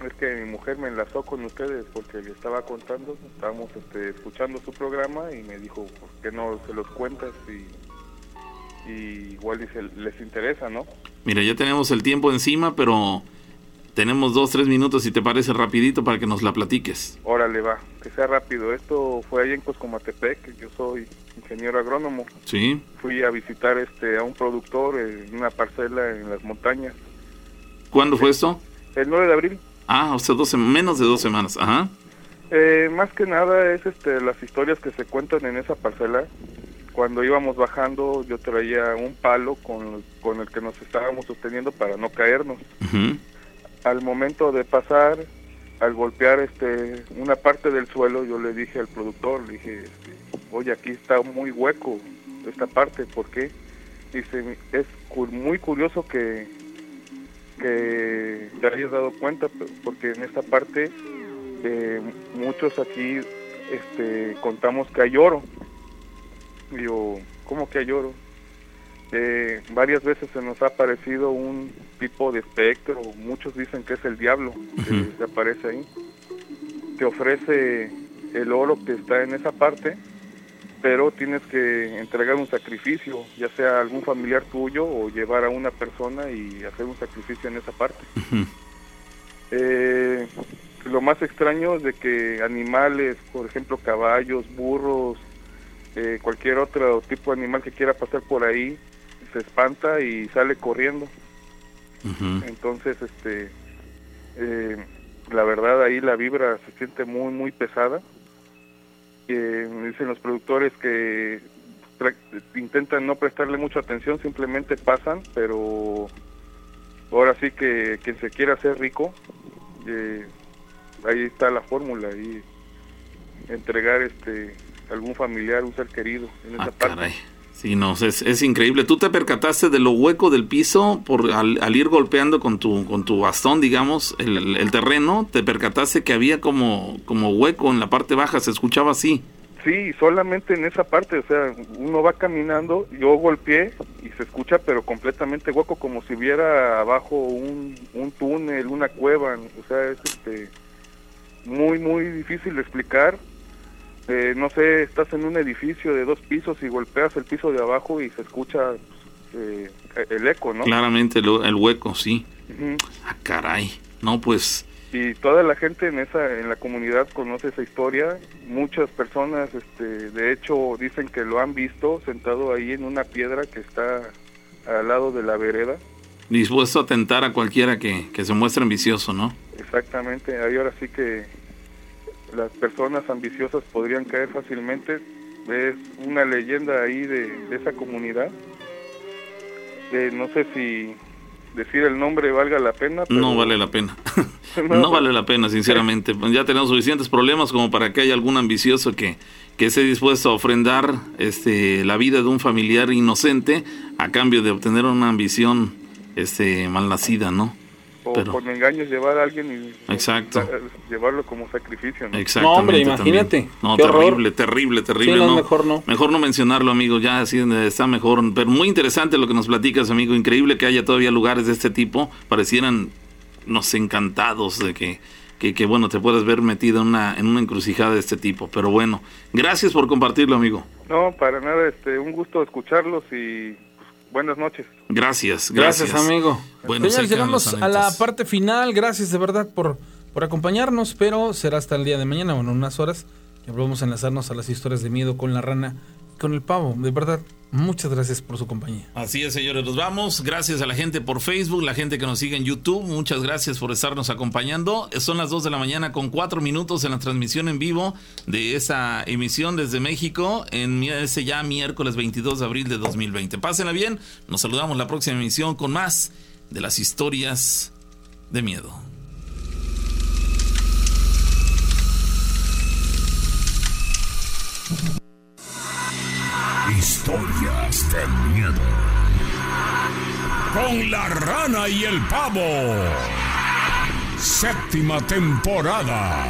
Es que mi mujer me enlazó con ustedes porque le estaba contando, estábamos este, escuchando su programa y me dijo, ¿por qué no se los cuentas? Y, y igual dice, les interesa, ¿no? Mira, ya tenemos el tiempo encima, pero tenemos dos, tres minutos, si te parece rapidito, para que nos la platiques. Órale, va, que sea rápido. Esto fue ahí en Coscomatepec, yo soy ingeniero agrónomo. Sí. Fui a visitar este a un productor en una parcela en las montañas. ¿Cuándo fue esto? El 9 de abril. Ah, o sea, menos de dos semanas, ajá. Eh, más que nada es este las historias que se cuentan en esa parcela. Cuando íbamos bajando yo traía un palo con, con el que nos estábamos sosteniendo para no caernos al momento de pasar, al golpear este una parte del suelo, yo le dije al productor, le dije, este, oye, aquí está muy hueco esta parte, ¿por qué? Dice, es muy curioso que, que te hayas dado cuenta, porque en esta parte eh, muchos aquí este, contamos que hay oro. Digo, ¿cómo que hay oro? Eh, varias veces se nos ha aparecido un tipo de espectro, muchos dicen que es el diablo que aparece ahí. Te ofrece el oro que está en esa parte, pero tienes que entregar un sacrificio, ya sea algún familiar tuyo o llevar a una persona y hacer un sacrificio en esa parte. Eh, lo más extraño es de que animales, por ejemplo caballos, burros, eh, cualquier otro tipo de animal que quiera pasar por ahí, se espanta y sale corriendo. Entonces, este, eh, la verdad ahí la vibra se siente muy, muy pesada. Eh, dicen los productores que intentan no prestarle mucha atención, simplemente pasan, pero ahora sí que quien se quiera hacer rico, eh, ahí está la fórmula y entregar este algún familiar, un ser querido en esa ah, parte. Sí, no, es, es, increíble. ¿Tú te percataste de lo hueco del piso por al, ir golpeando con tu, con tu bastón, digamos, el, terreno? ¿Te percataste que había como, como hueco en la parte baja? ¿Se escuchaba así? Sí, solamente en esa parte, o sea, uno va caminando, yo golpeé y se escucha pero completamente hueco, como si hubiera abajo un, un túnel, una cueva, o sea, es este, muy, muy difícil de explicar. Eh, no sé, estás en un edificio de dos pisos y golpeas el piso de abajo y se escucha eh, el eco, ¿no? Claramente el, el hueco, sí. Ah, caray. No, pues y toda la gente en esa en la comunidad conoce esa historia muchas personas este de hecho dicen que lo han visto sentado ahí en una piedra que está al lado de la vereda dispuesto a tentar a cualquiera que, que se muestre ambicioso, ¿no? exactamente ahí ahora sí que las personas ambiciosas podrían caer fácilmente es una leyenda ahí de, de esa comunidad Eh, no sé si decir el nombre valga la pena pero- No vale la pena. no vale la pena, sinceramente. Pues Ya tenemos suficientes problemas como para que haya algún ambicioso que, que esté dispuesto a ofrendar este, la vida de un familiar inocente a cambio de obtener una ambición este, malnacida, ¿no? O pero- con engaños llevar a alguien y Exacto. llevarlo como sacrificio ¿no? Exactamente. No, hombre, imagínate. No, terrible, terrible, terrible. Sí, no, no, mejor no. Mejor no mencionarlo, amigo. Ya así está mejor. Pero muy interesante lo que nos platicas, amigo. Increíble que haya todavía lugares de este tipo. Parecieran, nos encantados de que, que, que, bueno, te puedas ver metido en una, en una encrucijada de este tipo. Pero bueno, gracias por compartirlo, amigo. No, para nada, este, un gusto escucharlos y buenas noches. Gracias, gracias. Gracias, amigo. Bueno, Señores, llegamos a la parte final. Gracias de verdad por, por acompañarnos, pero será hasta el día de mañana, bueno, unas horas, que volvemos a enlazarnos a las historias de miedo con la rana con el pavo. De verdad, muchas gracias por su compañía. Así es, señores, nos vamos. Gracias a la gente por Facebook, la gente que nos sigue en YouTube. Muchas gracias por estarnos acompañando. Son las 2 de la mañana con 4 minutos en la transmisión en vivo de esa emisión desde México en ese ya miércoles 22 de abril de 2020. Pásenla bien. Nos saludamos la próxima emisión con más de las historias de miedo. Historias de miedo. Con la rana y el pavo. Séptima temporada.